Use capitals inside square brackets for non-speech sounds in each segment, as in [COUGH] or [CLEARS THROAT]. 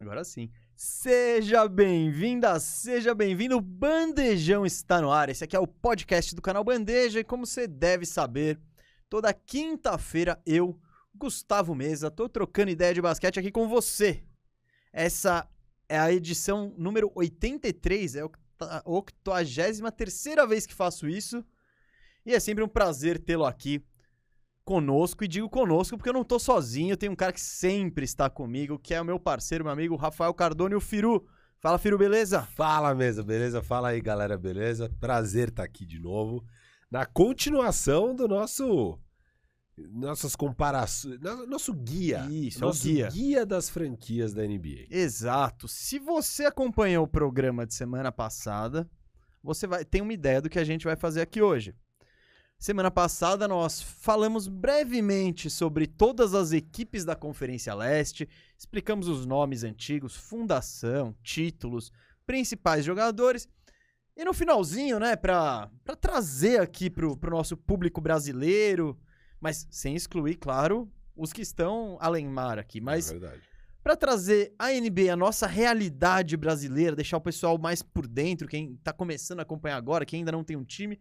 Agora sim. Seja bem-vinda, seja bem-vindo. O Bandejão está no ar. Esse aqui é o podcast do canal Bandeja e como você deve saber, toda quinta-feira eu, Gustavo Mesa, tô trocando ideia de basquete aqui com você. Essa é a edição número 83, é a 83 vez que faço isso. E é sempre um prazer tê-lo aqui conosco. E digo conosco porque eu não tô sozinho, tem um cara que sempre está comigo, que é o meu parceiro, meu amigo Rafael Cardone, o Firu. Fala, Firu, beleza? Fala, mesa, beleza? Fala aí, galera, beleza? Prazer estar aqui de novo. Na continuação do nosso. Nossas comparações. Nosso guia. Isso, nosso é o guia. guia das franquias da NBA. Exato. Se você acompanhou o programa de semana passada, você vai ter uma ideia do que a gente vai fazer aqui hoje. Semana passada nós falamos brevemente sobre todas as equipes da Conferência Leste, explicamos os nomes antigos, fundação, títulos, principais jogadores. E no finalzinho, né, para trazer aqui pro, pro nosso público brasileiro, mas sem excluir, claro, os que estão além mar aqui, mas É para trazer a NBA, a nossa realidade brasileira, deixar o pessoal mais por dentro, quem tá começando a acompanhar agora, quem ainda não tem um time,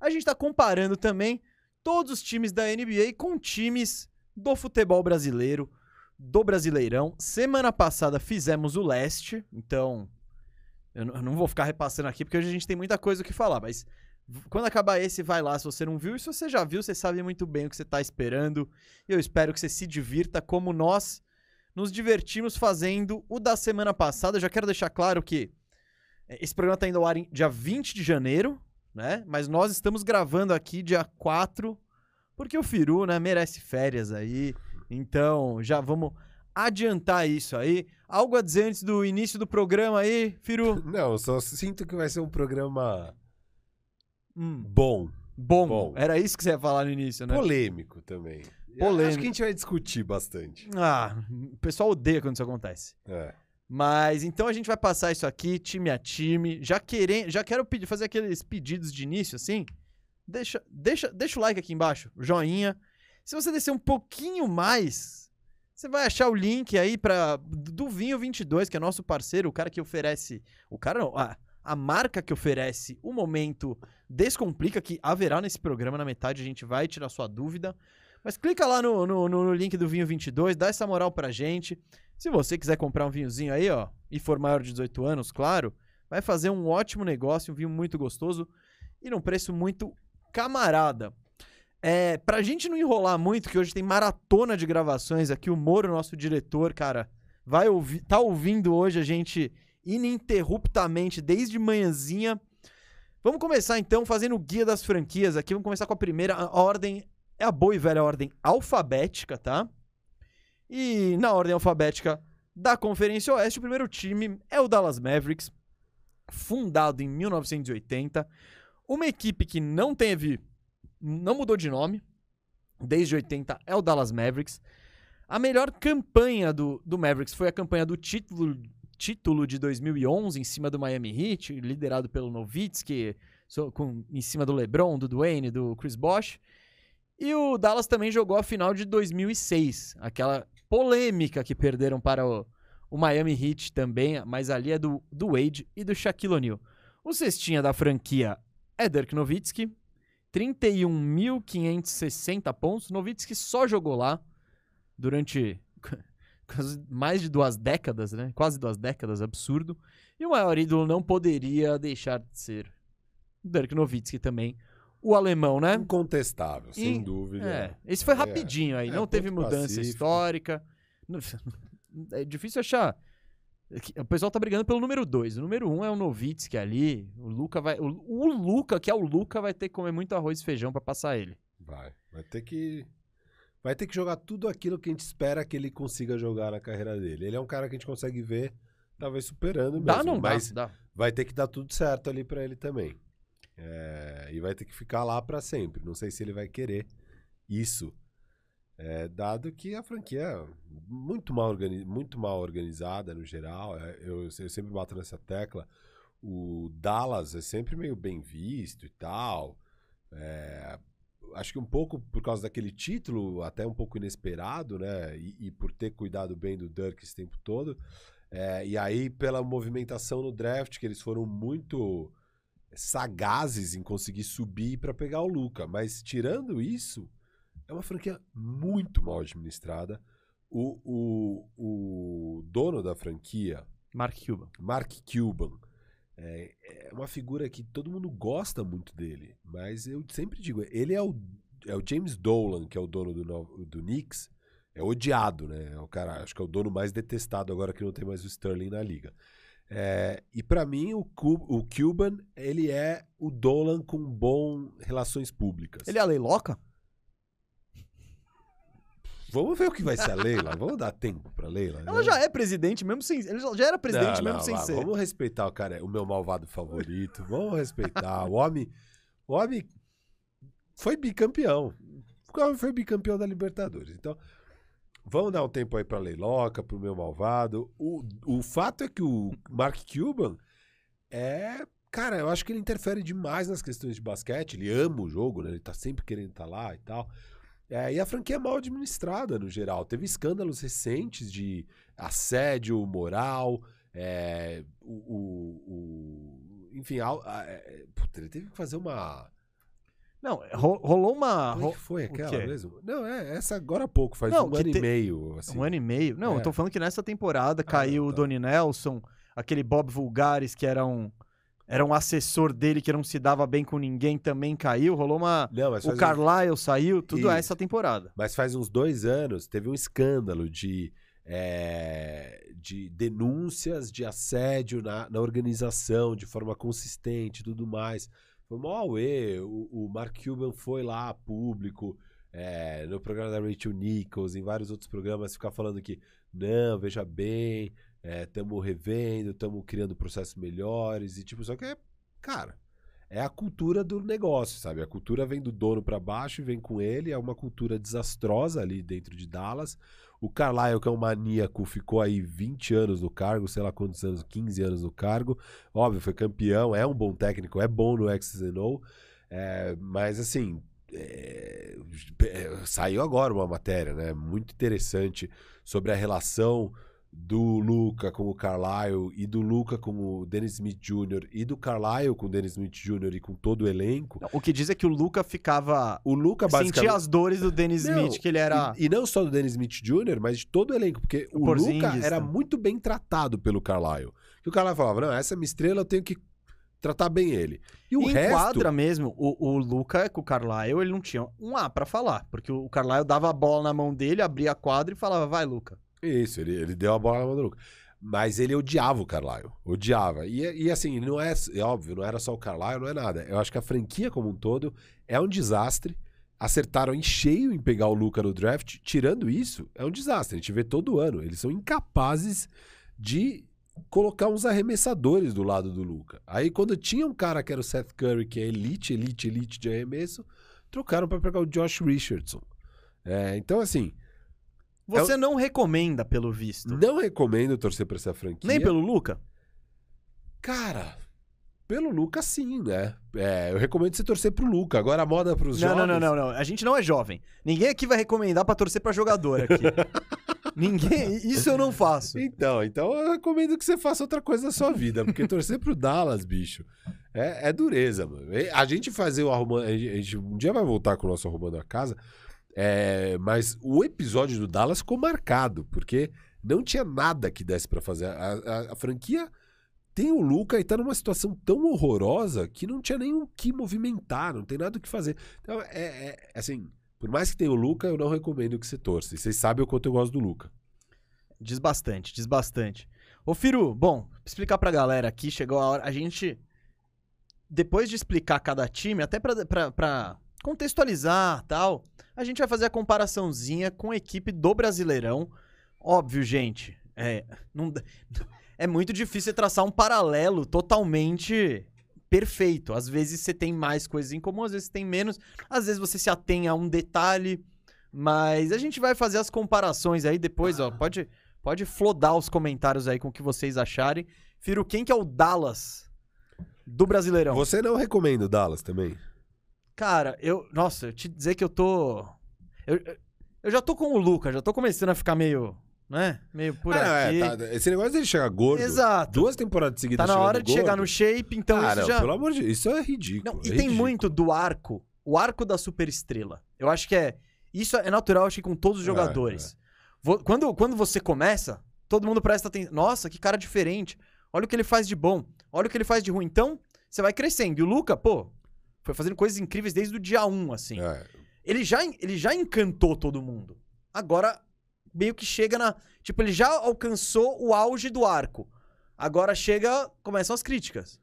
a gente tá comparando também todos os times da NBA com times do futebol brasileiro, do Brasileirão. Semana passada fizemos o leste, então eu não- vou ficar repassando aqui porque hoje a gente tem muita coisa o que falar, mas quando acabar esse, vai lá se você não viu. E se você já viu, você sabe muito bem o que você tá esperando. E eu espero que você se divirta como nós nos divertimos fazendo o da semana passada. Eu já quero deixar claro que eh, esse programa tá indo ao ar dia 20 de janeiro, né? Mas nós estamos gravando aqui dia 4, porque o Firu, né, merece férias aí. Então, já vamos adiantar isso aí. Algo a dizer antes do início do programa aí, Firu? [LAUGHS] Não, eu só sinto que vai ser um programa Hum, bom. bom, Bom. era isso que você ia falar no início, né? Polêmico também. Polêmico. Acho que a gente vai discutir bastante. Ah, o pessoal odeia quando isso acontece. É. Mas então a gente vai passar isso aqui, time a time. Já, querem, já quero pedir, fazer aqueles pedidos de início, assim. Deixa, deixa, deixa o like aqui embaixo, joinha. Se você descer um pouquinho mais, você vai achar o link aí para do Vinho 22, que é nosso parceiro, o cara que oferece. O cara não, a, a marca que oferece o momento Descomplica, que haverá nesse programa na metade, a gente vai tirar sua dúvida. Mas clica lá no, no, no link do Vinho 22, dá essa moral pra gente. Se você quiser comprar um vinhozinho aí, ó, e for maior de 18 anos, claro, vai fazer um ótimo negócio, um vinho muito gostoso e num preço muito camarada. É, pra gente não enrolar muito, que hoje tem maratona de gravações aqui, o Moro, nosso diretor, cara, vai ouvir, tá ouvindo hoje a gente ininterruptamente desde manhãzinha. Vamos começar então fazendo o guia das franquias aqui. Vamos começar com a primeira. A ordem é a boa e velha ordem alfabética, tá? E na ordem alfabética da Conferência Oeste, o primeiro time é o Dallas Mavericks, fundado em 1980. Uma equipe que não teve. não mudou de nome. Desde 80 é o Dallas Mavericks. A melhor campanha do, do Mavericks foi a campanha do título, título de 2011 em cima do Miami Heat, liderado pelo Nowitzki, so- com, em cima do LeBron, do Dwayne, do Chris Bosh. E o Dallas também jogou a final de 2006, aquela polêmica que perderam para o, o Miami Heat também, mas ali é do, do Wade e do Shaquille O'Neal. O cestinha da franquia é Dirk Nowitzki, 31.560 pontos. Nowitzki só jogou lá durante [LAUGHS] mais de duas décadas, né? Quase duas décadas, absurdo. E o maior ídolo não poderia deixar de ser Dirk Nowitzki também, o alemão, né? Incontestável, sem E- dúvida. É, esse foi É. rapidinho aí, É, não teve mudança pacífico. histórica. [LAUGHS] É difícil achar. É O pessoal tá brigando pelo número 2. O número 1 um é o Novitsky ali. O Luca vai. O, o Luca, que é o Luca, vai ter que comer muito arroz e feijão pra passar ele. Vai. Vai ter que. Vai ter que jogar tudo aquilo que a gente espera que ele consiga jogar na carreira dele. Ele é um cara que a gente consegue ver, talvez superando mesmo. Dá, não mas dá? Dá. vai ter que dar tudo certo ali pra ele também. É, e vai ter que ficar lá pra sempre. Não sei se ele vai querer isso. É, dado que a franquia é muito mal, organi- muito mal organizada no geral. É, eu, eu sempre bato nessa tecla. O Dallas é sempre meio bem visto e tal. É, acho que um pouco por causa daquele título, até um pouco inesperado, né? E, e por ter cuidado bem do Dirk esse tempo todo. É, e aí, pela movimentação no draft, que eles foram muito sagazes em conseguir subir para pegar o Luca. Mas tirando isso, é uma franquia muito mal administrada. O, o, o dono da franquia, Mark Cuban. Mark Cuban, é, é uma figura que todo mundo gosta muito dele. Mas eu sempre digo, ele é o, é o James Dolan, que é o dono do, do Knicks. É odiado, né? É o cara, acho que é o dono mais detestado agora que não tem mais o Sterling na liga. É, e pra mim, o, Cu- o Cuban, ele é o Dolan com bom relações públicas. Ele é a Leiloca? Vamos ver o que vai ser a Leila. Vamos dar tempo pra Leila. Ela né? já é presidente, mesmo sem. Ele já era presidente, Não, mesmo não, sem vá, ser. Vamos respeitar o cara, o meu malvado favorito. Vamos respeitar. O homem, o homem foi bicampeão. O homem foi bicampeão da Libertadores. Então, vamos dar um tempo aí pra Leiloca, pro meu malvado. O, o fato é que o Mark Cuban é. Cara, eu acho que ele interfere demais nas questões de basquete. Ele ama o jogo, né? Ele tá sempre querendo estar lá e tal. É, e a franquia é mal administrada no geral. Teve escândalos recentes de assédio moral, é, o, o- o- enfim, al- a- é, puta, ele teve que fazer uma. Não, ro- rolou uma. Como é que foi o aquela mesmo? Não, é essa agora há pouco, faz Não, um ano te- e meio. Assim. Um ano e meio. Não, eu É. tô falando que nessa temporada caiu o tá. Donnie Nelson, aquele Bob Vulgares, que era um, era um assessor dele que não se dava bem com ninguém, também caiu. Rolou uma. Não, O faz, um- Carlyle saiu, tudo Isso. essa temporada. mas faz uns dois anos teve um escândalo de, é, de denúncias de assédio na, na organização de forma consistente e tudo mais. Foi mó. O, o Mark Cuban foi lá, público, é, no programa da Rachel Nichols, em vários outros programas, ficar falando que, não, veja bem, estamos revendo, estamos criando processos melhores. E tipo, só que é, cara, é a cultura do negócio, sabe? A cultura vem do dono para baixo e vem com ele. É uma cultura desastrosa ali dentro de Dallas. O Carlisle, que é um maníaco, ficou aí 20 anos no cargo, sei lá quantos anos, 15 anos no cargo. Óbvio, foi campeão, é um bom técnico, é bom no O. É, mas assim, é, é, saiu agora uma matéria, né? Muito interessante sobre a relação do Luca com o Carlisle e do Luca com o Dennis Smith Jr. e do Carlisle com o Dennis Smith Jr. e com todo o elenco. O que diz é que o Luca ficava. O Luca basicamente Sentia as dores do Dennis Não, Smith, que ele era. e, e não só do Dennis Smith Jr., mas de todo o elenco, porque o Luca era também. muito bem tratado pelo Carlisle. Que o Carlisle falava: "Não, essa é minha estrela, eu tenho que tratar bem ele". E o resto quadra mesmo, o, o Luca com o Carlyle, ele não tinha um A pra falar. Porque o Carlyle dava a bola na mão dele, abria a quadra e falava, vai, Luca. Isso, ele, ele deu a bola na mão do. Mas ele odiava o Carlisle. Odiava. E, e assim, não é, é óbvio, não era só o Carlisle, não é nada. Eu acho que a franquia como um todo é um desastre. Acertaram em cheio em pegar o Luca no draft. Tirando isso, é um desastre. A gente vê todo ano. Eles são incapazes de colocar uns arremessadores do lado do Luca. Aí quando tinha um cara que era o Seth Curry, que é elite, elite, elite de arremesso, trocaram para pegar o Josh Richardson. É, então, assim, Você não recomenda, pelo visto. não recomendo torcer para essa franquia. Nem pelo Luca? Cara, pelo Luca sim, né? É, eu recomendo você torcer pro Luca. Agora a moda pros Não, jovens... não, não, não, não. A gente não é jovem. Ninguém aqui vai recomendar pra torcer pra jogador aqui. [LAUGHS] Ninguém. Isso eu não faço. Então, então eu recomendo que você faça outra coisa na sua vida, porque torcer pro Dallas, bicho, é, é dureza, mano. A gente fazer o arrumando, a gente um dia vai voltar com o nosso arrumando a casa, é, mas o episódio do Dallas ficou marcado, porque não tinha nada que desse pra fazer. A, a- a franquia tem o Luca e tá numa situação tão horrorosa que não tinha nem o que movimentar, não tem nada o que fazer. Então, é, é assim, por mais que tenha o Luca, eu não recomendo que você torça. E vocês sabem o quanto eu gosto do Luca. Diz bastante, diz bastante. Ô, Firu, bom, explicar pra galera aqui, chegou a hora. A gente, depois de explicar cada time, até pra, pra, pra contextualizar tal, a gente vai fazer a comparaçãozinha com a equipe do Brasileirão. Óbvio, gente, é, não, [LAUGHS] é muito difícil você traçar um paralelo totalmente perfeito. Às vezes você tem mais coisas em comum, às vezes tem menos. Às vezes você se atém a um detalhe, mas a gente vai fazer as comparações aí depois, ó. Pode, pode flodar os comentários aí com o que vocês acharem. Firo, quem que é o Dallas do Brasileirão? Você não recomenda o Dallas também? Cara, eu. Nossa, eu te dizer que eu tô. Eu, eu já tô com o Luca, já tô começando a ficar meio. né? Meio por Ah, não, é, aqui. tá- esse negócio dele chegar gordo. Exato. Duas temporadas seguidas Tá na hora de chegar gordo. no shape, então ah, isso já... pelo amor de Deus, isso é ridículo. Não, é e tem ridículo. muito do arco. O arco da superestrela. Eu acho que é. Isso é natural, acho que com todos os É, jogadores. Vo- Quando, quando você começa, todo mundo presta atenção. Nossa, que cara diferente. Olha o que ele faz de bom. Olha o que ele faz de ruim. Então, você vai crescendo. E o Luca, pô, foi fazendo coisas incríveis desde o dia 1, assim. É, Ele, já, ele já encantou todo mundo. Agora, meio que chega na. Tipo, ele já alcançou o auge do arco. Agora chega. Começam as críticas.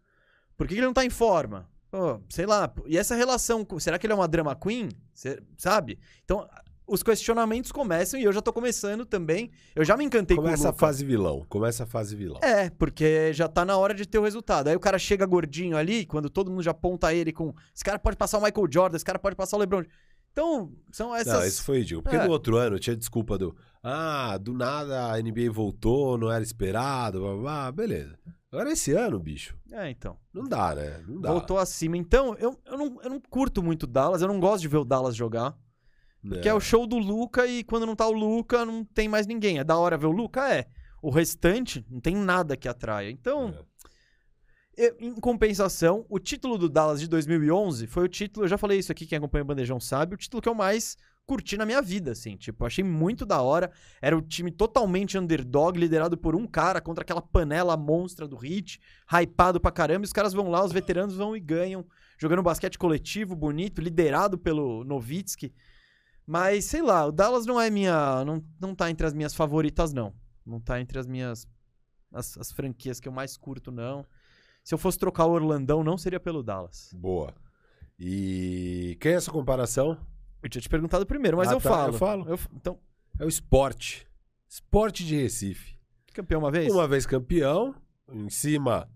Por que que ele não tá em forma? Pô, sei lá. E essa relação. com- Será que ele é uma drama queen? Cê- sabe? Então, os questionamentos começam e eu já tô começando também. Eu já me encantei com Começa o a fase vilão. Começa a fase vilão. É, porque já tá na hora de ter o resultado. Aí o cara chega gordinho ali, quando todo mundo já aponta ele com. Esse cara pode passar o Michael Jordan, esse cara pode passar o LeBron. Então, são essas. Não, isso foi ridículo. Porque É. no outro ano tinha desculpa do. Ah, do nada a NBA voltou, não era esperado, blá, blá, blá. beleza. Agora esse ano, bicho, É, então. não dá, né? Não dá. Voltou acima. Então, eu, eu, não, eu não curto muito Dallas, eu não gosto de ver o Dallas jogar. Né? Que é o show do Luca e quando não tá o Luca, não tem mais ninguém. É da hora ver o Luca? É. O restante, não tem nada que atraia. Então, É. eu- em compensação, o título do Dallas de 2011 foi o título, eu já falei isso aqui, quem acompanha o Bandejão sabe, o título que eu mais curti na minha vida, assim. Tipo, achei muito da hora. Era o time totalmente underdog, liderado por um cara contra aquela panela monstra do Hit, hypado pra caramba. E os caras vão lá, os veteranos vão e ganham, jogando basquete coletivo, bonito, liderado pelo Novitsky. Mas, sei lá, o Dallas não é minha. Não, não tá entre as minhas favoritas, não. Não tá entre as minhas. As, as franquias que eu mais curto, não. Se eu fosse trocar o Orlandão, não seria pelo Dallas. Boa. E quem é essa comparação? Eu tinha te perguntado primeiro, mas Ah, eu, tá, falo. eu falo. Eu- então, É o esporte. Esporte de Recife. campeão uma vez? Uma vez campeão, em cima,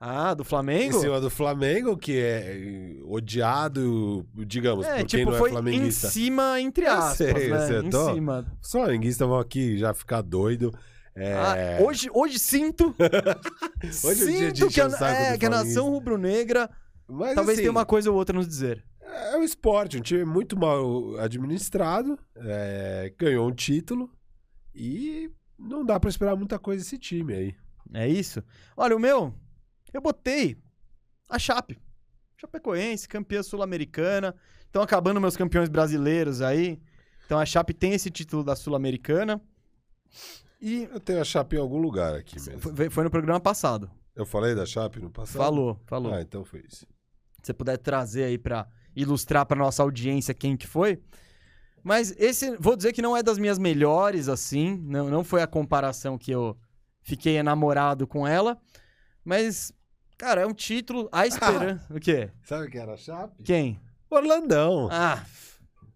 Ah, do em Flamengo? cima do Flamengo, que é odiado, digamos, é, por quem tipo, não é foi em flamenguista. cima, entre Eu aspas, sei, né? eu Em tô- cima. Os flamenguistas vão aqui já ficar doido. É, Ah, hoje, hoje sinto. [LAUGHS] Hoje é o dia de sinto que a, é, que a nação flamenguista. rubro-negra talvez assim, tenha uma coisa ou outra a nos dizer. É o esporte, um time muito mal administrado, é, ganhou um título e não dá pra esperar muita coisa desse time aí. É isso? Olha, o meu, eu botei a Chape. Chapecoense, campeã sul-americana. Estão acabando meus campeões brasileiros aí. Então a Chape tem esse título da Sul-Americana. E Eu tenho a Chape em algum lugar aqui mesmo. foi, foi no programa passado. Eu falei da Chape no passado? Falou, falou. Ah, então foi isso. Se você puder trazer aí pra ilustrar pra nossa audiência quem que foi. Mas esse, vou dizer que não é das minhas melhores, assim. Não, não foi a comparação que eu fiquei enamorado com ela. Mas, cara, é um título. A [LAUGHS] esperança. o quê? Sabe quem era a Chape? Quem? Orlandão. Ah,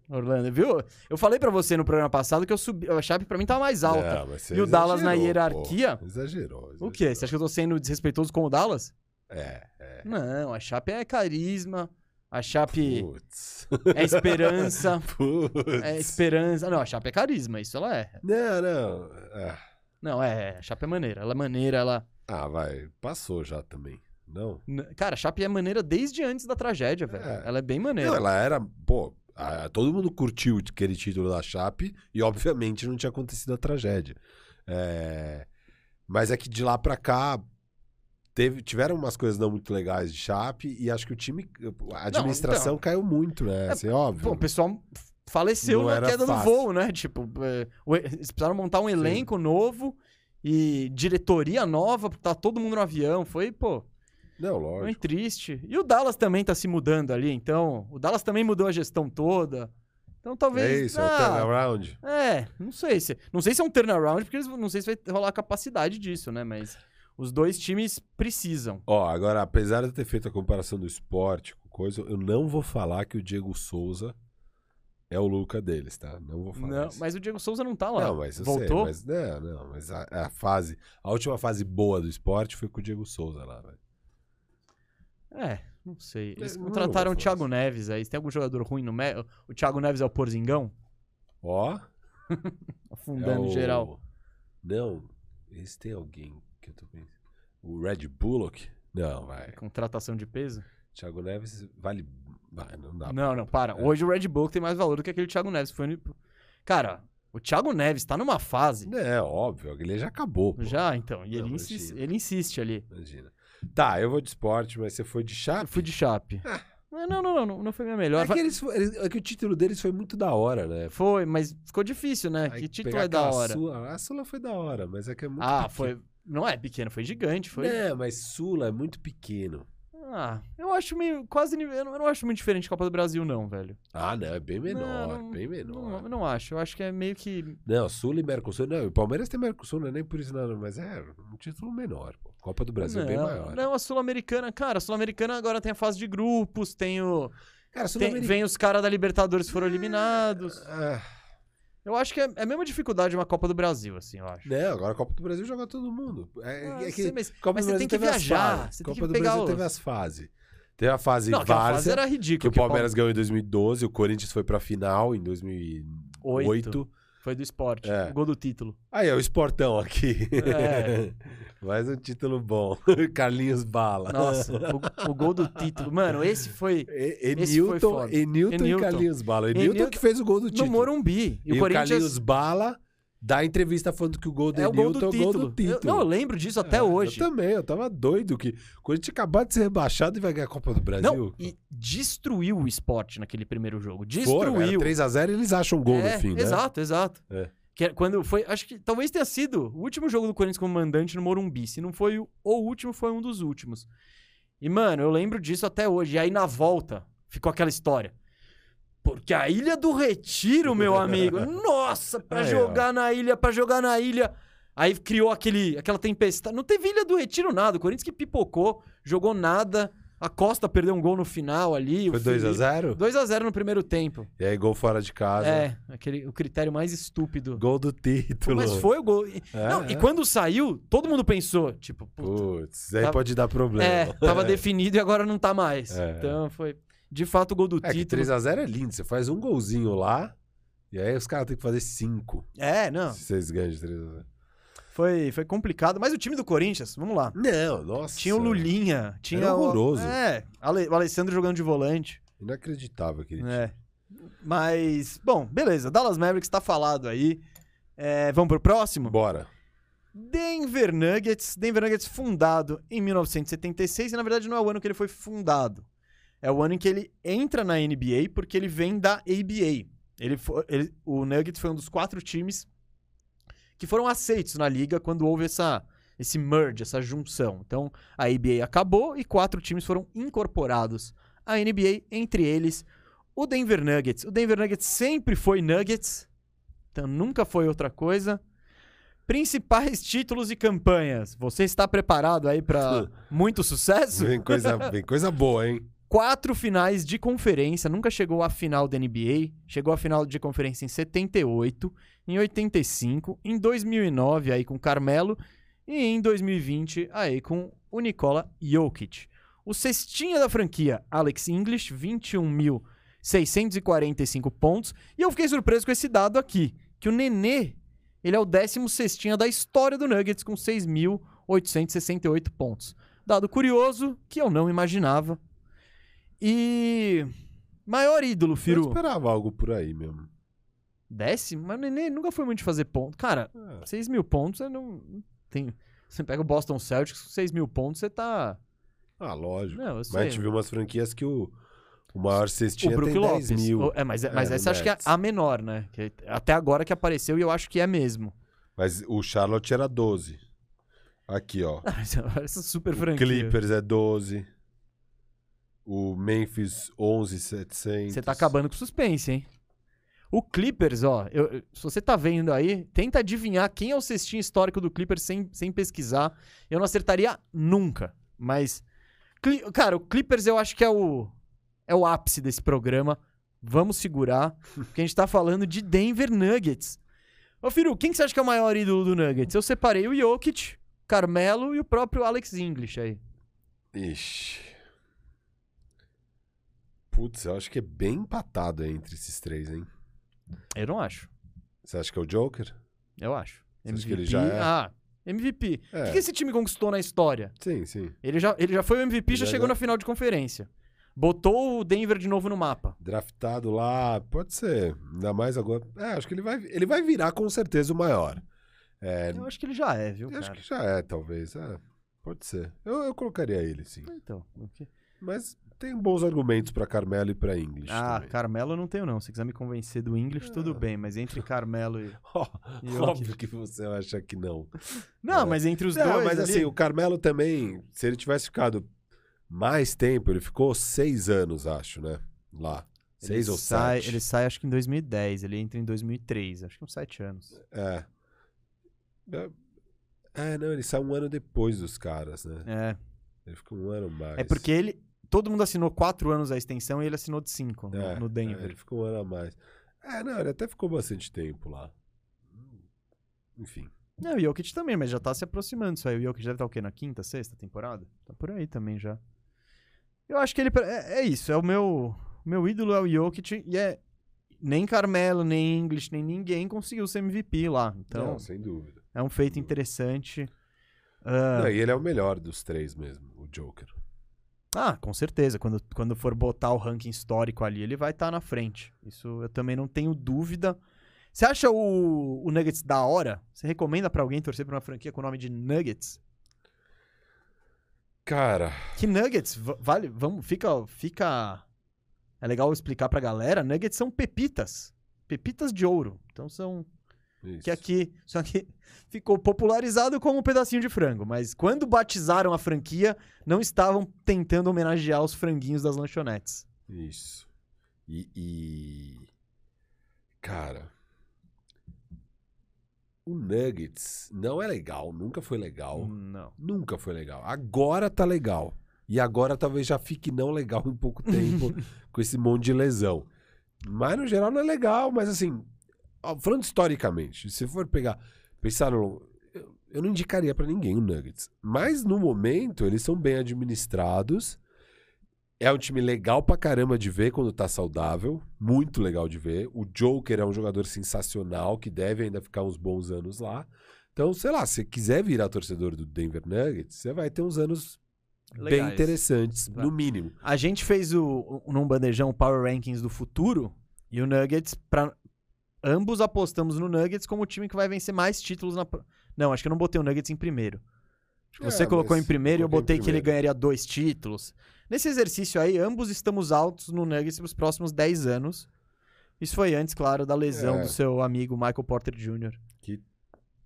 Orlando, viu? Eu falei pra você no programa passado que eu subi, a Chape pra mim tava mais alta. Você E o Dallas na exagerou, hierarquia? pô. Exagerou, O quê? Você acha que eu tô sendo desrespeitoso com o Dallas? É, é. Não, a Chape é carisma. A Chape Putz. é esperança. [LAUGHS] Putz. É esperança. Não, a Chape é carisma, isso ela é. Não, não. Ah, Não, é, a Chape é maneira. Ela é maneira, ela. Ah, vai. Passou já também. Não? Cara, a Chape é maneira desde antes da tragédia, velho. É. Ela é bem maneira. Não, ela era. Pô, a- todo mundo curtiu aquele título da Chape e, obviamente, não tinha acontecido a tragédia. É, Mas é que de lá pra cá. Teve, tiveram umas coisas não muito legais de Chape e acho que o time. A administração caiu muito, né? Assim, óbvio. então. Pô, o pessoal faleceu Não na queda do fácil. voo, né? Tipo, é, eles precisaram montar um elenco novo e diretoria nova, porque tá todo mundo no avião. Foi, pô, Não, lógico. triste. E o Dallas também tá se mudando ali, então. O Dallas também mudou a gestão toda. Então talvez. É isso, é o ah, turnaround. É, não sei se. Não sei se é um turnaround, porque eles, não sei se vai rolar a capacidade disso, né? Mas os dois times precisam. Ó, agora, apesar de eu ter feito a comparação do esporte com coisa, eu não vou falar que o Diego Souza é o Luca deles, tá? Não vou falar Não, isso. mas o Diego Souza não tá lá. Não, mas eu Voltou? sei, mas não, não, mas a, a fase, a última fase boa do esporte foi com o Diego Souza lá, velho. É, não sei. Eles Eu não contrataram o Thiago Neves aí. Tem algum jogador ruim no meio? O Thiago Neves é o Porzingão? Ó, [LAUGHS] Afundando é o... geral. Não, esse tem alguém que eu tô pensando. O Red Bullock? Não, vai. Contratação de peso? Thiago Neves vale, vai, não dá. não, não, para. É. Hoje o Red Bull tem mais valor do que aquele Thiago Neves. Foi no... Cara, O Thiago Neves tá numa fase. É, óbvio, ele já acabou. pô. Já, então. E Não, ele, insiste, ele insiste ali. Imagina. Tá, eu vou de esporte, mas você foi de Eu chape? fui de chape. Não, não, não, não, não foi minha melhor. É que, eles, eles- é que o título deles foi muito da hora, né? Foi, mas ficou difícil, né? Aí que título pegar é da aquela hora. Sula, a Sula foi da hora, mas é que é muito Ah, pequeno. foi. Não é pequeno, foi gigante. Foi. Não, mas Sula é muito pequeno. Ah, eu acho meio. Quase. nível- Eu não, eu não acho muito diferente de Copa do Brasil, não, velho. Ah, não, é bem menor, Não, não- bem Não, menor. eu não acho. Eu acho que é meio que. Não, Sula e Mercosul. Não, o Palmeiras tem Mercosul, não é nem por isso, não, mas é um título menor. pô. Copa do Brasil não, é bem maior. Não, a Sul-Americana, cara, a Sul-Americana agora tem a fase de grupos, tem o. Cara, tem- Sul-Americana. vem os caras da Libertadores que foram eliminados. Ah, Eu acho que é, é a mesma dificuldade de uma Copa do Brasil, assim, eu acho. não, agora a Copa do Brasil joga todo mundo. É, Ah, é sei, que mas- Copa mas do você Brasil tem que viajar, você tem Copa que do Brasil os- teve as fases. Teve a fase não, aquela fase Várzea, era que ridículo. o Palmeiras ganhou em 2012, o Corinthians foi pra final em 2008. Oito. Foi do esporte. É. O gol do título. Aí, é o Esportão aqui. É. [LAUGHS] Mais um título bom. [LAUGHS] Carlinhos Bala. Nossa, o, o gol do título. Mano, esse foi E- Esse foi Enilton, foda. Enilton e Enilton. Carlinhos Bala. Enilton Enilton- que fez o gol do no título. Morumbi. E, E, o o Corinthians Carlinhos Bala dá entrevista falando que o gol do é o gol do é o gol título. do título. Eu, não, eu lembro disso até É, hoje. Eu também, eu tava doido que o Corinthians tinha acabado de ser rebaixado e vai ganhar a Copa do Brasil. Não, e destruiu o esporte naquele primeiro jogo. Destruiu. 3x0 e eles acham um gol É, no fim, né? Exato, exato. É. Que é quando foi, acho que talvez tenha sido o último jogo do Corinthians como mandante no Morumbi. Se não foi o, o último, foi um dos últimos. E, mano, eu lembro disso até hoje. E aí, na volta, ficou aquela história. Porque a Ilha do Retiro, meu amigo. Nossa, pra Aí, ó. jogar na ilha, pra jogar na ilha. Aí criou aquele, aquela tempestade. Não teve Ilha do Retiro nada. O Corinthians que pipocou, jogou nada. A Costa perdeu um gol no final ali. Foi o Felipe- 2x0? 2x0 no primeiro tempo. E aí, gol fora de casa. É, aquele, o critério mais estúpido. Gol do título. Mas foi o gol. E- É, não, é. e quando saiu, todo mundo pensou, tipo, Putz, aí Tava- pode dar problema. é, tava [LAUGHS] definido e agora não tá mais. É. Então foi, de fato, o gol do É título. 3x0 é lindo. Você faz um golzinho lá, e aí os caras têm que fazer 5. É, não, Se vocês ganham de 3x0. foi, foi complicado. Mas o time do Corinthians, vamos lá. Não, nossa. Tinha o Lulinha, tinha Era o... horroroso. É, Ale- o Alessandro jogando de volante. Inacreditável aquele time. É. Mas, bom, beleza. Dallas Mavericks tá falado aí. É, vamos pro próximo? Bora. Denver Nuggets. Denver Nuggets fundado em 1976 e na verdade não é o ano que ele foi fundado. É o ano em que ele entra na NBA porque ele vem da ABA. Ele fo- ele- o Nuggets foi um dos quatro times que foram aceitos na liga quando houve essa, esse merge, essa junção. Então a ABA acabou e quatro times foram incorporados à NBA, entre eles o Denver Nuggets. O Denver Nuggets sempre foi Nuggets, então nunca foi outra coisa. Principais títulos e campanhas. Você está preparado aí para [LAUGHS] muito sucesso? Vem coisa, vem coisa boa, hein? Quatro finais de conferência, nunca chegou à final da NBA. Chegou à final de conferência em 78, em 85, em 2009 aí com Carmelo e em 2020 aí com o Nikola Jokic. O cestinha da franquia, Alex English, 21.645 pontos. E eu fiquei surpreso com esse dado aqui, que o Nenê, ele é o décimo cestinha da história do Nuggets com 6.868 pontos. Dado curioso que eu não imaginava. E maior ídolo, Eu Firu. esperava algo por aí mesmo. Décimo? Mas o Nenê nunca foi muito de fazer ponto. Cara, É. 6 mil pontos, você não tem... Você pega o Boston Celtics com 6 mil pontos, você tá... Ah, lógico. Não, eu Mas a gente viu umas franquias que o, o maior O cestinha Brook tem 10 Lopes. mil. O- É, mas, é, mas É, essa acho que é a menor, né? Que até agora que apareceu e eu acho que é mesmo. Mas o Charlotte era 12. Aqui, ó. [LAUGHS] Ah, Essa super O franquia. Clippers é 12. O Memphis 11,700. Você tá acabando com suspense, hein? O Clippers, ó, eu- eu- se você tá vendo aí, tenta adivinhar quem é o cestinho histórico do Clippers sem, sem pesquisar. Eu não acertaria nunca, mas... Cli- Cara, o Clippers eu acho que é o, é o ápice desse programa. Vamos segurar, porque a gente tá falando de Denver Nuggets. Ô, Firu, quem que você acha que é o maior ídolo do Nuggets? Eu separei o Jokic, Carmelo e o próprio Alex English aí. Ixi. Putz, eu acho que é bem empatado entre esses três, hein? Eu não acho. Você acha que é o Joker? Eu acho. Você acha que ele já é? Ah, MVP. O É. que, que esse time conquistou na história? Sim, sim. Ele já, ele já foi o MVP, já Já- chegou já- na final de conferência. Botou o Denver de novo no mapa. Draftado lá, pode ser. Ainda mais agora. É, acho que ele vai, ele vai virar com certeza o maior. É, Eu acho que ele já é, viu, eu acho que já é, talvez. É, pode ser. Eu, eu colocaria ele, sim. Então, o quê? Mas tem bons argumentos pra Carmelo e pra English. Ah, também. Carmelo eu não tenho não. Se quiser me convencer do English, tudo Ah. bem. Mas entre Carmelo e... [LAUGHS] Ó, E óbvio que você vai achar que não. Não, É. mas entre os Não, dois mas ali- assim, o Carmelo também, se ele tivesse ficado mais tempo, ele ficou seis anos, acho, né? Lá. ele Seis ou sai, sete. Ele sai acho que em 2010. Ele entra em 2003. Acho que uns sete anos. É. É, É, não, ele sai um ano depois dos caras, né? É. Ele ficou um ano mais. É porque ele... Todo mundo assinou quatro anos a extensão e ele assinou de cinco no- É, no é, Denver. ele ficou um ano a mais. É, não, ele até ficou bastante tempo lá. Enfim. Não, o Jokic também, mas já tá se aproximando isso aí. O Jokic deve estar o quê? Na quinta, sexta temporada? Tá por aí também já. Eu acho que ele. É, é isso, é o meu. O meu ídolo é o Jokic e é. Nem Carmelo, nem English, nem ninguém conseguiu ser MVP lá. Então, Não, sem dúvida. é um feito interessante. Ah, Não, e ele é o melhor dos três mesmo, o Joker. Ah, com certeza. Quando, quando for botar o ranking histórico ali, ele vai estar na frente. Isso eu também não tenho dúvida. Você acha o, o Nuggets da hora? Você recomenda pra alguém torcer pra uma franquia com o nome de Nuggets? Cara, Que Nuggets, va- vale, vamos, fica, fica, é legal explicar pra galera, Nuggets são pepitas, pepitas de ouro, então são, isso. que aqui, só que [LAUGHS] ficou popularizado como um pedacinho de frango, mas quando batizaram a franquia, não estavam tentando homenagear os franguinhos das lanchonetes. Isso. E, e- Cara. O Nuggets não é legal, nunca foi legal. Não. Nunca foi legal. Agora tá legal. E agora talvez já fique não legal em pouco tempo [LAUGHS] com esse monte de lesão. Mas no geral não é legal, mas assim, falando historicamente, se for pegar, pensar no. Eu, eu não indicaria pra ninguém o Nuggets. Mas no momento eles são bem administrados. É um time legal pra caramba de ver quando tá saudável. Muito legal de ver. O Joker é um jogador sensacional que deve ainda ficar uns bons anos lá. Então, sei lá, se você quiser virar torcedor do Denver Nuggets, você vai ter uns anos bem Legais. interessantes, Vai. no mínimo. A gente fez o, o- num bandejão o Power Rankings do futuro e o Nuggets, pra, ambos apostamos no Nuggets como o time que vai vencer mais títulos na. Não, acho que eu não botei o Nuggets em primeiro. Você É, colocou mas em primeiro e eu botei que ele ganharia dois títulos. Nesse exercício aí, ambos estamos altos no Nuggets para os próximos 10 anos. Isso foi antes, claro, da lesão É. do seu amigo Michael Porter Jr.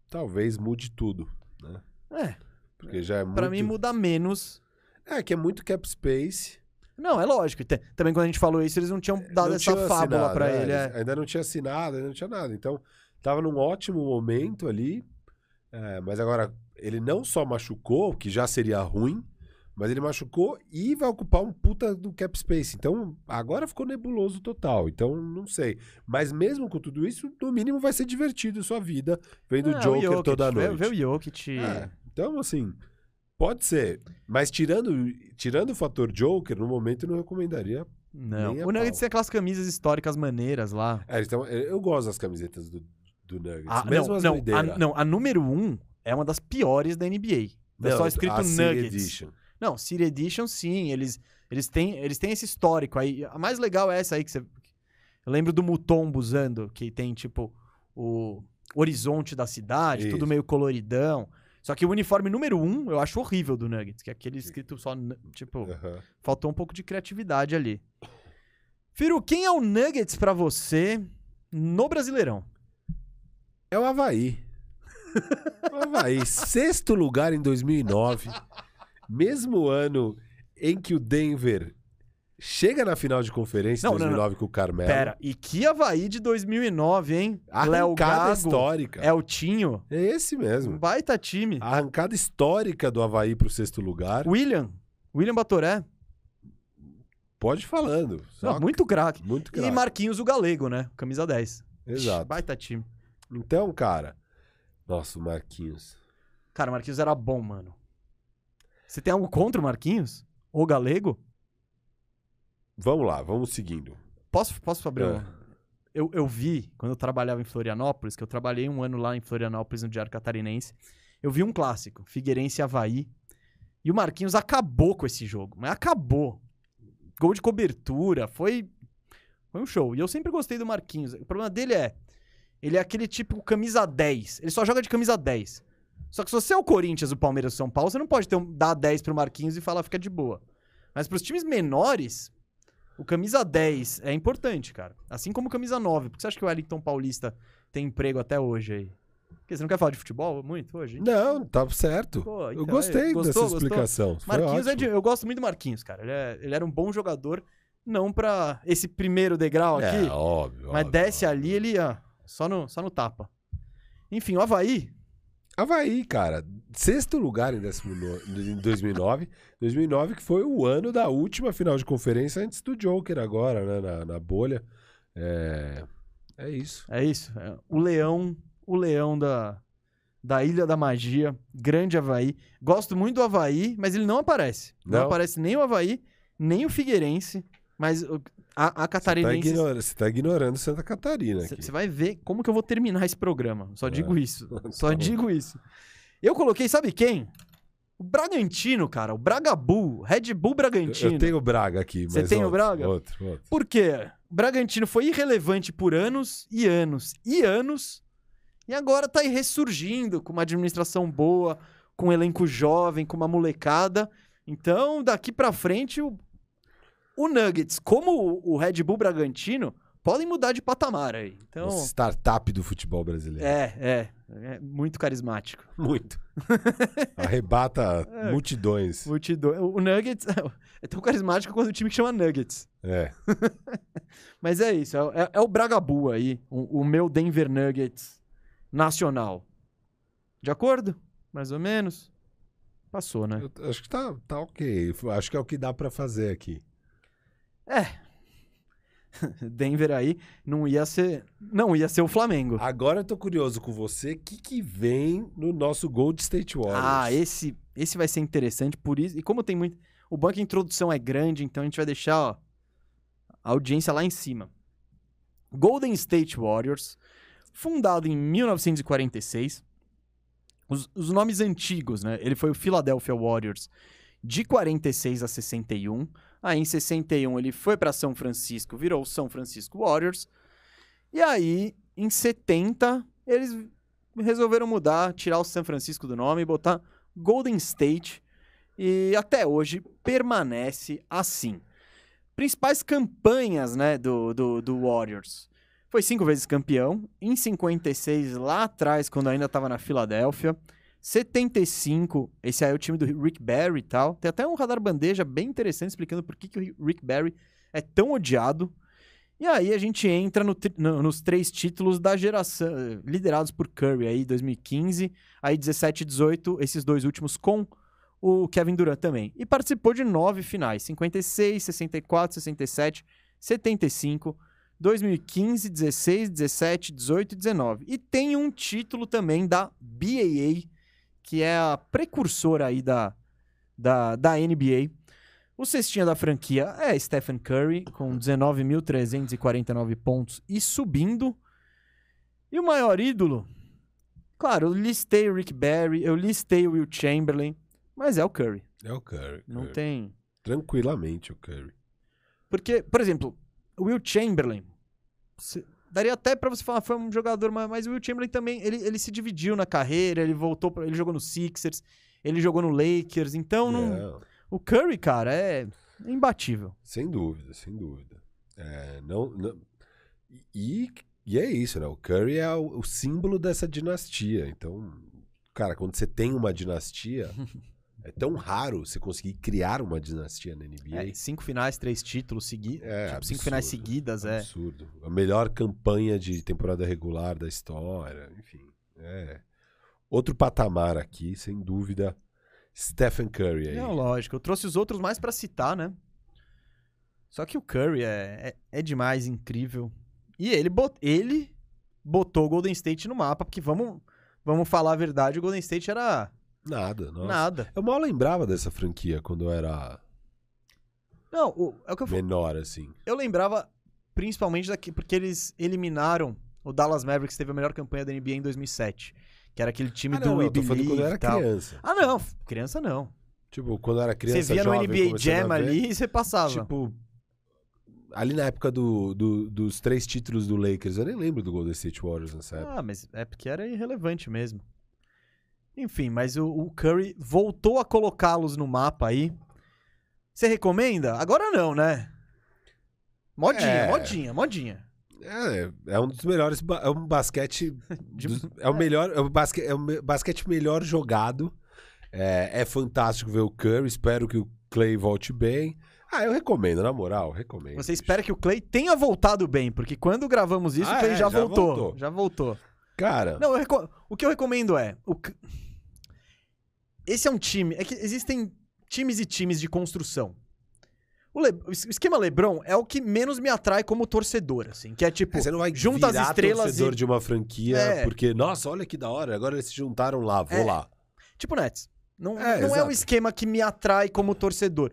Talvez mude tudo, né? É, Porque já é muito... pra mim muda menos. É, que é muito cap space. Não, é lógico. Também quando a gente falou isso, eles não tinham dado Não essa tinha fábula assinado, pra é, ele. eles é. Ainda não tinha assinado, ainda não tinha nada. Então, tava num ótimo momento ali. é, mas agora, ele não só machucou, que já seria ruim, mas ele machucou e vai ocupar um puta do cap space. Então, agora ficou nebuloso total. Então, não sei. Mas mesmo com tudo isso, no mínimo vai ser divertido sua vida vendo Não, o Joker toda vê- noite. Vê o Jokic. É, então, assim, pode ser. Mas tirando, tirando o fator Joker, no momento eu não recomendaria. Não. A O Nuggets pau. tem aquelas camisas históricas maneiras lá. É, eles tão- eu gosto das camisetas do, do Nuggets. Ah, mesmo não, as não, a, não, a número 1 um é uma das piores da NBA. É Não, só escrito a Nuggets. Edition. Não, City Edition sim, eles, eles, têm, eles têm esse histórico aí. A mais legal é essa aí que você. Eu lembro do Mutombo usando, que tem tipo o horizonte da cidade, Isso. tudo meio coloridão. Só que o uniforme número 1 um, eu acho horrível do Nuggets, que é aquele escrito só. Tipo, Aham. faltou um pouco de criatividade ali. Firu, quem é o Nuggets pra você no Brasileirão? É o Havaí. o Havaí. [LAUGHS] Sexto lugar em 2009. Mesmo ano em que o Denver chega na final de conferência em Não, não, 2009 com o Carmelo. Pera, e que Havaí de 2009, hein? Arrancada histórica. é o Tinho, É esse um mesmo. baita time. A arrancada histórica do Havaí pro sexto lugar. William, William Batoré, Pode ir falando. Não, muito craque. muito E craque. Marquinhos o Galego, né? Camisa 10. Exato. Baita time. Então, cara. Nossa, o Marquinhos. Cara, o Marquinhos era bom, mano. Você tem algo contra o Marquinhos? Ou o Galego? Vamos lá, vamos seguindo. Posso, posso Fabrião? É. Eu, eu vi, quando eu trabalhava em Florianópolis, que eu trabalhei um ano lá em Florianópolis, no Diário Catarinense, eu vi um clássico, Figueirense e Havaí, e o Marquinhos acabou com esse jogo, mas acabou. gol de cobertura, foi, foi um show. E eu sempre gostei do Marquinhos. O problema dele é, ele é aquele tipo camisa 10. Ele só joga de camisa 10. Só que se você é o Corinthians, o Palmeiras, o São Paulo, você não pode ter um, dar 10 pro Marquinhos e falar fica de boa. Mas pros times menores, o camisa 10 é importante, cara. Assim como o camisa 9. Por que você acha que o Wellington Paulista tem emprego até hoje aí? Porque você não quer falar de futebol muito hoje? Não, tá certo. Pô, eu então, gostei é, gostou, dessa gostou? explicação. Marquinhos é de, Eu gosto muito do Marquinhos, cara. Ele, é- ele era um bom jogador, não pra esse primeiro degrau aqui. É, óbvio. mas óbvio, desce óbvio. ali, ele ó, só no, só no tapa. Enfim, o Havaí. Havaí, cara. Sexto lugar em, décimo no- em 2009. 2009 que foi o ano da última final de conferência antes do Joker agora, né? Na, na bolha. É... É isso. É isso. é o leão, o leão da, da Ilha da Magia. Grande Havaí. Gosto muito do Havaí, mas ele não aparece. Não, Não? aparece nem o Havaí, nem o Figueirense. Mas o- a, a Você tá, catarinense. ignora- você tá ignorando Santa Catarina aqui. Você vai ver como que eu vou terminar esse programa. Só É. digo isso. [LAUGHS] Só Tá bom. digo isso. Eu coloquei, sabe quem? O Bragantino, cara. O Bragabu. Red Bull Eu, Bragantino. eu tenho o Braga aqui. Você tem o outro, Braga? Outro, outro. Por quê? O Bragantino foi irrelevante por anos e anos e anos. E agora tá aí ressurgindo com uma administração boa, com um elenco jovem, com uma molecada. Então, daqui pra frente, o, o Nuggets, como o, Red Bull Bragantino, podem mudar de patamar aí. Então, startup do futebol brasileiro. é, é. É muito carismático. [LAUGHS] Muito. [LAUGHS] Arrebata É. multidões. Multidão. O Nuggets [LAUGHS] é tão carismático quanto o time que chama Nuggets. É. Mas é isso, é, é- é o Bragabu aí, o, o meu Denver Nuggets nacional. De acordo? Mais ou menos? Passou, né? Eu acho que tá, tá ok. Acho que é o que dá pra fazer aqui. [LAUGHS] Denver aí não ia ser, não ia ser o Flamengo. Agora eu tô curioso com você. O que, que vem no nosso Gold State Warriors? Ah, esse, esse vai ser interessante por isso. E como tem muito, o banco de introdução é grande, então a gente vai deixar ó, a audiência lá em cima. Golden State Warriors, fundado em 1946. Os, os nomes antigos, né? Ele foi o Philadelphia Warriors de 46 a 61. Aí em 61 ele foi para São Francisco, virou São Francisco Warriors. E aí em 70 eles resolveram mudar, tirar o São Francisco do nome e botar Golden State. E até hoje permanece assim. Principais campanhas né, do, do, do Warriors. Foi cinco vezes campeão. Em 56, lá atrás, quando ainda estava na Filadélfia. 75, esse aí é o time do Rick Barry e tal. Tem até um radar bandeja bem interessante explicando por que, que o Rick Barry é tão odiado. E aí a gente entra no no- nos três títulos da geração, liderados por Curry aí, 2015, aí 17 e 18, esses dois últimos com o Kevin Durant também. E participou de nove finais, 56, 64, 67, 75, 2015, 16, 17, 18 e 19. E tem um título também da BAA, que é a precursora aí da, da, da NBA. O cestinha da franquia é Stephen Curry, com 19.349 pontos e subindo. E o maior ídolo? Claro, eu listei o Rick Barry, eu listei o Will Chamberlain, mas é o Curry. É o Curry. Não Curry. tem. Tranquilamente o Curry. Porque, por exemplo, o Will Chamberlain. se- Daria até pra você falar, foi um jogador, mas, mas o Will Chamberlain também, ele, ele se dividiu na carreira, ele voltou, pra, ele jogou no Sixers, ele jogou no Lakers, então não, Não, o Curry, cara, é imbatível. sem dúvida, sem dúvida. É, não, não- E, e é isso, né? O Curry é o, o símbolo dessa dinastia. Então, cara, quando você tem uma dinastia, [LAUGHS] é tão raro você conseguir criar uma dinastia na NBA. É, cinco finais, três títulos seguidos, É, tipo, cinco finais seguidas, é. Absurdo. A melhor campanha de temporada regular da história, enfim. É. Outro patamar aqui, sem dúvida, Stephen Curry aí. Não, lógico. Eu trouxe os outros mais pra citar, né? Só que o Curry é, é, é demais, incrível. E ele, bot, ele botou o Golden State no mapa, porque vamos, vamos falar a verdade, o Golden State era Nada, nossa. nada. Eu mal lembrava dessa franquia quando eu era Não, o- é o que eu menor, assim. Eu lembrava principalmente daqui, porque eles eliminaram o Dallas Mavericks, que teve a melhor campanha da NBA em 2007. Que era aquele time Ah, do não, não, tô falando Believe quando eu era criança. Ah, não. Criança não. Tipo, quando eu era criança, você via no jovem, NBA começando Jam ver, ali e você passava. Tipo, ali na época do, do- dos três títulos do Lakers, eu nem lembro do Golden State Warriors nessa época. Ah, mas é porque era irrelevante mesmo. Enfim, mas o, o Curry voltou a colocá-los no mapa aí. Você recomenda? Agora não, né? Modinha, É. modinha, modinha. É, é um dos melhores. É um basquete. [LAUGHS] Dos- é o melhor. É o, basque, é o basquete melhor jogado. É, é fantástico ver o Curry. Espero que o Clay volte bem. Ah, eu recomendo, na moral, recomendo. Você espera que o Clay tenha voltado bem, porque quando gravamos isso, Ah, o Clay é, já, já voltou, voltou. Já voltou. Cara, Não, reco- o que eu recomendo é. o Esse é um time. É que existem times e times de construção. O, Le- o es- o esquema LeBron é o que menos me atrai como torcedor, assim. Que é tipo, você não vai junta as estrelas torcedor e. de uma franquia É. porque, nossa, olha que da hora, agora eles se juntaram lá, vou É. lá. Tipo Nets. Não, É, não é um esquema que me atrai como torcedor.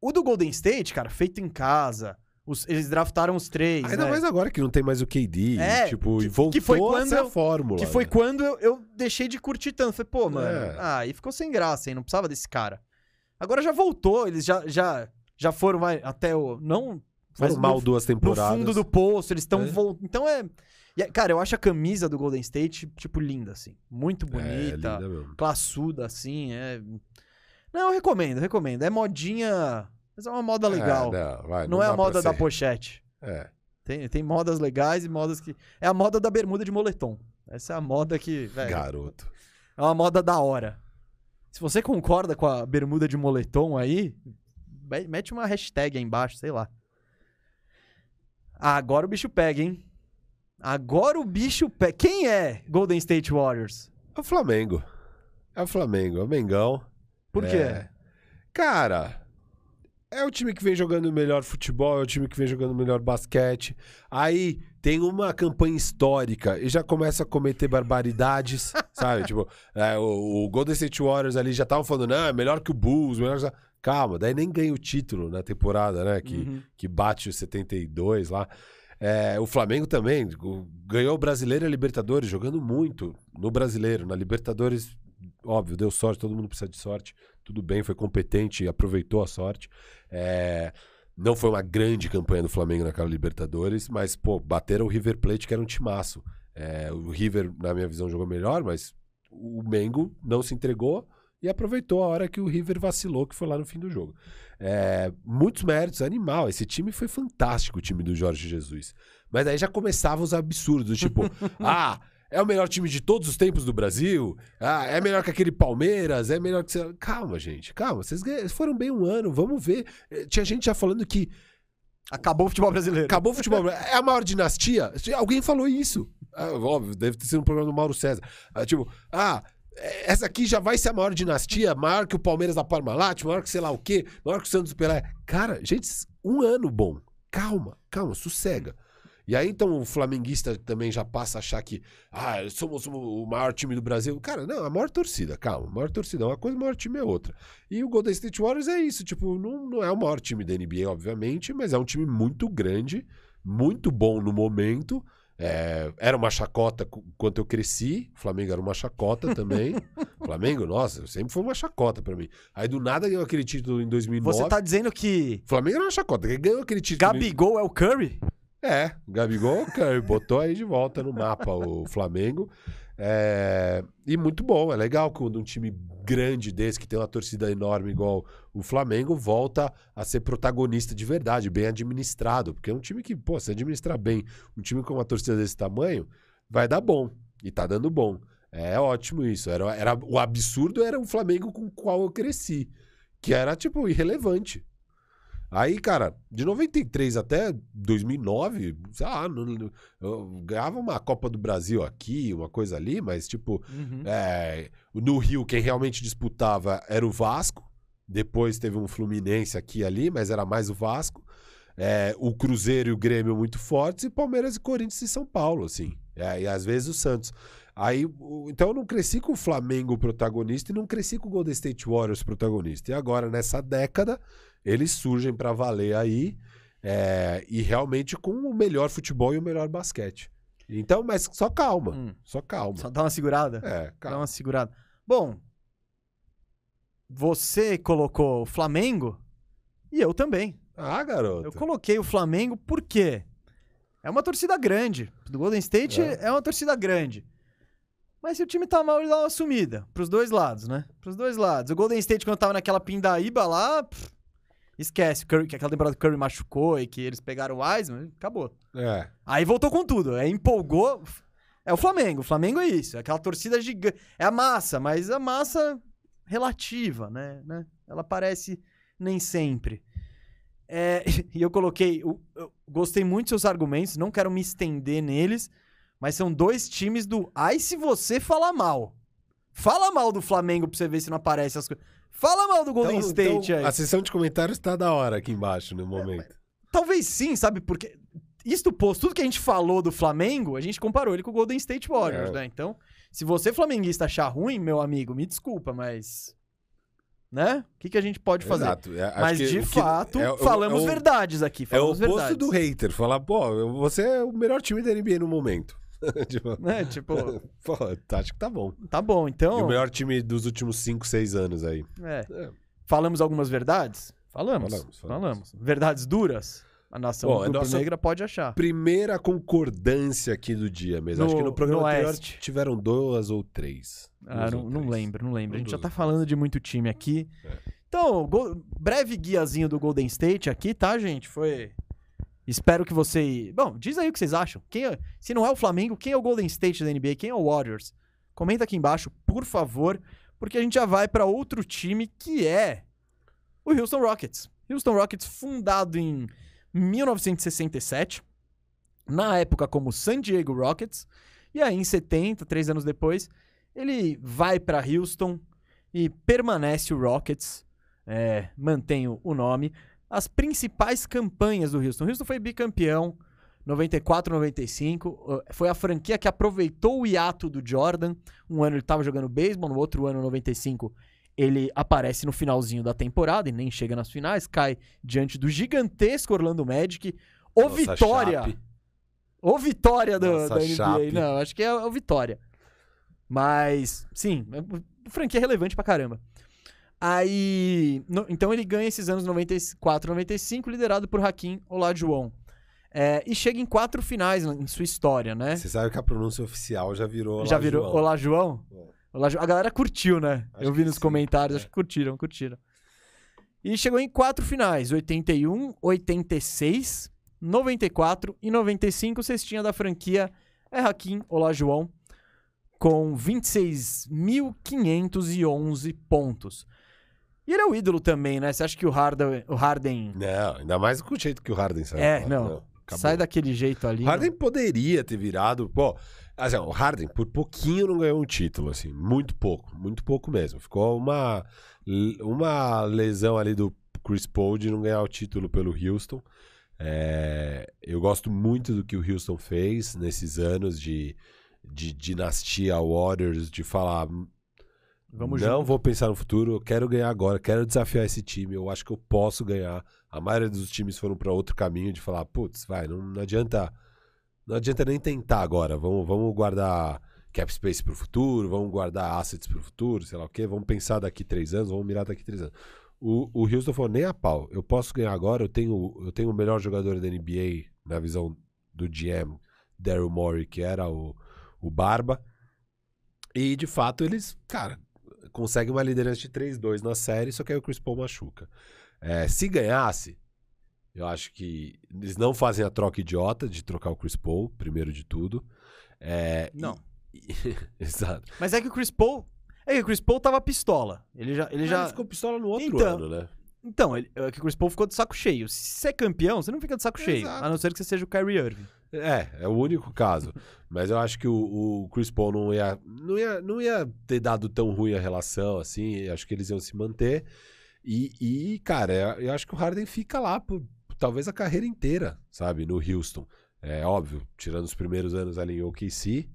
O do Golden State, cara, feito em casa. Os- eles draftaram os três. Ainda né? mais agora que não tem mais o KD. É, tipo, que- e voltou que foi quando a eu- fórmula. Que foi né? quando eu, eu deixei de curtir tanto. Falei, pô, mano, É. ah, aí ficou sem graça, hein? Não precisava desse cara. Agora já voltou, eles já, já, já foram vai, até o. Não. Foram mal no, duas no temporadas. fundo do poço, eles estão É. voltando. Então é. é- Cara, eu acho a camisa do Golden State, tipo, linda, assim. Muito É, bonita, mesmo. classuda, assim. É... Não, eu recomendo, recomendo. É modinha. Mas é uma moda legal. É, não, vai, não, é dá a moda da pochete. É. Tem, tem modas legais e modas que. É a moda da bermuda de moletom. Essa é a moda que. velho, Garoto. é uma moda da hora. Se você concorda com a bermuda de moletom aí, mete uma hashtag aí embaixo, sei lá. Ah, agora o bicho pega, hein? Agora o bicho pega. Quem é Golden State Warriors? É o Flamengo. É o Flamengo, é o Mengão. Por quê? É. Cara, é o time que vem jogando melhor futebol, é o time que vem jogando melhor basquete. Aí tem uma campanha histórica e já começa a cometer barbaridades, [LAUGHS] sabe? Tipo, é, o, o Golden State Warriors ali já estavam falando, não, é melhor que o Bulls, melhor que... Calma, daí nem ganha o título na temporada, né? Que, Uhum. que bate os 72 lá. É, o Flamengo também ganhou o Brasileiro e a Libertadores, jogando muito no Brasileiro. Na Libertadores, óbvio, deu sorte, todo mundo precisa de sorte. Tudo bem, foi competente aproveitou a sorte. É, não foi uma grande campanha do Flamengo naquela Libertadores, mas, pô, bateram o River Plate, que era um timaço. É, o River, na minha visão, jogou melhor, mas o Mengo não se entregou e aproveitou a hora que o River vacilou, que foi lá no fim do jogo. É, muitos méritos, animal. Esse time foi fantástico, o time do Jorge Jesus. Mas aí já começavam os absurdos, tipo, [LAUGHS] ah, é o melhor time de todos os tempos do Brasil, ah, é melhor que aquele Palmeiras, é melhor que. Calma, gente, calma. Vocês foram bem um ano, vamos ver. Eh, Tinha gente já falando que Acabou o futebol brasileiro. acabou o futebol. É a maior dinastia? Alguém falou isso. Ah, óbvio, deve ter sido um programa do Mauro César. Ah, tipo, ah, essa aqui já vai ser a maior dinastia, maior que o Palmeiras da Parmalat, maior que sei lá o quê, maior que o Santos Pelé. Cara, gente, um ano bom. Calma, calma, sossega. E aí, então, o flamenguista também já passa a achar que ah, somos o maior time do Brasil. Cara, não, a maior torcida, calma. A maior torcida é uma coisa, o maior time é outra. E o Golden State Warriors é isso, tipo, não, não é o maior time da NBA, obviamente, mas é um time muito grande, muito bom no momento. É, era uma chacota quando eu cresci. O Flamengo era uma chacota também. [LAUGHS] Flamengo, nossa, sempre foi uma chacota pra mim. Aí do nada ganhou aquele título em 2009. Você tá dizendo que Flamengo era uma chacota. Ganhou aquele título? em- Gabigol é o Curry? É, Gabigol botou aí de volta no mapa o Flamengo. É, e muito bom, é legal quando um time grande desse, que tem uma torcida enorme igual o Flamengo, volta a ser protagonista de verdade, bem administrado. Porque é um time que, pô, se administrar bem, um time com uma torcida desse tamanho, vai dar bom. E tá dando bom. É ótimo isso. Era, era, o absurdo era o Flamengo com o qual eu cresci. Que era, tipo, irrelevante. Aí, cara, de 93 até 2009, sei lá, não- eu ganhava uma Copa do Brasil aqui, uma coisa ali, mas, tipo, Uhum. é, no Rio, quem realmente disputava era o Vasco. Depois teve um Fluminense aqui e ali, mas era mais o Vasco. É, o Cruzeiro e o Grêmio muito fortes, e Palmeiras e Corinthians e São Paulo, assim. É, e às vezes o Santos. Aí, então eu não cresci com o Flamengo protagonista e não cresci com o Golden State Warriors protagonista. E agora, nessa década, eles surgem pra valer aí, é, e realmente com o melhor futebol e o melhor basquete. Então, mas só calma, Hum. só calma. Só dá uma segurada. É, Dá calma. uma segurada. Bom, você colocou o Flamengo e eu também. Ah, garoto. Eu coloquei o Flamengo por quê? É uma torcida grande. Do Golden State é, É. uma torcida grande. Mas se o time tá mal, ele dá uma sumida. Pros dois lados, né? Pros dois lados. O Golden State, quando tava naquela pindaíba lá, pff, esquece. Curry, que aquela temporada que o Curry machucou e que eles pegaram o Wiseman, acabou. É. Aí voltou com tudo. Aí empolgou. É o Flamengo. O Flamengo é isso. É aquela torcida gigante. É a massa, mas a massa relativa, né? né? Ela aparece nem sempre. É, [LAUGHS] e eu coloquei. Eu, eu gostei muito dos seus argumentos, não quero me estender neles, mas são dois times do. Ai, se você falar mal. Fala mal do Flamengo pra você ver se não aparece as coisas. Fala mal do Golden Então- State então, aí. A sessão de comentários tá da hora aqui embaixo no momento. Talvez sim, sabe? Porque isto posto, tudo que a gente falou do Flamengo, a gente comparou ele com o Golden State Warriors, É. né? Então, se você flamenguista achar ruim, meu amigo, me desculpa, mas né? O que, que a gente pode fazer? Exato. É, acho Mas de fato, é falamos é o- verdades aqui, É o falamos oposto verdades. do hater. Falar, pô, você é o melhor time da NBA no momento. [LAUGHS] tipo, Né? Tipo, [LAUGHS] pô, acho que tá bom. tá bom, E então, o melhor time dos últimos 5, 6 anos aí. é, É. falamos algumas verdades? Falamos, Falamos, falamos. falamos. Verdades duras? A nação Bom, nossa- negra pode achar. Primeira concordância aqui do dia mesmo. Acho No- que no programa no anterior Oeste. tiveram duas ou três. Ah, não, ou não três. lembro, não lembro. A gente já tá falando de muito time aqui. É. Então, breve guiazinho do Golden State aqui, tá, gente? Foi. Espero que você. Bom, diz aí o que vocês acham. Quem é- Se não é o Flamengo, quem é o Golden State da NBA? Quem é o Warriors? Comenta aqui embaixo, por favor, porque a gente já vai pra outro time que é o Houston Rockets. Houston Rockets, fundado em 1967, na época como San Diego Rockets, e aí em 70, três anos depois, ele vai pra Houston e permanece o Rockets, é, mantém o nome. As principais campanhas do Houston. Houston foi bicampeão 94, 95. uh, Foi a franquia que aproveitou o hiato do Jordan. Um ano ele estava jogando beisebol, no outro ano, 95, ele aparece no finalzinho da temporada e nem chega nas finais, cai diante do gigantesco Orlando Magic. O Nossa Vitória! chape. Ou Vitória do, Nossa da NBA. chape. Não, acho que é o Vitória. Mas, sim, é franquia relevante pra caramba. Aí. no- então ele ganha esses anos 94, 95, liderado por Hakim Olajuwon. É, e chega em quatro finais em sua história, né? Você sabe que a pronúncia oficial já virou. Já virou João. Olajuwon? É. A galera curtiu, né? Acho Eu vi nos sim, comentários, é. acho que curtiram, curtiram. E chegou em quatro finais: 81, 86, 94 e 95. Cestinha da franquia é Hakim Olajuwon, com 26.511 pontos. E ele é o ídolo também, né? Você acha que o Harden. O Harden Não, ainda mais com o jeito que o Harden saiu. é, não. acabou. sai daquele jeito ali. O Harden poderia ter virado. Pô, assim, o Harden por pouquinho não ganhou um título, assim. Muito pouco, muito pouco mesmo. Ficou uma, uma lesão ali do Chris Paul de não ganhar o título pelo Houston. É, eu gosto muito do que o Houston fez nesses anos de, de dinastia Warriors, de falar. Vamos não junto. vou pensar no futuro, eu quero ganhar agora, quero desafiar esse time, eu acho que eu posso ganhar. A maioria dos times foram para outro caminho de falar, putz, vai, não, não adianta, não adianta nem tentar agora. Vamos, vamos guardar cap space para o futuro, vamos guardar assets para o futuro, sei lá o quê. Vamos pensar daqui três anos, vamos mirar daqui três anos. O, o Houston falou nem a pau. Eu posso ganhar agora. Eu tenho, eu tenho o melhor jogador da NBA na visão do GM, Daryl Morey, que era o, o Barba. E de fato eles, cara, conseguem uma liderança de 3-2 na série, só que aí o Chris Paul machuca. É, se ganhasse, eu acho que eles não fazem a troca idiota de trocar o Chris Paul, primeiro de tudo. É, Não. e- [LAUGHS] Exato. Mas é que o Chris Paul. É que o Chris Paul tava pistola. Ele já. Ele Ele já... já ficou pistola no outro Então, ano, né? Então, ele, é que o Chris Paul ficou de saco cheio. Se você é campeão, você não fica de saco cheio. A não ser que você seja o Kyrie Irving. É, é o único caso. Mas eu acho que o, o Chris Paul não ia, não, ia, não ia ter dado tão ruim a relação assim. Acho que eles iam se manter. E, e, cara, eu- eu acho que o Harden fica lá por talvez a carreira inteira, sabe? No Houston. É óbvio, tirando os primeiros anos ali em OKC.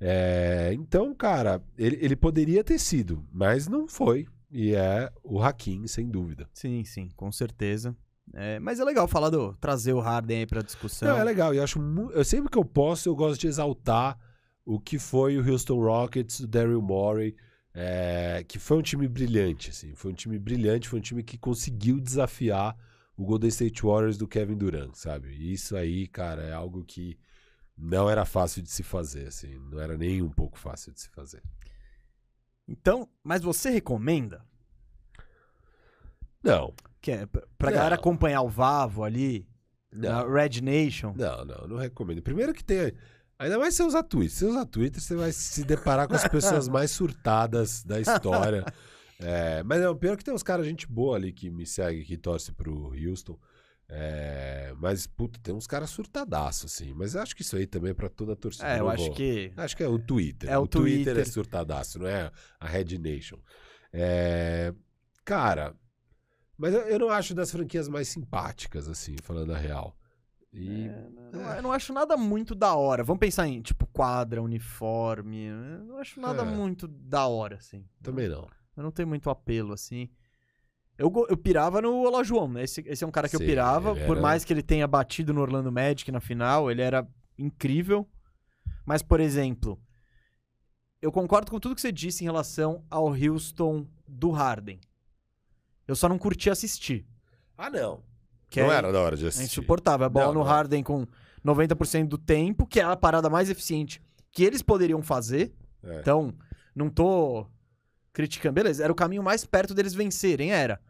É, então, cara, ele, ele poderia ter sido, mas não foi. E é o Hakim, sem dúvida. Sim, sim, com certeza. É, mas é legal falar do. trazer o Harden aí pra discussão. Não, é legal. E eu acho eu sempre que eu posso, eu gosto de exaltar o que foi o Houston Rockets, o Daryl Morey, é, que foi um time brilhante, assim. Foi um time brilhante, foi um time que conseguiu desafiar o Golden State Warriors do Kevin Durant, sabe? E Isso aí, cara, é algo que não era fácil de se fazer, assim. Não era nem um pouco fácil de se fazer. Então, mas você recomenda Não, que é pra Não. galera acompanhar o Vavo ali, não, Red Nation? não, não, não recomendo. Primeiro que tem. Ainda mais se você usar Twitter. Se você usar Twitter, você vai se deparar com as pessoas [LAUGHS] mais surtadas da história. É, mas não, pior que tem uns caras, gente boa ali que me segue, que torce pro Houston. É, mas, puta, tem uns caras surtadaço, assim. Mas eu acho que isso aí também é pra toda a torcida. É, eu acho vou- que Acho que é o Twitter. É o Twitter. é Twitter. surtadaço, não é a Red Nation. É, cara, mas eu, eu não acho das franquias mais simpáticas, assim, falando a real. E Não, Eu não acho nada muito da hora. Vamos pensar em, tipo, quadra, uniforme. Eu não acho nada É. muito da hora, assim. também não. Eu não tenho muito apelo, assim. Eu, eu pirava no Olajuwon, né? Esse, esse é um cara que eu Sim, pirava. ele Por era- mais que ele tenha batido no Orlando Magic na final, ele era incrível. Mas, por exemplo, eu concordo com tudo que você disse em relação ao Houston do Harden. Eu só não curti assistir. Ah, não. Que não é, era da hora de é assistir. insuportável. A bola Não, no não. Harden com 90% do tempo, que é a parada mais eficiente que eles poderiam fazer. É. Então, não tô criticando. Beleza, era o caminho mais perto deles vencerem, era.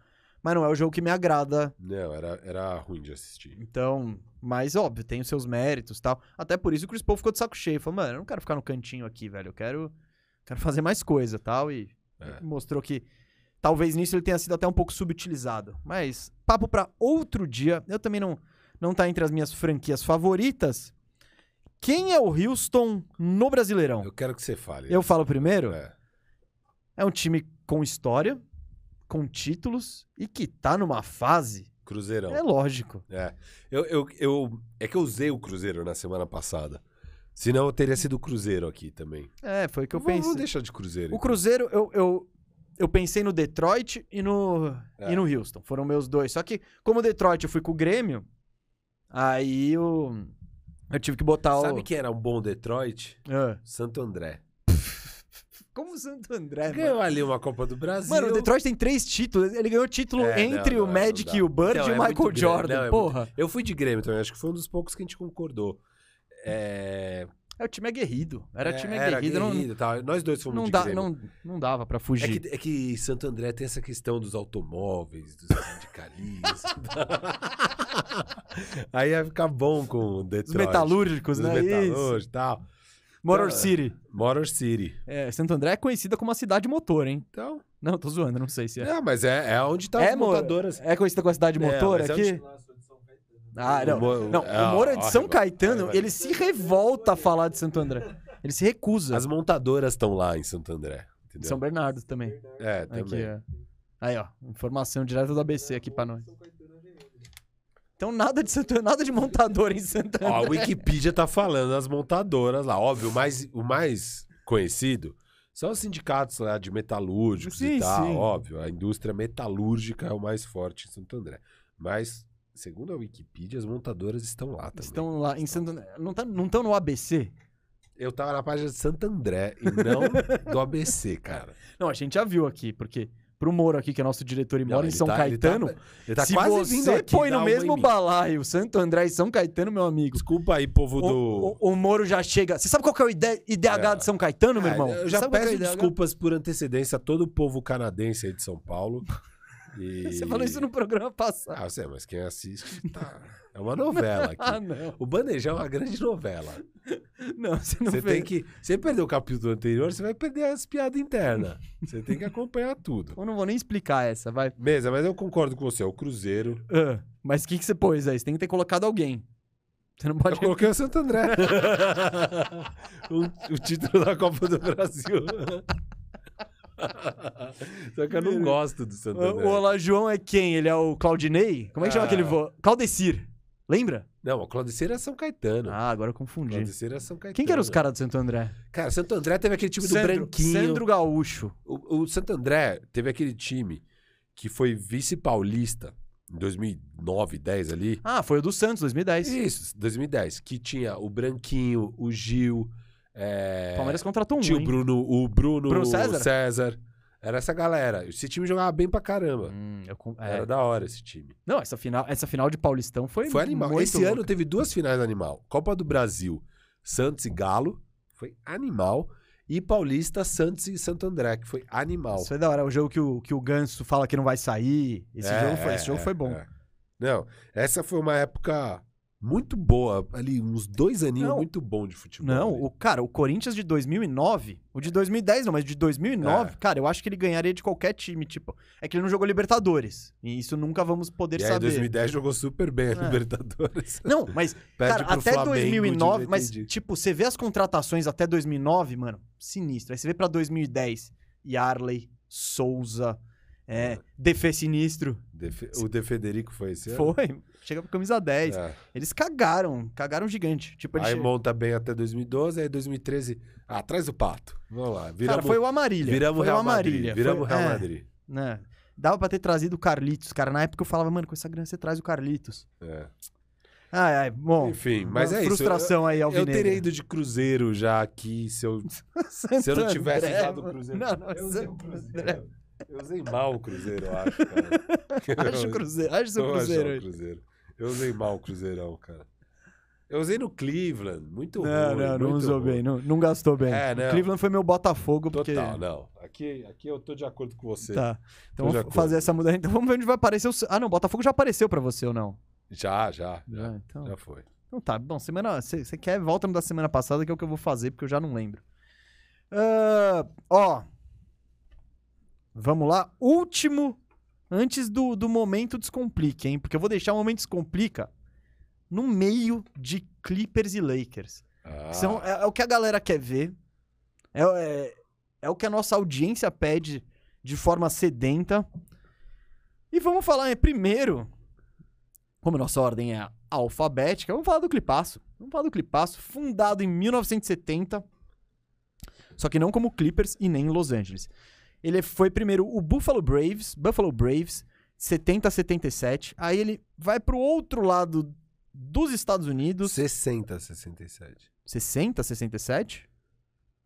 Mas não é o jogo que me agrada. Não, era, era ruim de assistir. Então, mas óbvio, tem os seus méritos e tal. Até por isso o Chris Paul ficou de saco cheio. Falou, mano, eu não quero ficar no cantinho aqui, velho. Eu quero, quero fazer mais coisa tal. E É. mostrou que talvez nisso ele tenha sido até um pouco subutilizado. Mas, papo pra outro dia. Eu também não, não tá entre as minhas franquias favoritas. Quem é o Houston no Brasileirão? Eu quero que você fale. Eu falo primeiro? É. É um time com história, com títulos e que tá numa fase. Cruzeirão. É lógico. É. Eu, eu, eu, é que eu usei o Cruzeiro na semana passada. Senão eu teria sido Cruzeiro aqui também. É, foi o que eu Vamos- pensei. Vamos deixar de Cruzeiro. O então. Cruzeiro, eu, eu, eu pensei no Detroit e no, É. e no Houston. Foram meus dois. Só que, como o Detroit eu fui com o Grêmio, aí eu, eu tive que botar Sabe o. quem era um bom Detroit? Ah. Santo André. [LAUGHS] Como o Santo André, mano. Ganhou ali uma Copa do Brasil. Mano, o Detroit tem três títulos. Ele ganhou título É, entre não, o não, Magic não dá. e o Bird Não, e é o muito Michael grande. Jordan. Não, é porra. Eu fui de Grêmio também, acho que foi um dos poucos que a gente concordou. É... É, o time é guerrido. Era é, time era aguerrido. não- guerrido e tal. Nós dois fomos Não, dá, não, não dava pra É fugir. que, é que Santo André tem essa questão dos automóveis, dos sindicalistas. [LAUGHS] Aí ia ficar bom com o Os Detroit. metalúrgicos, Os né? Metalúrgicos e tal. Motor Então, City. Motor City. É, Santo André é conhecida como a cidade motor, hein? Então, Não, tô zoando, não sei se é. é, mas é, é onde tá é, as mo- montadoras. é conhecida como a cidade É, motor é aqui? onde- Ah, não. O Mo- Não, o Moro é ó, de São Caetano, ele se revolta a falar de Santo André. Ele se recusa. As montadoras estão lá em Santo André. Entendeu? São Bernardo também. É, Aqui, também. é. Aí, ó. Informação direta do ABC aqui pra nós. Então nada de Santo nada de montador em Santo André. Ó, a Wikipedia tá falando das montadoras lá. Óbvio, o mais, o mais conhecido são os sindicatos lá de metalúrgicos Sim, e tal. sim. Óbvio, a indústria metalúrgica é o mais forte em Santo André. Mas, segundo a Wikipedia, as montadoras estão lá também. Estão lá em Santo André. Não estão não tão no ABC? Eu tava na página de Santo André e não do ABC, [LAUGHS] cara. Não, a gente já viu aqui, porque pro Moro aqui, que é nosso diretor e Não, mora em ele São tá- ele Caetano, tá- Ele tá se quase você vindo aqui põe no mesmo balaio Santo André e São Caetano, meu amigo, Desculpa aí, povo o, do... o, o Moro já chega... Você sabe qual que é o ID- IDH É. de São Caetano, meu Ah, irmão? Eu já Sabe é peço desculpas por antecedência a todo o povo canadense aí de São Paulo. E- Você falou isso no programa passado. Ah, eu sei, mas quem assiste [LAUGHS] tá... É uma novela [LAUGHS] Ah, aqui. não. O Bandejão é uma grande novela. Não, você não Você tem que. Você perdeu o capítulo anterior, você vai perder as piadas internas. Você tem que acompanhar tudo. Eu não vou nem explicar essa, vai. Mesa, mas eu concordo com você. É o Cruzeiro. Ah, mas o que, que você pôs aí? Você tem que ter colocado alguém. Você não Eu pode... coloquei o Santo André. [LAUGHS] o, o título da Copa do Brasil. [LAUGHS] Só que eu não gosto do Santo O, Olá João é quem? Ele é o Claudinei? Como é que chama Ah. aquele vô? Claudecir. Lembra? Não, o Claudiceiro é São Caetano. Ah, agora eu confundi. Claudiceiro é São Caetano. Quem que eram os caras do Santo André? Cara, Santo André teve aquele time do Sandro, Branquinho. Sandro Gaúcho. O, o Santo André teve aquele time que foi vice-paulista em 2009, 10 ali. Ah, foi o do Santos, 2010. Isso, 2010. Que tinha o Branquinho, o Gil. É, Palmeiras contratou um, Tinha o? Bruno, o Bruno, Bruno César? César. Era essa galera. Esse time jogava bem pra caramba. Hum, eu é. Era da hora esse time. Não, essa final, essa final de Paulistão foi, Foi animal. Esse louca. ano teve duas finais animal. Copa do Brasil, Santos e Galo, foi animal. E Paulista, Santos e Santo André, que foi animal. Isso foi da hora. O jogo que o, que o Ganso fala que não vai sair. Esse É, jogo foi, esse jogo é, foi bom. é. Não, essa foi uma época muito boa. Ali, uns dois aninhos Não. muito bom de futebol. Não, ali. o cara, o Corinthians de 2009, o de 2010 não, mas de 2009, É. cara, eu acho que ele ganharia de qualquer time, tipo, é que ele não jogou Libertadores, e isso nunca vamos poder E aí, em saber. 2010 jogou super bem a É. Libertadores. [LAUGHS] Não, mas cara, até Flamengo de 2009, mas tipo, você vê as contratações até 2009, mano, sinistro. Aí você vê pra 2010, Yarley, Souza, é, Defê Sinistro, Defe- O De Federico foi esse ano? foi, chega pra camisa 10. É. Eles cagaram, cagaram gigante. Tipo, Aí che- monta bem até 2012, aí 2013. Ah, traz o pato. Vamos lá. Cara, Viramos, foi o Amarilha. viramos foi Real o Amarilha. Madrid. Viramos foi, Real é, Madrid. né? Dava pra ter trazido o Carlitos, cara. Na época eu falava, mano, com essa grana você traz o Carlitos. É. Ai, ai, bom. Enfim, mas é isso. frustração aí, Eu Alvinegra. teria ido de Cruzeiro já aqui se eu, [LAUGHS] se eu não tivesse André, usado o. Cruzeiro. Não, não, eu o Santo Cruzeiro. Eu usei mal o Cruzeiro, eu acho, cara. [LAUGHS] Acho o Cruzeiro, acho seu Cruzeiro. o. Cruzeiro. Eu usei mal o Cruzeirão, cara. Eu usei no Cleveland, muito Não, ruim. não, não usou ruim. bem, não, não gastou bem. É, não. Cleveland foi meu Botafogo, porque... Total, não. Aqui, aqui eu tô de acordo com você. Tá, então Tô vamos fazer essa mudança. Então vamos ver onde vai aparecer o... Ah, não, Botafogo já apareceu pra você ou não? Já, já, já, Já, então... já foi. Então tá, bom, semana. Você quer, volta no da semana passada, que é o que eu vou fazer, porque eu já não lembro. Ah, ó. Vamos lá. Último. Antes do, do momento descomplica, hein? Porque eu vou deixar o momento descomplica no meio de Clippers e Lakers. Ah, São, é, é o que a galera quer ver. É, é, é o que a nossa audiência pede de forma sedenta. E vamos falar é, primeiro, como nossa ordem é alfabética, vamos falar do Clipaço. Vamos falar do Clipaço, fundado em 1970, só que não como Clippers e nem em Los Angeles. Ele foi primeiro o Buffalo Braves, Buffalo Braves, 70 a 77. Aí ele vai pro outro lado dos Estados Unidos, 60, 67. 60 a 67?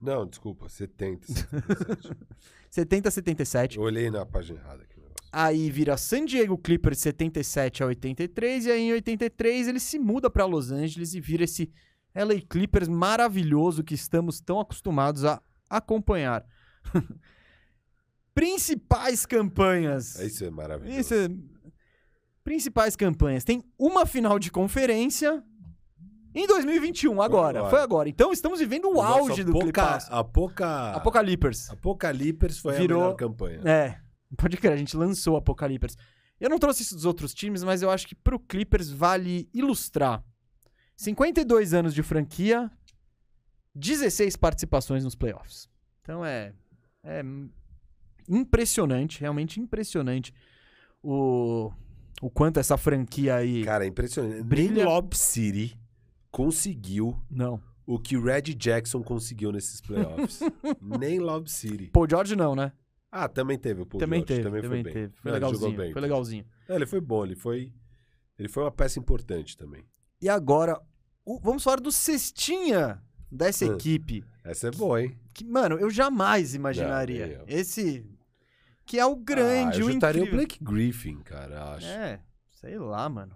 Não, desculpa, 70, 77. 70 a 77. [LAUGHS] eu olhei na página errada aqui. Aí vira San Diego Clippers 77 a 83 e aí em 83 ele se muda pra Los Angeles e vira esse LA Clippers maravilhoso que estamos tão acostumados a acompanhar. [LAUGHS] Principais campanhas. Isso é maravilhoso. Isso é- Principais campanhas. Tem uma final de conferência em 2021, agora. agora. Foi agora. Então estamos vivendo o, nosso auge do Apoca- Clippers. Apoca... Apocalipers. Apocalipers foi Virou- a melhor campanha. É, pode crer, a gente lançou o Apocalipers. Eu não trouxe isso dos outros times, mas eu acho que pro Clippers vale ilustrar. 52 anos de franquia, 16 participações nos playoffs. Então é, é impressionante, realmente impressionante o, o quanto essa franquia aí... Cara, é impressionante. Brilha. Nem Lob City conseguiu Não. o que Red Jackson conseguiu nesses playoffs. [LAUGHS] Nem Lob City. Paul George não, né? Ah, também teve o Paul também George, teve, também, também, foi bem. Foi Não, ele jogou legalzinho, bem, foi legalzinho. É, ele foi bom, ele foi... Ele foi uma peça importante também. E agora, o- vamos falar do cestinha dessa Hum. equipe. Essa é boa, hein? que, mano, eu jamais imaginaria. nem eu. Esse. Que é o grande, ah, eu o incrível. o Blake Griffin, cara, acho. É, sei lá, mano.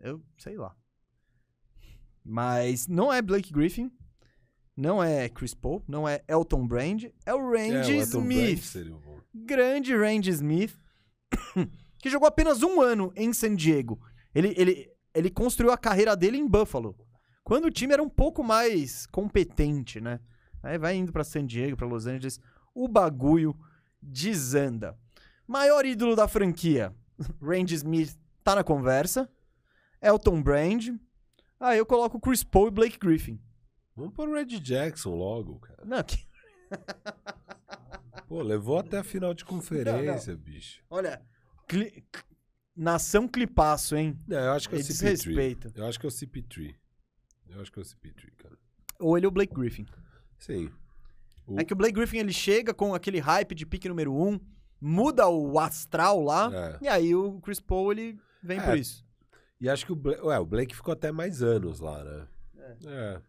Eu sei lá. Mas não é Blake Griffin, não é Chris Paul, não é Elton Brand, é o É, Randy o Elton Brand Smith. o bom. Grande Randy Smith, [COUGHS] que jogou apenas um ano em San Diego. Ele, ele, ele construiu a carreira dele em Buffalo, quando o time era um pouco mais competente, né? Aí vai indo pra San Diego, pra Los Angeles, o bagulho desanda. Maior ídolo da franquia, [LAUGHS] Randy Smith tá na conversa. Elton Brand. Aí eu coloco Chris Paul e Blake Griffin. Vamos pôr o Red Jackson logo, cara. Não, que- Pô, levou até a final de conferência, bicho. olha, cli- nação clipaço, hein? Não, eu acho que é É o CP3. desrespeito. Eu acho que é o CP3. Eu acho que é o CP3, cara. Ou ele ou o Blake Griffin. Sim. O- É que o Blake Griffin ele chega com aquele hype de pique número um, muda o astral lá, É. e aí o Chris Paul ele vem É, por isso. E acho que o Blake, ué, o Blake ficou até mais anos lá, né? É.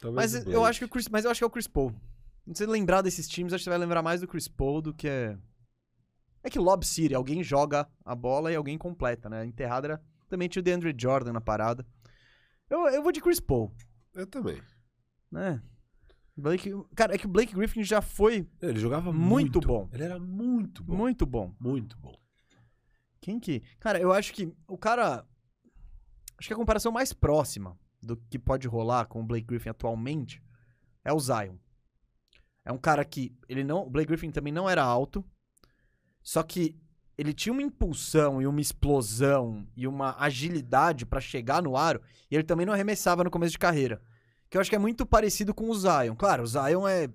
Talvez Mas eu acho que o Chris, mas eu acho que é o Chris Paul. Não sei lembrar desses times, acho que você vai lembrar mais do Chris Paul do que é. É que Lob City, alguém joga a bola e alguém completa, né? Enterrada era. Também tinha o DeAndre Jordan na parada. Eu, eu vou de Chris Paul, Eu também. né? Blake, cara, é que o Blake Griffin já foi Ele jogava Muito muito, bom. Ele era muito bom. muito bom. Muito bom. Quem que. Cara, eu acho que o cara. Acho que a comparação mais próxima do que pode rolar com o Blake Griffin atualmente é o Zion. É um cara que. Ele não. O Blake Griffin também não era alto. Só que ele tinha uma impulsão e uma explosão e uma agilidade pra chegar no aro. E ele também não arremessava no começo de carreira. Que eu acho que é muito parecido com o Zion. Claro, o Zion é.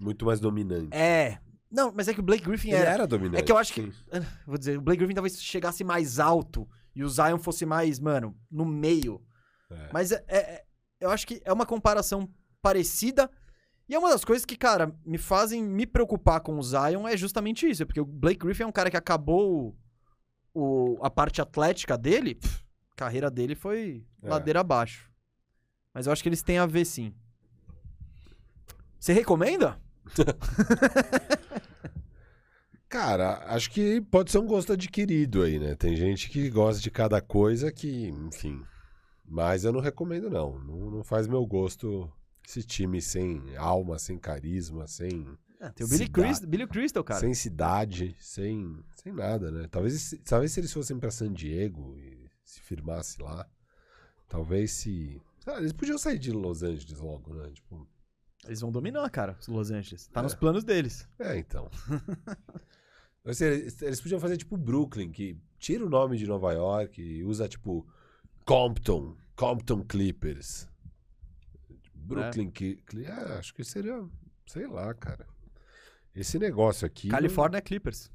Muito mais dominante. É. Não, mas é que o Blake Griffin Ele era. era dominante. É que eu acho que- sim. Vou dizer, o Blake Griffin talvez chegasse mais alto e o Zion fosse mais, mano, no meio. É. Mas é, é- é- eu acho que é uma comparação parecida. E é uma das coisas que, cara, me fazem me preocupar com o Zion é justamente isso. é Porque o Blake Griffin é um cara que acabou o, o- a parte atlética dele, pff, a carreira dele foi É. ladeira abaixo. Mas eu acho que eles têm a ver sim. Você recomenda? [LAUGHS] Cara, acho que pode ser um gosto adquirido aí, né? Tem gente que gosta de cada coisa que, enfim. Mas eu não recomendo, não. Não, não faz meu gosto esse time sem alma, sem carisma, sem, Ah, tem o Billy. Crystal, Billy Crystal, cara. sem cidade, sem, sem nada, né? Talvez, talvez se eles fossem pra San Diego e se firmasse lá, talvez se. Ah, eles podiam sair de Los Angeles logo, né? Tipo, Eles vão dominar, cara, os Los Angeles. Tá É. nos planos deles. É, então. [LAUGHS] Assim, eles, eles podiam fazer tipo Brooklyn, que tira o nome de Nova York e usa tipo Compton, Compton Clippers. Brooklyn, que, Cli- é, acho que seria, sei lá, cara. Esse negócio aqui. California Clippers.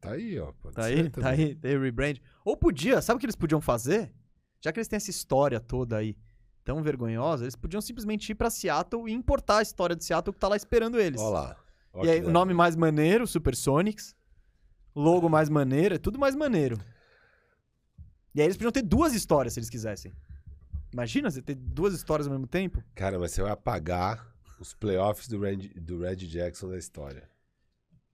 Tá aí, ó. Tá aí, tá aí, tem rebrand. Ou podia, sabe o que eles podiam fazer? Já que eles têm essa história toda aí tão vergonhosa, eles podiam simplesmente ir pra Seattle e importar a história de Seattle que tá lá esperando eles. Ó lá. E aí, o nome mais maneiro, Supersonics. Logo mais maneiro, é tudo mais maneiro. E aí eles podiam ter duas histórias se eles quisessem. Imagina você ter duas histórias ao mesmo tempo? Cara, mas você vai apagar os playoffs do Red, do Red Jackson da história.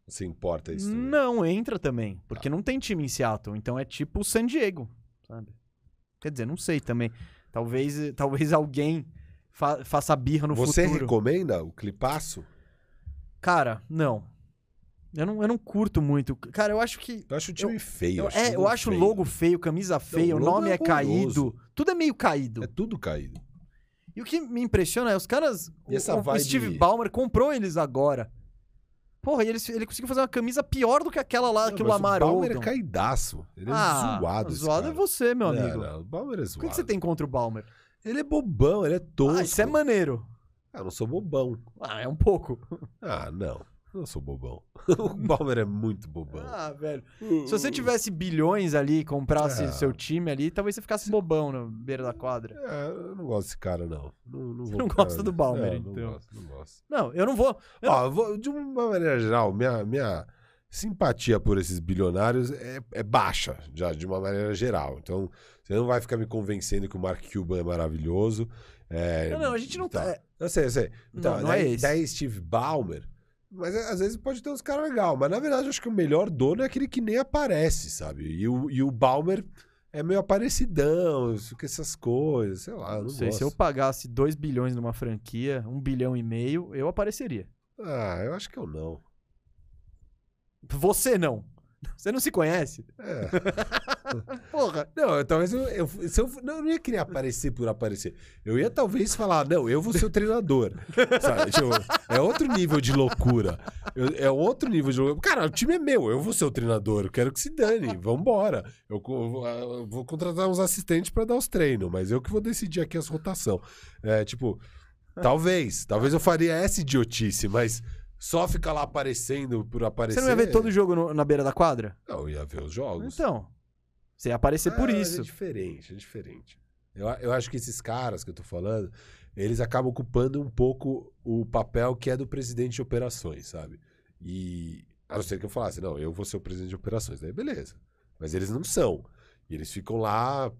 Você importa isso também? Não, entra também. Porque não tem time em Seattle. Então é tipo o San Diego, sabe? Quer dizer, não sei também. Talvez, talvez [LAUGHS] alguém fa- faça birra no Você futuro. recomenda o clipaço? Cara, não. Eu não, eu não curto muito. Cara, eu acho que. Eu acho o time feio. Eu, acho é, eu acho o feio. logo feio, camisa feia, o o nome é é, caído. Tudo é meio caído. É tudo caído. E o que me impressiona é os caras. E essa o, o vibe- Steve Ballmer comprou eles agora. Porra, e eles, ele conseguiu fazer uma camisa pior do que aquela lá Não, que o Lamar o Balmer Odom. é caidaço. Ele é ah, zoado. zoado é você, meu Não, amigo. não, o Balmer é O zoado. que, que você tem contra o Balmer? Ele é bobão, ele é tosco. Ah, isso é maneiro. Ah, eu não sou bobão. Ah, é um pouco. Ah, não. Eu não sou bobão. [LAUGHS] o Balmer é muito bobão. Ah, velho. Se você tivesse bilhões ali comprasse Ah. seu time ali, talvez você ficasse bobão na beira da quadra. É, eu não gosto desse cara, não. não, não Você não gosta do Balmer, É, Não então. gosto, não gosto. Não, eu não vou. Eu Ó, eu vou- de uma maneira geral, minha, minha simpatia por esses bilionários é, é baixa, já de uma maneira geral. Então, você não vai ficar me convencendo que o Mark Cuban é maravilhoso. É, Não, não, a gente não tá- então, Eu sei, eu sei. Então, Não, não é daí, esse. daí Steve Ballmer. Mas é, às vezes pode ter uns caras legais. Mas na verdade, eu acho que o melhor dono é aquele que nem aparece, sabe? E o, e o Balmer é meio aparecidão, fica essas coisas, sei lá. Não, não sei, gosto. se eu pagasse 2 bilhões numa franquia, 1 bilhão e meio, eu apareceria. Ah, eu acho que eu não. Você não. Você não se conhece? É. [LAUGHS] Porra. Não, talvez eu, eu, eu, não, eu não ia querer aparecer por aparecer. Eu ia talvez falar, não, eu vou ser o treinador. Sabe? [LAUGHS] Tipo, é outro nível de loucura. É outro nível de loucura. Cara, o time é meu, eu vou ser o treinador. Eu quero que se dane. Vambora. Eu, co- eu vou- contratar uns assistentes pra dar os treinos, mas eu que vou decidir aqui as rotação. É, tipo, talvez. Talvez eu faria essa idiotice, mas só ficar lá aparecendo por aparecer. Você não ia ver todo jogo no- na beira da quadra? Não, ia ver os jogos. Então. Você ia aparecer por Ah, mas isso. É diferente, é diferente. Eu, a- eu acho que esses caras que eu tô falando, eles acabam ocupando um pouco o papel que é do presidente de operações, sabe? E a não ser que eu falasse, não, eu vou ser o presidente de operações, daí beleza. Mas eles não são. E eles ficam lá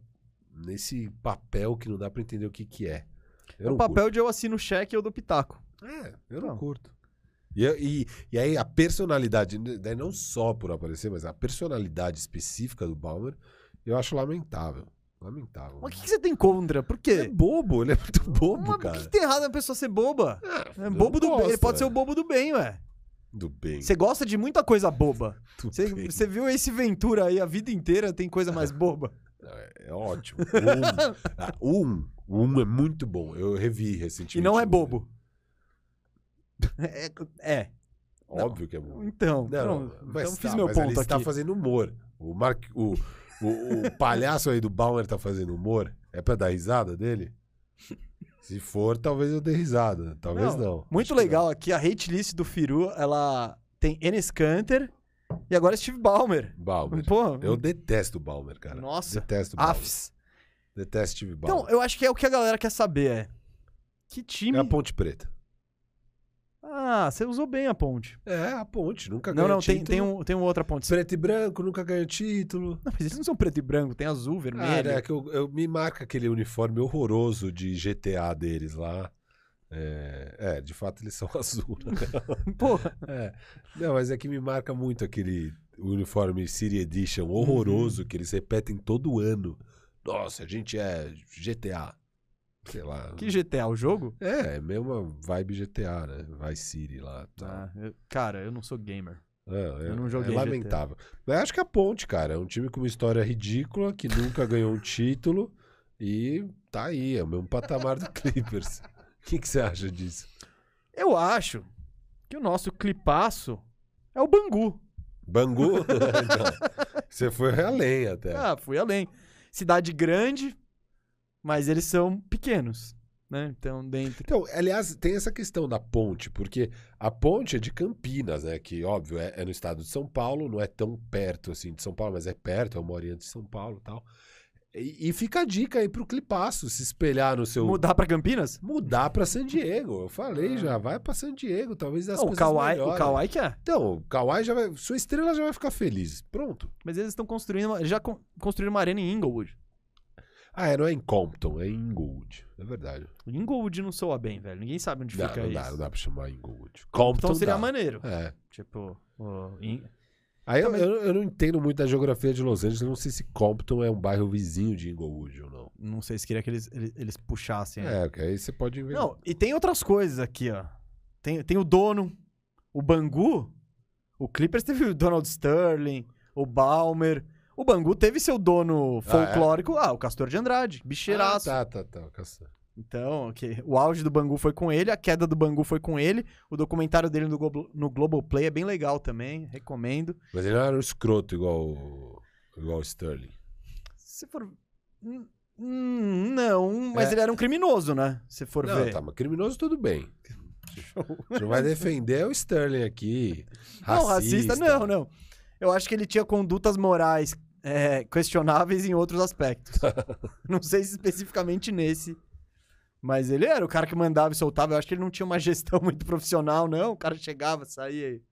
nesse papel que não dá pra entender o que que é. Eu É o papel de eu assino o cheque e eu dou pitaco. É, eu não, Não. curto. E, e, e aí a personalidade, daí não só por aparecer, mas a personalidade específica do Balmer, eu acho lamentável. Lamentável. Mas o que, que você tem contra? Por Ele é quê? bobo, ele é muito bobo, Mas cara. O que, que tem errado na pessoa ser boba? É eu bobo do bem. Ele gosto, pode ser é. o bobo do bem, ué. Do bem. Você gosta de muita coisa boba. [LAUGHS] Você, viu esse Ventura aí a vida inteira, tem coisa mais [LAUGHS] boba. É, é ótimo. O um, [LAUGHS] ah, um, um é muito bom. Eu revi recentemente. E não é o um. É. é. Óbvio que é bom. Então, Não, pronto. mas então tá, fiz meu mas ponto você aqui. tá fazendo humor. O, Mark, o, o, o [LAUGHS] palhaço aí do Bauer tá fazendo humor. É pra dar risada dele? Se for, talvez eu dê risada. Talvez não. Muito Acho que legal aqui, a hate list do Firu, ela tem Enes Kanter e agora Steve Ballmer. não. Bauer. Pô, Eu detesto o Bauer, cara. Nossa. Detesto o afs. Detesto Steve Bauer. Então, eu acho que é o que a galera quer saber, é. Que time... É a Ponte Preta. Ah, você usou bem a ponte. É, a Ponte. Nunca Não, ganhou não, tem, título. tem, um, tem uma outra ponte. Preto e branco, nunca ganhou título. Não, mas eles não são preto e branco, tem azul, Ah, vermelho. é que eu, eu- me marca aquele uniforme horroroso de GTA deles lá. É, é, de fato eles são [LAUGHS] azul. Né? [LAUGHS] Porra. É. Não, mas é que me marca muito aquele uniforme City Edition Uhum. horroroso que eles repetem todo ano. Nossa, a gente é GTA. Sei lá. Que GTA, o jogo? É, é mesmo vibe GTA, né? Vice City lá. Tá. Ah, eu- cara, eu não sou gamer. É, é, Eu não joguei é GTA. lamentável. Mas acho que a Ponte, cara, é um time com uma história ridícula, que nunca ganhou um [LAUGHS] título e tá aí, é o mesmo patamar do Clippers. [LAUGHS] O que, que você acha disso? Eu acho que o nosso clipaço é o Bangu. Bangu? [LAUGHS] Então, você foi além até. Ah, fui além. Cidade grande, mas eles são pequenos, né? Então, dentro... Então, aliás, tem essa questão da ponte, porque a ponte é de Campinas, né? Que, óbvio, é, é no estado de São Paulo, não é tão perto assim de São Paulo, mas é perto, é uma horinha de São Paulo e tal. E, e fica a dica aí pro Clipaço se espelhar no seu. Mudar pra Campinas? Mudar pra San Diego. Eu falei já, vai pra San Diego, talvez as Não, o coisas Kawhi, o. Kawhi que é. Então, o Kawhi já vai. Sua estrela já vai ficar feliz. Pronto. Mas eles estão construindo, já con- construíram uma arena em Inglewood. Ah, é, não é em Compton, é em Inglewood. É verdade. Inglewood não soa bem, velho. Ninguém sabe onde Não, fica não isso. dá, não dá pra chamar Inglewood. Compton Então seria dá. maneiro. É. Tipo, o In- Aí eu, eu, eu não entendo muito da geografia de Los Angeles, eu não sei se Compton é um bairro vizinho de Inglewood ou não. não sei se queria que eles, eles, eles puxassem. É, que aí você pode inventar. Não, e tem outras coisas aqui, ó. Tem, tem o dono, o Bangu. O Clippers teve o Donald Sterling, o Balmer. O Bangu teve seu dono folclórico, ah, o Castor de Andrade, bicheiraço. Ah, tá, tá, tá. Castor. Então, ok. o auge do Bangu foi com ele, a queda do Bangu foi com ele. O documentário dele no, Globo, no Globoplay é bem legal também, recomendo. Mas ele não era um escroto igual, o- igual o Sterling. Se for. Hum, hum, não, mas É. ele era um criminoso, né? Se for Não, ver. tá, mas criminoso tudo bem. [LAUGHS] A gente não vai defender o Sterling aqui. Não, Racista, racista, não, não. Eu acho que ele tinha condutas morais é, questionáveis em outros aspectos. [LAUGHS] não sei se especificamente nesse. Mas ele era o cara que mandava e soltava. Eu acho que ele não tinha uma gestão [LAUGHS] muito profissional, não. O cara chegava, saía. e-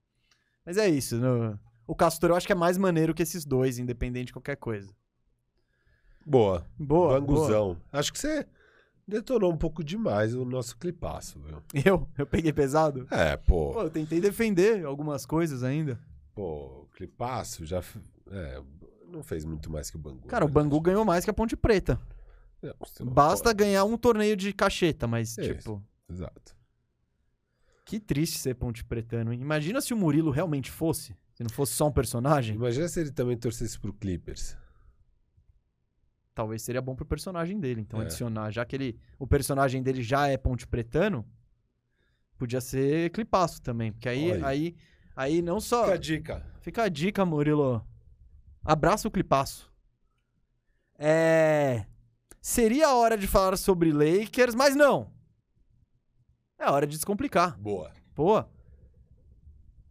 Mas é isso. no- O Castor eu acho que é mais maneiro que esses dois, independente de qualquer coisa. Boa. Boa. boa. Banguzão. Acho que você detonou um pouco demais o nosso clipaço, viu? Eu? Eu peguei pesado? É, pô. Pô, eu tentei defender algumas coisas ainda. Pô, clipaço já. É, não fez muito mais que o Bangu. Cara, o né? Bangu ganhou mais que a Ponte Preta. Não, não Basta pode. ganhar um torneio de cacheta, mas, tipo, Exato. que triste ser Ponte Pretano. hein? Imagina se o Murilo realmente fosse, se não fosse só um personagem. Imagina se ele também torcesse pro Clippers. Talvez seria bom pro personagem dele. Então, É. adicionar, já que ele, o personagem dele já é Ponte Pretano, podia ser clipaço também. Porque aí, Olha. aí, aí não só. Fica a dica. Fica a dica, Murilo. Abraça o clipaço. É. Seria a hora de falar sobre Lakers, mas não. É hora de descomplicar. Boa. Pô.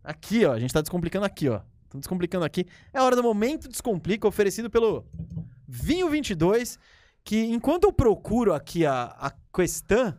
Aqui, ó. A gente tá descomplicando aqui, ó. Estamos descomplicando aqui. É hora do Momento Descomplica, oferecido pelo Vinho 22, que enquanto eu procuro aqui a, a questão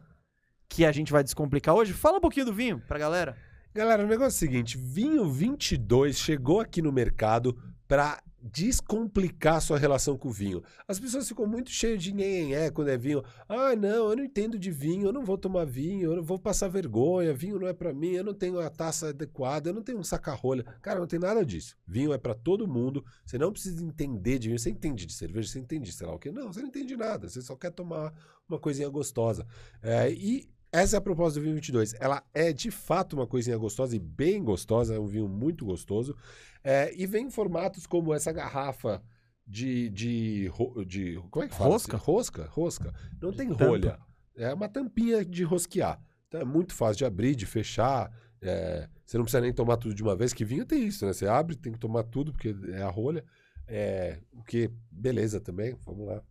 que a gente vai descomplicar hoje, fala um pouquinho do vinho pra galera. Galera, o negócio é o seguinte: vinho 22 chegou aqui no mercado pra descomplicar sua relação com o vinho. As pessoas ficam muito cheias de nhenhenhé quando é vinho. Ah, não, eu não entendo de vinho, eu não vou tomar vinho, eu não vou passar vergonha, vinho não é para mim, eu não tenho a taça adequada, eu não tenho um saca-rolha. Cara, não tem nada disso. Vinho é para todo mundo, você não precisa entender de vinho. Você entende de cerveja, você entende sei lá o que. Não, você não entende nada, você só quer tomar uma coisinha gostosa. É, e essa é a proposta do vinho 22. Ela é de fato uma coisinha gostosa e bem gostosa, é um vinho muito gostoso. É, e vem em formatos como essa garrafa de. de, de como é que fala? Rosca? Rosca, rosca. Não tem tampa. rolha. É uma tampinha de rosquear. Então é muito fácil de abrir, de fechar. É, você não precisa nem tomar tudo de uma vez, que vinho tem isso, né? Você abre, tem que tomar tudo, porque é a rolha. É, o que, beleza também, vamos lá.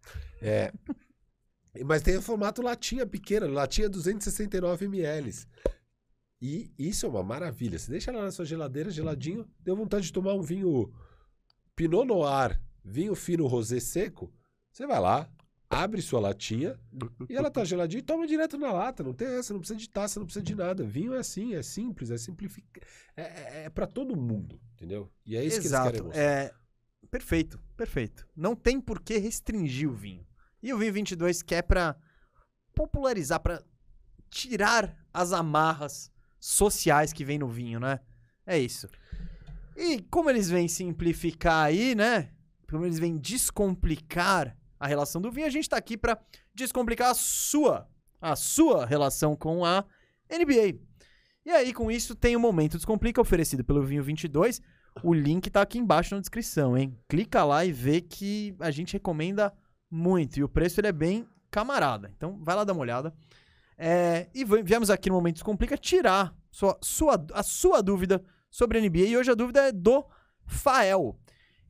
É, mas tem o formato latinha pequena, latinha 269 ml. E isso é uma maravilha. Você deixa lá na sua geladeira, geladinho, deu vontade de tomar um vinho Pinot Noir, vinho fino rosé seco, você vai lá, abre sua latinha e ela tá geladinha e toma direto na lata. Não tem essa, não precisa de taça, não precisa de nada. Vinho é assim, é simples, é simplificado. É, é, é para todo mundo, entendeu? E é isso que eles querem Exato. mostrar. É, perfeito, perfeito. Não tem por que restringir o vinho. E o vinho 22 quer pra popularizar, pra tirar as amarras sociais que vem no vinho, né? É isso. E como eles vêm simplificar aí, né? Como eles vêm descomplicar a relação do vinho, a gente tá aqui pra descomplicar a sua, a sua relação com a NBA. E aí, com isso, tem o Momento Descomplica oferecido pelo Vinho 22. O link tá aqui embaixo na descrição, hein? Clica lá e vê que a gente recomenda muito. E o preço ele é bem camarada. Então, vai lá dar uma olhada. É, e vi- viemos aqui no Momento Descomplica tirar sua, sua, a sua dúvida sobre a NBA. E hoje a dúvida é do Fael.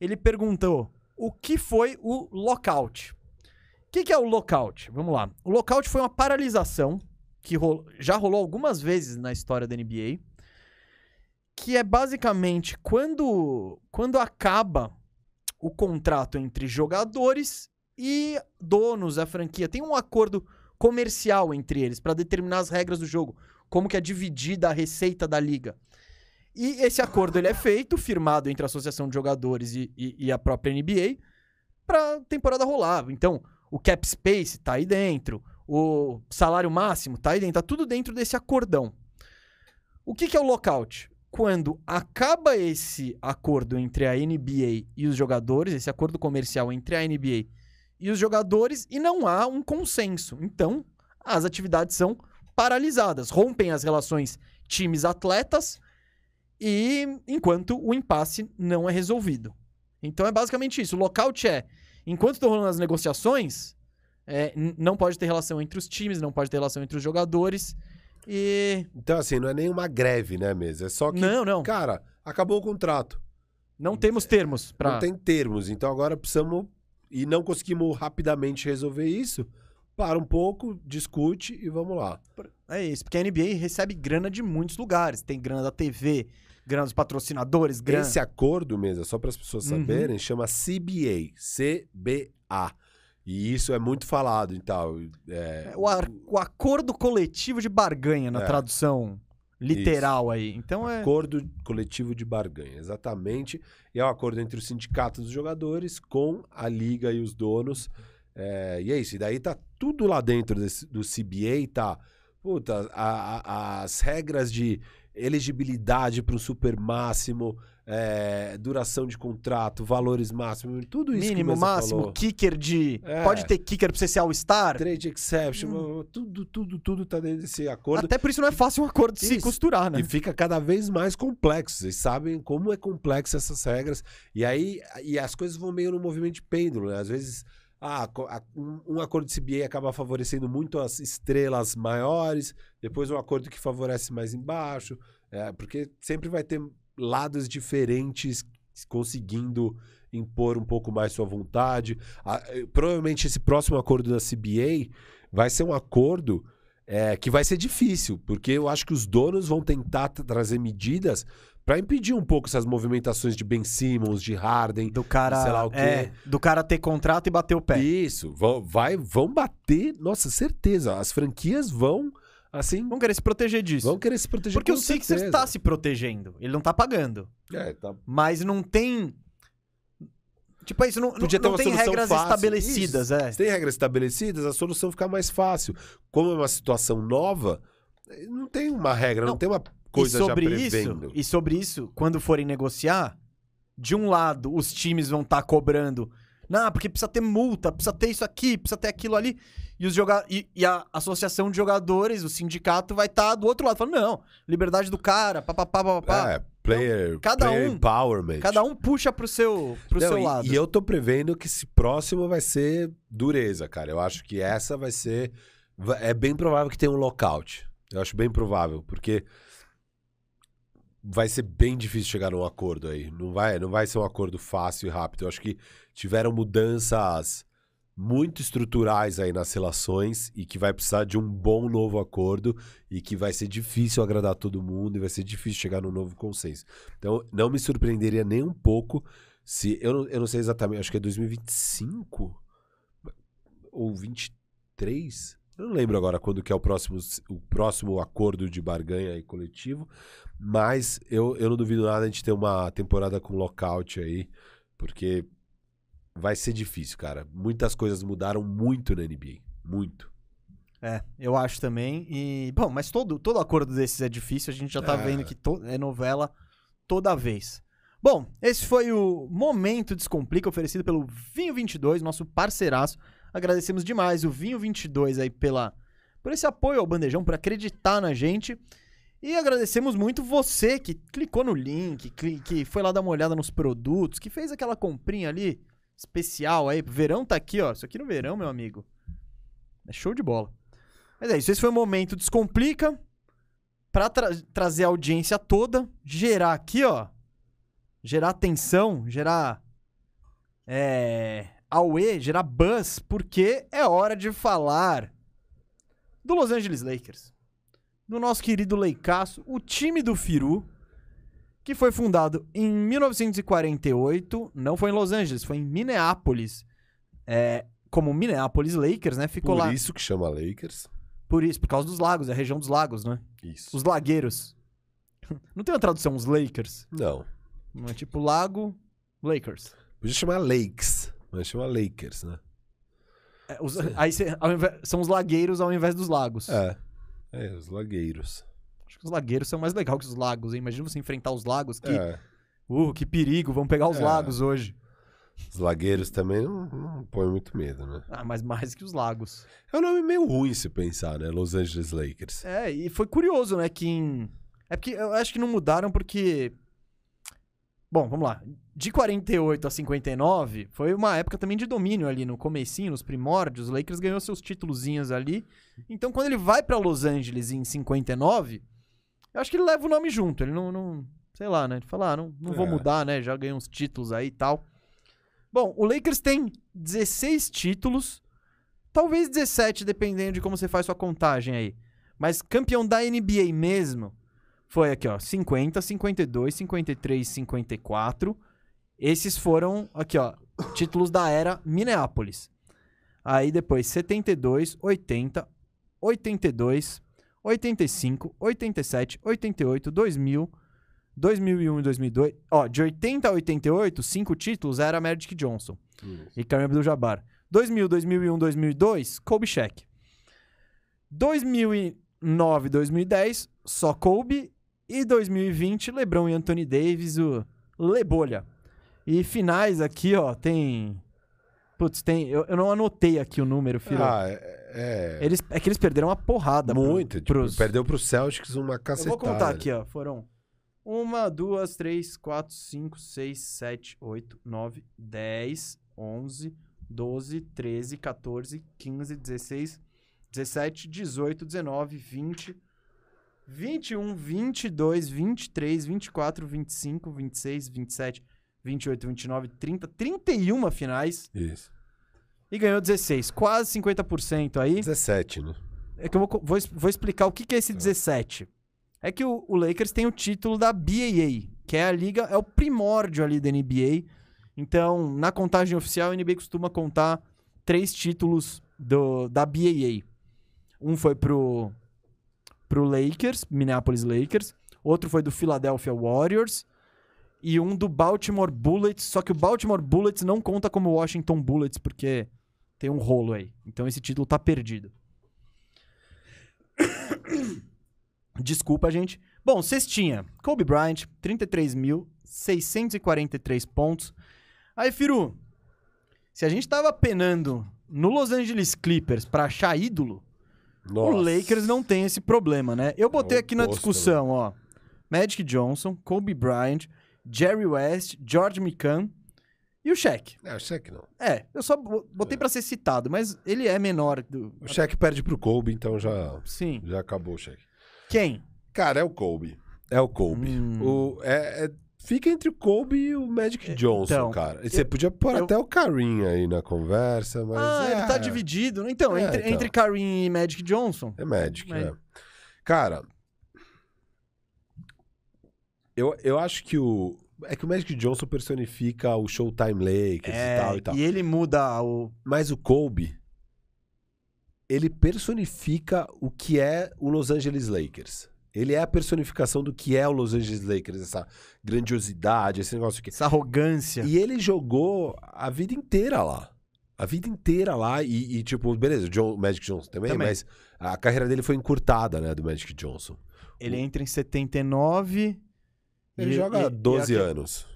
Ele perguntou o que foi o lockout. O que, que é o lockout? Vamos lá. O lockout foi uma paralisação que já rolou algumas vezes na história da NBA. Que é basicamente quando, quando acaba o contrato entre jogadores e donos da franquia. Tem um acordo comercial entre eles para determinar as regras do jogo, como que é dividida a receita da liga. E esse acordo ele é feito, firmado entre a Associação de Jogadores e, e- e a própria NBA pra temporada rolar. Então, o cap space tá aí dentro, o salário máximo tá aí dentro, tá tudo dentro desse acordão. O que, que é o lockout? Quando acaba esse acordo entre a NBA e os jogadores, esse acordo comercial entre a NBA e os jogadores, e não há um consenso. Então, as atividades são paralisadas, rompem as relações times-atletas, e enquanto o impasse não é resolvido. Então é basicamente isso. O lockout é, enquanto estão rolando as negociações, é, não pode ter relação entre os times, não pode ter relação entre os jogadores. E. Então, assim, não é nem uma greve, né, mesmo? É só que, Não, não. cara, acabou o contrato. Não temos termos pra. Não tem termos. Então agora precisamos. E não conseguimos rapidamente resolver isso. Para um pouco, discute e vamos lá. É isso, porque a NBA recebe grana de muitos lugares. Tem grana da TV, grana dos patrocinadores, grana. Esse acordo mesmo, só para as pessoas Uhum. saberem, chama CBA. CBA. E isso é muito falado e tal. É, É o, o acordo coletivo de barganha na É. tradução literal aí. Então é. Acordo coletivo de barganha, exatamente. E é um acordo entre o sindicato dos jogadores com a liga e os donos. É, e é isso. E daí tá tudo lá dentro desse- do CBA, tá? Puta, a- a- as regras de elegibilidade para um super máximo, é, duração de contrato, valores máximos, tudo isso que Mínimo, Mesa máximo, falou. kicker de. É. Pode ter kicker pra você ser All-Star? Trade exception, tudo, tudo, tudo tá dentro desse acordo. Até por isso não é fácil um acordo de se Isso. costurar, né? E fica cada vez mais complexo. Vocês sabem como é complexo essas regras. E aí e as coisas vão meio no movimento de pêndulo, né? Às vezes ah, um, um acordo de CBA acaba favorecendo muito as estrelas maiores, depois um acordo que favorece mais embaixo, é, porque sempre vai ter lados diferentes conseguindo impor um pouco mais sua vontade. Ah, eh, provavelmente esse próximo acordo da CBA vai ser um acordo é, que vai ser difícil, porque eu acho que os donos vão tentar trazer medidas para impedir um pouco essas movimentações de Ben Simmons, de Harden. Do cara. sei lá o quê. É, do cara ter contrato e bater o pé. Isso, vão, vai, vão bater, nossa, certeza. As franquias vão, assim, Vão querer se proteger disso. vão querer se proteger Porque o Sixers certeza. tá se protegendo. Ele não tá pagando. É, tá. Mas não tem Tipo, isso não, Podia não, ter não uma tem solução regras fácil. estabelecidas, Isso. é. Se tem regras estabelecidas, a solução fica mais fácil. Como é uma situação nova, não tem uma regra, não, Não, tem uma coisa e sobre já isso, prevendo. e sobre isso, quando forem negociar, de um lado os times vão estar cobrando, não, porque precisa ter multa, precisa ter isso aqui, precisa ter aquilo ali, e os joga e, e a associação de jogadores, o sindicato vai estar do outro lado, falando, não, liberdade do cara, papapá, papapá. É, player, cada player um- empowerment. Cada um puxa pro seu, pro Não, seu e, lado. e eu tô prevendo que esse próximo vai ser dureza, cara. Eu acho que essa vai ser. É bem provável que tenha um lockout. Eu acho bem provável, porque vai ser bem difícil chegar num acordo aí. Não vai, não vai ser um acordo fácil e rápido. Eu acho que tiveram mudanças muito estruturais aí nas relações e que vai precisar de um bom novo acordo e que vai ser difícil agradar todo mundo e vai ser difícil chegar num novo consenso. Então, não me surpreenderia nem um pouco se. Eu não, eu não sei exatamente, acho que é 2025 ou 23. Eu não lembro agora quando que é o próximo, o próximo acordo de barganha aí coletivo, mas eu, eu não duvido nada a gente ter uma temporada com lockout aí, porque vai ser difícil, cara. Muitas coisas mudaram muito na NBA. Muito. É, eu acho também. E, bom, mas todo, todo acordo desses é difícil, a gente já tá É. vendo que to- é novela toda vez. Bom, esse foi o Momento Descomplica oferecido pelo Vinho 22, nosso parceiraço. Agradecemos demais o Vinho 22 aí pela, por esse apoio ao Bandejão, por acreditar na gente. E agradecemos muito você que clicou no link, que foi lá dar uma olhada nos produtos, que fez aquela comprinha ali especial aí. Verão tá aqui, ó. Isso aqui no verão, meu amigo. É show de bola. Mas é isso, esse foi o momento Descomplica. Pra tra- trazer a audiência toda, gerar aqui, ó. Gerar atenção, gerar. É. Aue, gerar buzz, porque é hora de falar do Los Angeles Lakers. Do nosso querido Leicaço, o time do Firu, que foi fundado em 1948. Não foi em Los Angeles, foi em Minneapolis. É, como Minneapolis Lakers, né? Ficou Por lá. isso que chama Lakers. Por isso, por causa dos lagos, é a região dos lagos, né? Isso. Os lagueiros. [LAUGHS] Não tem uma tradução, os Lakers. Não. É tipo lago, Lakers. Podia chamar Lakes, mas chama Lakers, né? É, os- aí cê- ao invés- são os lagueiros ao invés dos lagos. É. É, os lagueiros. Acho que os lagueiros são mais legais que os lagos, hein? Imagina você enfrentar os lagos. Que, É. uh, que perigo, vamos pegar os É. lagos hoje. Os lagueiros também não, não põem muito medo, né? Ah, mas mais que os lagos. É um nome meio ruim se pensar, né? Los Angeles Lakers. É, e foi curioso, né, que em... É porque eu acho que não mudaram porque... Bom, vamos lá. De 48 a 59, foi uma época também de domínio ali no comecinho, nos primórdios. O Lakers ganhou seus títulozinhos ali. Então, quando ele vai pra Los Angeles em 59, eu acho que ele leva o nome junto. Ele não... não sei lá, né? Ele fala, ah, não, não vou É. mudar, né? Já ganhei uns títulos aí e tal. Bom, o Lakers tem 16 títulos, talvez 17, dependendo de como você faz sua contagem aí. Mas campeão da NBA mesmo foi aqui, ó, 50, 52, 53, 54. Esses foram aqui, ó, títulos da era Minneapolis. Aí depois 72, 80, 82, 85, 87, 88, 2000, 2001 e 2002. Ó, de 80 a 88, cinco títulos era Magic Johnson e Kareem Abdul-Jabbar. 2000, 2001, 2002, Kobe Shaq. 2009, 2010, só Kobe. E 2020, LeBron e Anthony Davis, o Lebolha. E finais aqui, ó, tem... Putz, tem... Eu, eu não anotei aqui o número, filho. Ah, é. é Eles, é que eles perderam uma porrada. pro- muito. tipo, pros- Perdeu pro Celtics uma Eu cacetada. vou contar aqui, ó. Foram uma, duas, três, quatro, cinco, seis, sete, oito, nove, dez, onze, doze, treze, 14, 15, 16, 17, 18, 19, 20, 21, 22, 23, 24, 25, 26, 27, 28, 29, 30, 31 finais Isso. e ganhou 16, quase 50% aí. 17, né? É que eu vou, vou, vou explicar o que, que é esse 17. É que o, o Lakers tem o título da BAA, que é a liga, é o primórdio ali da NBA. Então, na contagem oficial, a NBA costuma contar três títulos do, da BAA. Um foi pro, pro Lakers, Minneapolis Lakers. Outro foi do Philadelphia Warriors. e um do Baltimore Bullets, só que o Baltimore Bullets não conta como Washington Bullets, porque tem um rolo aí. Então esse título tá perdido. [COUGHS] Desculpa, gente. Bom, cestinha. Kobe Bryant, 33.643 pontos. Aí, Firu, se a gente tava penando no Los Angeles Clippers pra achar ídolo, o Nossa. Lakers não tem esse problema, né? Eu botei É o aqui na discussão, ó. Magic Johnson, Kobe Bryant, Jerry West, George McCann e o Shaq. É, o Shaq não. É, eu só bo- botei pra ser citado, mas ele é menor do... O Shaq perde pro Kobe, então já, Sim. já acabou o Shaq. Quem? Cara, é o Kobe. É o Kobe. Hum. O, é, é- fica entre o Kobe e o Magic Johnson, então, cara. E Você eu- podia pôr eu- até o Karim aí na conversa, mas. ah, é, ele tá dividido. Então, É, entre, então. entre Karim e Magic Johnson. É Magic, É. é. Cara, eu, eu acho que o. É que o Magic Johnson personifica o Showtime Lakers É, e tal e tal. e ele muda o... Mas o Kobe, ele personifica o que é o Los Angeles Lakers. Ele é a personificação do que é o Los Angeles Lakers, essa grandiosidade, esse negócio aqui. Essa arrogância. E ele jogou a vida inteira lá. A vida inteira lá. E, e, tipo, beleza, o John- o Magic Johnson também, Também. mas a carreira dele foi encurtada, né, do Magic Johnson. Ele entra em 79... Ele e- joga e- e 12 aque- anos.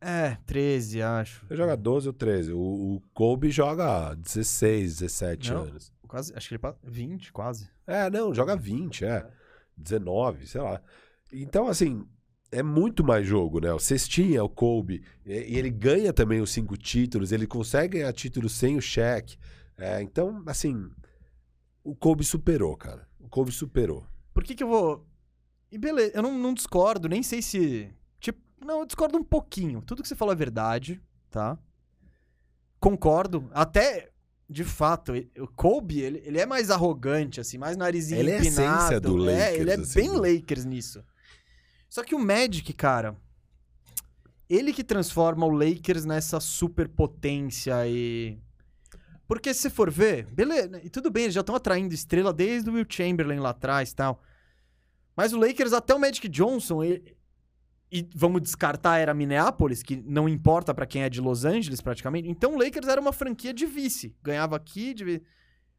É, 13, acho. Ele joga 12 ou 13. O, o Kobe joga 16, 17 Não. anos. Quase, acho que ele... pa- 20, quase. É, não, joga 20, é. 19, sei lá. Então, assim, é muito mais jogo, né? O Cestinha o Kobe. E, ele ganha também os cinco títulos. Ele consegue ganhar títulos sem o Shaq. É, então, assim, o Kobe superou, cara. O Kobe superou. Por que que eu vou... E beleza, eu não, não discordo, nem sei se... Tipo, não, eu discordo um pouquinho. Tudo que você falou é verdade, tá? Concordo. Até, de fato, o Kobe, ele, ele é mais arrogante, assim, mais narizinho Ele é a empinado. essência do É, Lakers, ele é assim, bem? Lakers nisso. Só que o Magic, cara... Ele que transforma o Lakers nessa superpotência e... Porque se você for ver, beleza, e tudo bem, eles já estão atraindo estrela desde o Will Chamberlain lá atrás e tal. Mas o Lakers, até o Magic Johnson, e, e vamos descartar era Minneapolis, que não importa pra quem é de Los Angeles praticamente. Então o Lakers era uma franquia de vice. Ganhava aqui, de...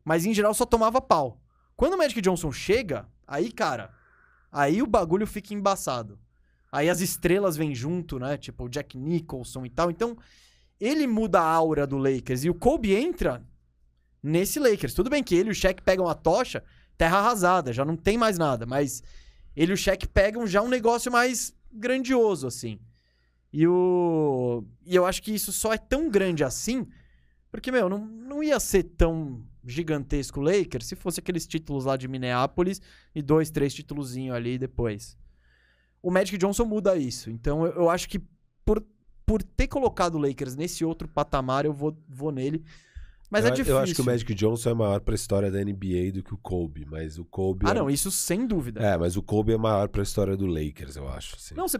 mas em geral só tomava pau. Quando o Magic Johnson chega, aí, cara, aí o bagulho fica embaçado. Aí as estrelas vêm junto, né? Tipo o Jack Nicholson e tal. Então ele muda a aura do Lakers. E o Kobe entra nesse Lakers. Tudo bem que ele e o Shaq pegam a tocha, terra arrasada, já não tem mais nada. Mas ele e o Shaq pegam já um negócio mais grandioso, assim. E o. E eu acho que isso só é tão grande assim. Porque, meu, não, não ia ser tão gigantesco o Lakers se fosse aqueles títulos lá de Minneapolis e dois, três títulozinhos ali depois. O Magic Johnson muda isso. Então eu, eu acho que por, por ter colocado o Lakers nesse outro patamar, eu vou, vou nele. Mas eu, é difícil. Eu acho que o Magic Johnson é maior pra história da NBA do que o Kobe. Mas o Kobe. Ah, é... não, isso sem dúvida. É, mas o Kobe é maior pra história do Lakers, eu acho. assim. Não, você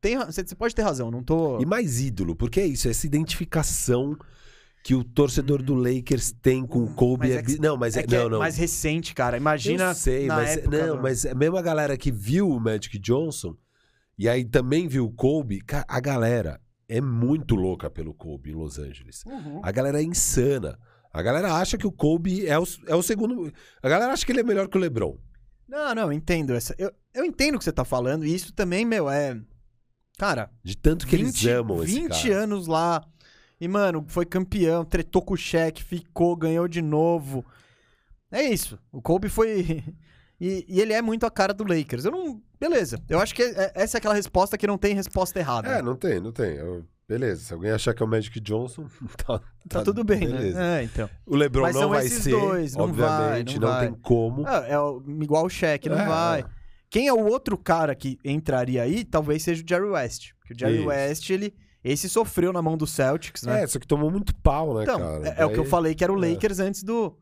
tem, você pode ter razão, não tô. E mais ídolo, porque é isso, essa identificação que o torcedor do Lakers tem com o Kobe. Mas é é não, mas é, é que não, é não. mais recente, cara. Imagina Eu sei, mas época não, do- mas é mesmo a galera que viu o Magic Johnson e aí também viu o Kobe, a galera é muito louca pelo Kobe em Los Angeles. Uhum. A galera é insana. A galera acha que o Kobe é o, é o segundo. A galera acha que ele é melhor que o LeBron. Não, não, entendo essa. Eu, eu entendo o que você tá falando, e isso também, meu, é. Cara, De tanto que eles amam esse 20 cara. anos lá. E, mano, foi campeão, tretou com o cheque, ficou, ganhou de novo. É isso. O Kobe foi. [LAUGHS] E, e ele é muito a cara do Lakers. Eu não. Beleza. Eu acho que é- essa é aquela resposta que não tem resposta errada. É, não tem, não tem. Eu- beleza, se alguém achar que é o Magic Johnson, [LAUGHS] tá, tá, tudo bem, beleza. né? É, então. O LeBron Mas não vai ser, dois, não vai, obviamente, não não, vai. tem como. Ah, é o- igual o cheque, não É, vai. é. Quem é o outro cara que entraria aí, talvez seja o Jerry West. Porque o Jerry Isso. West, ele. Esse sofreu na mão do Celtics, né? É, só que tomou muito pau, né, então, cara? é, é o que eu Daí- falei que era o é. Lakers antes do.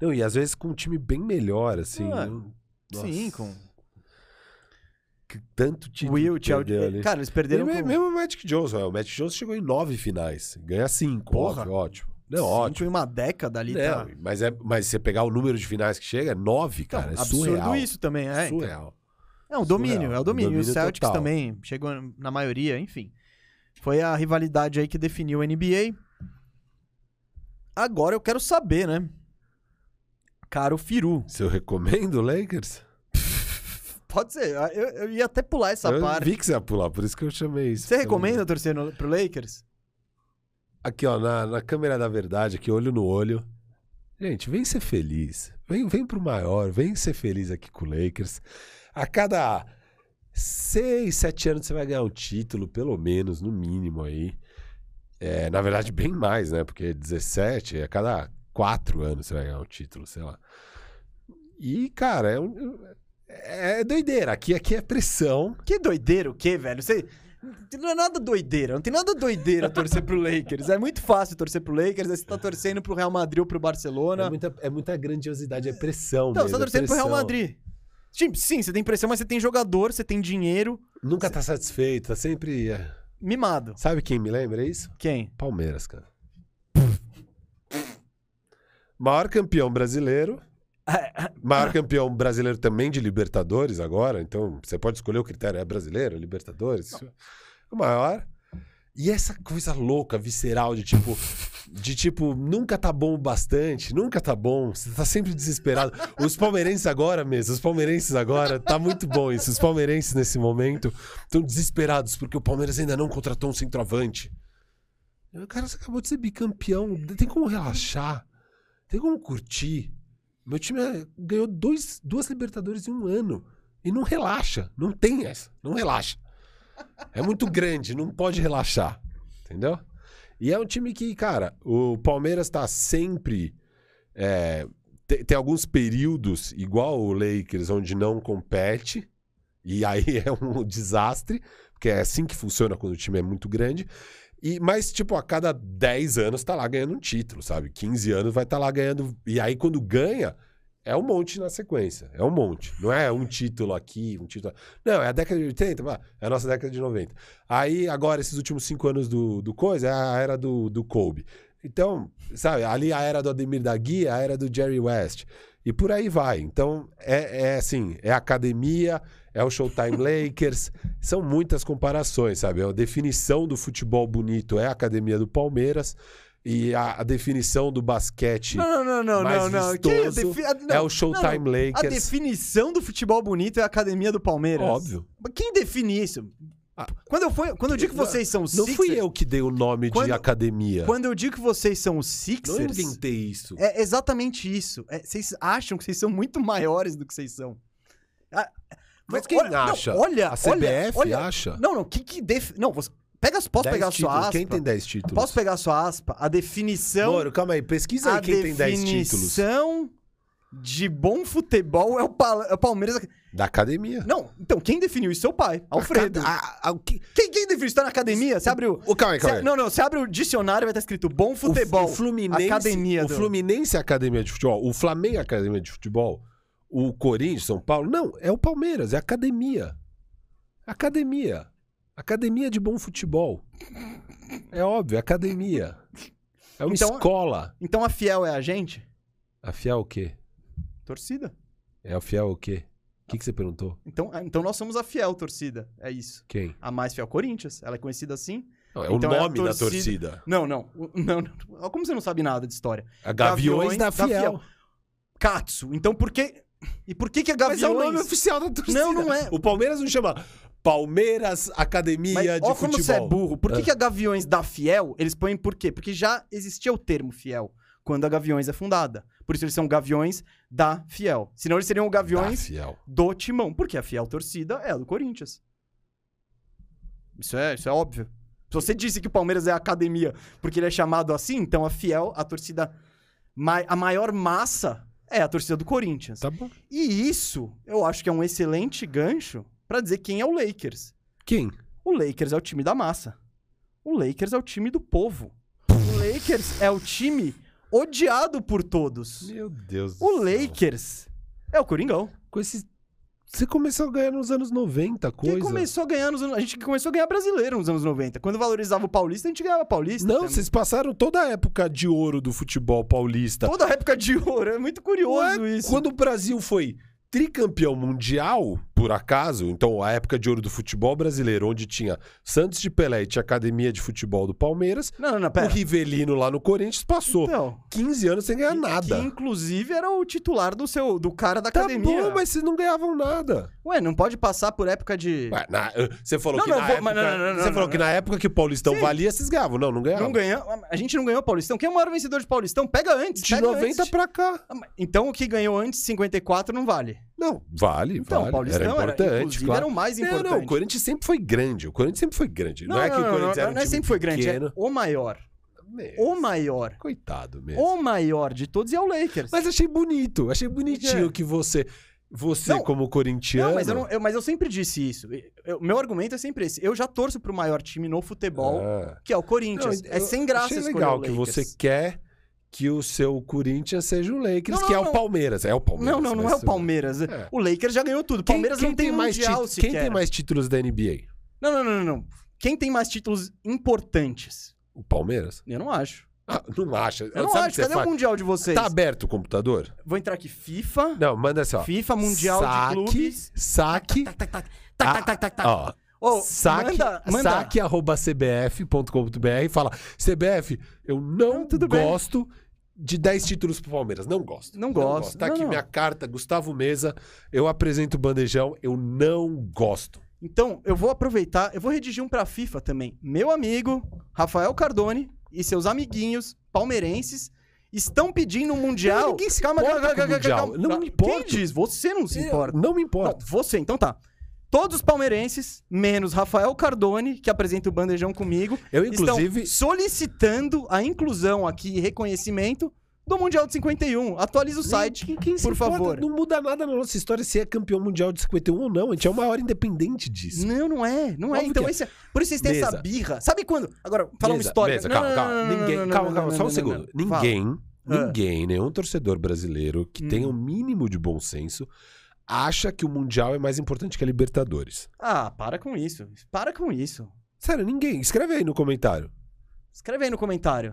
Não, e às vezes com um time bem melhor, assim. Ah, não- Sim, com que tanto título Will, perdeu ali. Cara, eles E perderam me- com mesmo o Magic Johnson, o Magic Johnson chegou em nove finais, ganha cinco, Porra. óbvio, ótimo. Não, cinco ótimo. em uma década ali. Não, tá mas, é, mas você pegar o número de finais que chega, é nove, Então, cara, é absurdo surreal. isso também, é. então. surreal. É um domínio, Surreal. é o domínio. E o Domínio Celtics total. também chegou na maioria, enfim. Foi a rivalidade aí que definiu a NBA. Agora eu quero saber, né? Caro Firu. Se eu recomendo o Lakers? Pode ser, eu, eu ia até pular essa eu parte. vi que você ia pular, por isso que eu chamei isso. Você recomenda torcer no, pro Lakers? Aqui, ó, na, na câmera da verdade, aqui, olho no olho. Gente, vem ser feliz. Vem, vem pro maior, vem ser feliz aqui com o Lakers. A cada seis, sete anos você vai ganhar um título, pelo menos, no mínimo aí. É, na verdade, bem mais, né? Porque 17, a cada quatro anos você vai ganhar um título, sei lá. E, cara, é, um- é doideira. Aqui, aqui é pressão. Que doideira o quê, velho? Você... Não é nada doideira, não tem nada doideira torcer pro Lakers. É muito fácil torcer pro Lakers, aí você tá torcendo pro Real Madrid ou pro Barcelona. É muita, é muita grandiosidade, é pressão. Você mesmo, tá é torcendo pro Real. Madrid. Tipo, sim, você tem pressão, mas você tem jogador, você tem dinheiro. Nunca tá satisfeito, tá sempre. é. Mimado. Sabe quem me lembra isso? Quem? Palmeiras, cara. Maior campeão brasileiro. Maior campeão brasileiro também de Libertadores agora. Então, você pode escolher o critério. É brasileiro, Libertadores. O maior. E essa coisa louca, visceral, de tipo. De tipo, nunca tá bom o bastante, nunca tá bom, você tá sempre desesperado. Os palmeirenses agora mesmo, os palmeirenses agora, tá muito bom isso. Os palmeirenses nesse momento estão desesperados porque o Palmeiras ainda não contratou um centroavante. Cara, você acabou de ser bicampeão, tem como relaxar, tem como curtir. Meu time é- ganhou dois, duas Libertadores em um ano e não relaxa, não tem essa, não relaxa. É muito grande, não pode relaxar. Entendeu? E é um time que, cara, o Palmeiras tá sempre. é, tem, tem alguns períodos, igual o Lakers, onde não compete. E aí [LAUGHS] é um desastre, porque é assim que funciona quando o time é muito grande. E, mas, tipo, a cada 10 anos tá lá ganhando um título, sabe? 15 anos vai estar lá ganhando. E aí, quando ganha, é um monte na sequência. É um monte. Não é um título aqui, um título. Não, é a década de 80, vá, é a nossa década de 90. Aí, agora, esses últimos cinco anos do, do coisa, é a era do, do Kobe. Então, sabe, ali a era do Ademir da Guia, a era do Jerry West. E por aí vai. Então, é, é assim, é academia, é o Showtime Lakers, são muitas comparações, sabe? A definição do futebol bonito é a academia do Palmeiras e a, a definição do basquete Não, não, não, mais não, não. Que vistoso defi- a- não, é o Showtime não, não. A Lakers. definição do futebol bonito é a academia do Palmeiras. Óbvio. Quem define isso? Ah. Quando eu, fui, quando eu digo que vocês são os Não fui Sixers- eu que dei o nome Quando- de academia. Quando eu digo que vocês são os Não Sixers, inventei isso. é exatamente isso. É, vocês acham que vocês são muito maiores do que vocês são. Mas quem olha- não, acha? olha, a CBF olha, acha? Não, não, que que def... Não, você... Pega, posso 10 pegar a sua aspa? Quem tem 10 títulos? Posso pegar a sua aspa? A definição... Moro, calma aí. Pesquisa aí a quem tem 10 títulos. definição de bom futebol é o, Pal- é o Palmeiras... Da academia. Não, então quem definiu isso? Seu pai, Alfredo. A- a- a- que- Quem, quem definiu isso? Tá na academia? Você abre o... Calma aí, calma Você- aí. não, não, você abre o dicionário e vai estar escrito bom futebol. O, o Fluminense, academia o do- Fluminense é academia de futebol. O Flamengo é academia de futebol. O Corinthians, São Paulo. Não, é o Palmeiras, é academia. Academia. Academia de bom futebol. É óbvio, é academia. É uma Então- escola. Então a Fiel é a gente? A Fiel o quê? Torcida. É a Fiel o quê? O que, que você perguntou? Então, ah, então nós somos a Fiel torcida. É isso. Quem? A mais fiel Corinthians. Ela é conhecida assim? Não, é Então o é nome da torcida- torcida. Não, não. Não, não. Como você não sabe nada de história? A Gaviões, Gaviões da da Fiel. Fiel. Katsu. Então por que. E por que que a Mas Gaviões. é o nome oficial da torcida. Não, não é. O Palmeiras não chama Palmeiras Academia Mas, de ó, Futebol. como você é burro. Por que, É. que a Gaviões da Fiel, eles põem por quê? Porque já existia o termo Fiel quando a Gaviões é fundada. Por isso eles são Gaviões da Fiel. Senão eles seriam o Gaviões Fiel. do Timão. Porque a Fiel torcida é a do Corinthians. Isso é, isso é óbvio. Se você disse que o Palmeiras é a academia porque ele é chamado assim, então a Fiel, a torcida, a maior massa é a torcida do Corinthians. Tá bom. E isso, eu acho que é um excelente gancho pra dizer quem é o Lakers. Quem? O Lakers é o time da massa. O Lakers é o time do povo. O Lakers é o time odiado por todos. Meu Deus do O céu. Lakers é o Coringão. Com esses... Você começou a ganhar nos anos 90, coisa. Quem começou a ganhar nos anos... A gente começou a ganhar brasileiro nos anos 90. Quando valorizava o Paulista, a gente ganhava Paulista. Não, É vocês passaram toda a época de ouro do futebol paulista. Toda a época de ouro. É muito curioso Ué, isso. Quando o Brasil foi tricampeão mundial, por acaso, então a época de ouro do futebol brasileiro, onde tinha Santos de Pelé e tinha Academia de Futebol do Palmeiras, Não, não, não, o pera. Rivelino lá no Corinthians passou Então, 15 anos sem ganhar nada. Que inclusive era o titular do seu do cara da Tá academia. bom, mas vocês não ganhavam nada. Ué, não pode passar por época de. Ué, na- você falou Não, que não, na vou- época, mas não, não, não, você não, falou não, que na época que o Paulistão Sim. valia, vocês ganhavam. Não, não ganhavam. Não ganha, a gente não ganhou o Paulistão. Quem é o maior vencedor de Paulistão? Pega antes. De pega 90 antes. pra cá. Ah, mas- Então o que ganhou antes, 54, não vale. Não, vale, Então, vale. o Paulistão era era, importante, inclusive, claro. era o mais Não, importante. não, o Corinthians sempre foi grande. O Corinthians sempre foi grande. Não, Não, é que o não, Corinthians não, era um não é time sempre foi grande, pequeno. é o maior. Meu, O maior. Coitado mesmo. O maior de todos é o Lakers. Mas achei bonito, achei bonitinho É. que você, você Não, como corintiano... Não, mas eu, não- eu- mas eu sempre disse isso. O meu argumento é sempre esse. Eu já torço pro maior time no futebol, Ah. que é o Corinthians. Não, é eu sem graça Achei legal o que você quer que o seu Corinthians seja o Lakers, Não, não, que é o não. Palmeiras. É o Palmeiras. Não, não, não mas é o bem. Palmeiras. É. O Lakers já ganhou tudo. O Quem- Palmeiras quem não tem, mais mundial. Quem tem mais títulos da NBA? Não, não, não, não, não. Quem tem mais títulos importantes? O Palmeiras? Eu não acho. Ah, não acha. Eu não Sabe acho. Cadê faz? o mundial de vocês? Tá aberto o computador? Vou entrar aqui. FIFA. Não, manda assim, ó. FIFA, Mundial saque, de Clubes. Saque. Tac, tac, tac, tac, tac, tac, tac. Ó, Ô, saque, manda, manda. saque arroba cbf.com.br e fala: CBF, eu não, Não, bem. gosto de 10 títulos pro Palmeiras. Não gosto. Não gosto. Tá Não, aqui não. minha carta, Gustavo Mesa. Eu apresento o bandejão. Eu não gosto. Então, eu vou aproveitar, eu vou redigir um pra FIFA também. Meu amigo, Rafael Cardone e seus amiguinhos palmeirenses estão pedindo um mundial. Não, ninguém se importa com o Mundial. Não me importo. Quem diz? Você não se importa. Não me Não, importa. você, então tá. Todos os palmeirenses, menos Rafael Cardone, que apresenta o bandejão comigo, Eu, inclusive. estão solicitando a inclusão aqui e reconhecimento do Mundial de 51. Atualiza o site, Quem- quem por importa? favor. Não muda nada na nossa história se é campeão mundial de 51 ou não. A gente é o maior independente disso. Não, não é, não é. Óbvio Então, que é. esse é- por isso vocês têm essa birra. Sabe quando? Agora, fala uma história. Não, calma, não, calma. não, não, Ninguém, não, não, calma, não, calma, não, só um não, segundo. não, não. Fala. Ninguém, Ah. ninguém, nenhum torcedor brasileiro que Hum. tenha o mínimo de bom senso acha que o Mundial é mais importante que a Libertadores. Ah, para com isso. Para com isso. Sério, ninguém. Escreve aí no comentário. Escreve aí no comentário.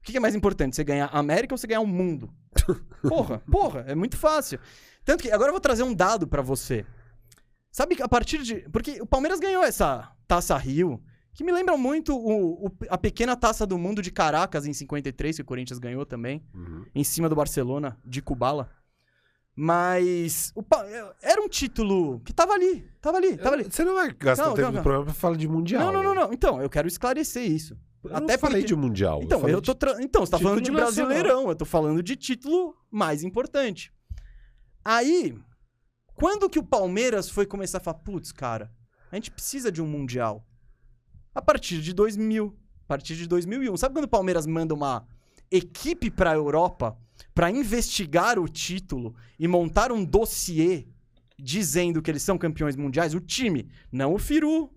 O que é mais importante? Você ganhar a América ou você ganhar o mundo? [LAUGHS] Porra, porra, é muito fácil. Tanto que agora eu vou trazer um dado pra você. Sabe que a partir de. Porque o Palmeiras ganhou essa taça Rio, que me lembra muito o- o- a pequena taça do mundo de Caracas em 53, que o Corinthians ganhou também. em cima do Barcelona, de Kubala. Mas o Pa- era um título que tava ali, tava ali, tava ali. Você não vai gastar Não, tempo não, do programa pra falar de Mundial. Não, não, não, né? não. Então, eu quero esclarecer isso. Eu Até não falei porque- de Mundial. Então, falei eu tô tra- então, você tá falando de. Brasileirão, eu tô falando de título mais importante. Aí, quando que o Palmeiras foi começar a falar, putz, cara, a gente precisa de um mundial? A partir de 2000, a partir de 2001. Sabe quando o Palmeiras manda uma equipe pra Europa pra investigar o título e montar um dossiê dizendo que eles são campeões mundiais? O time, não o Firu,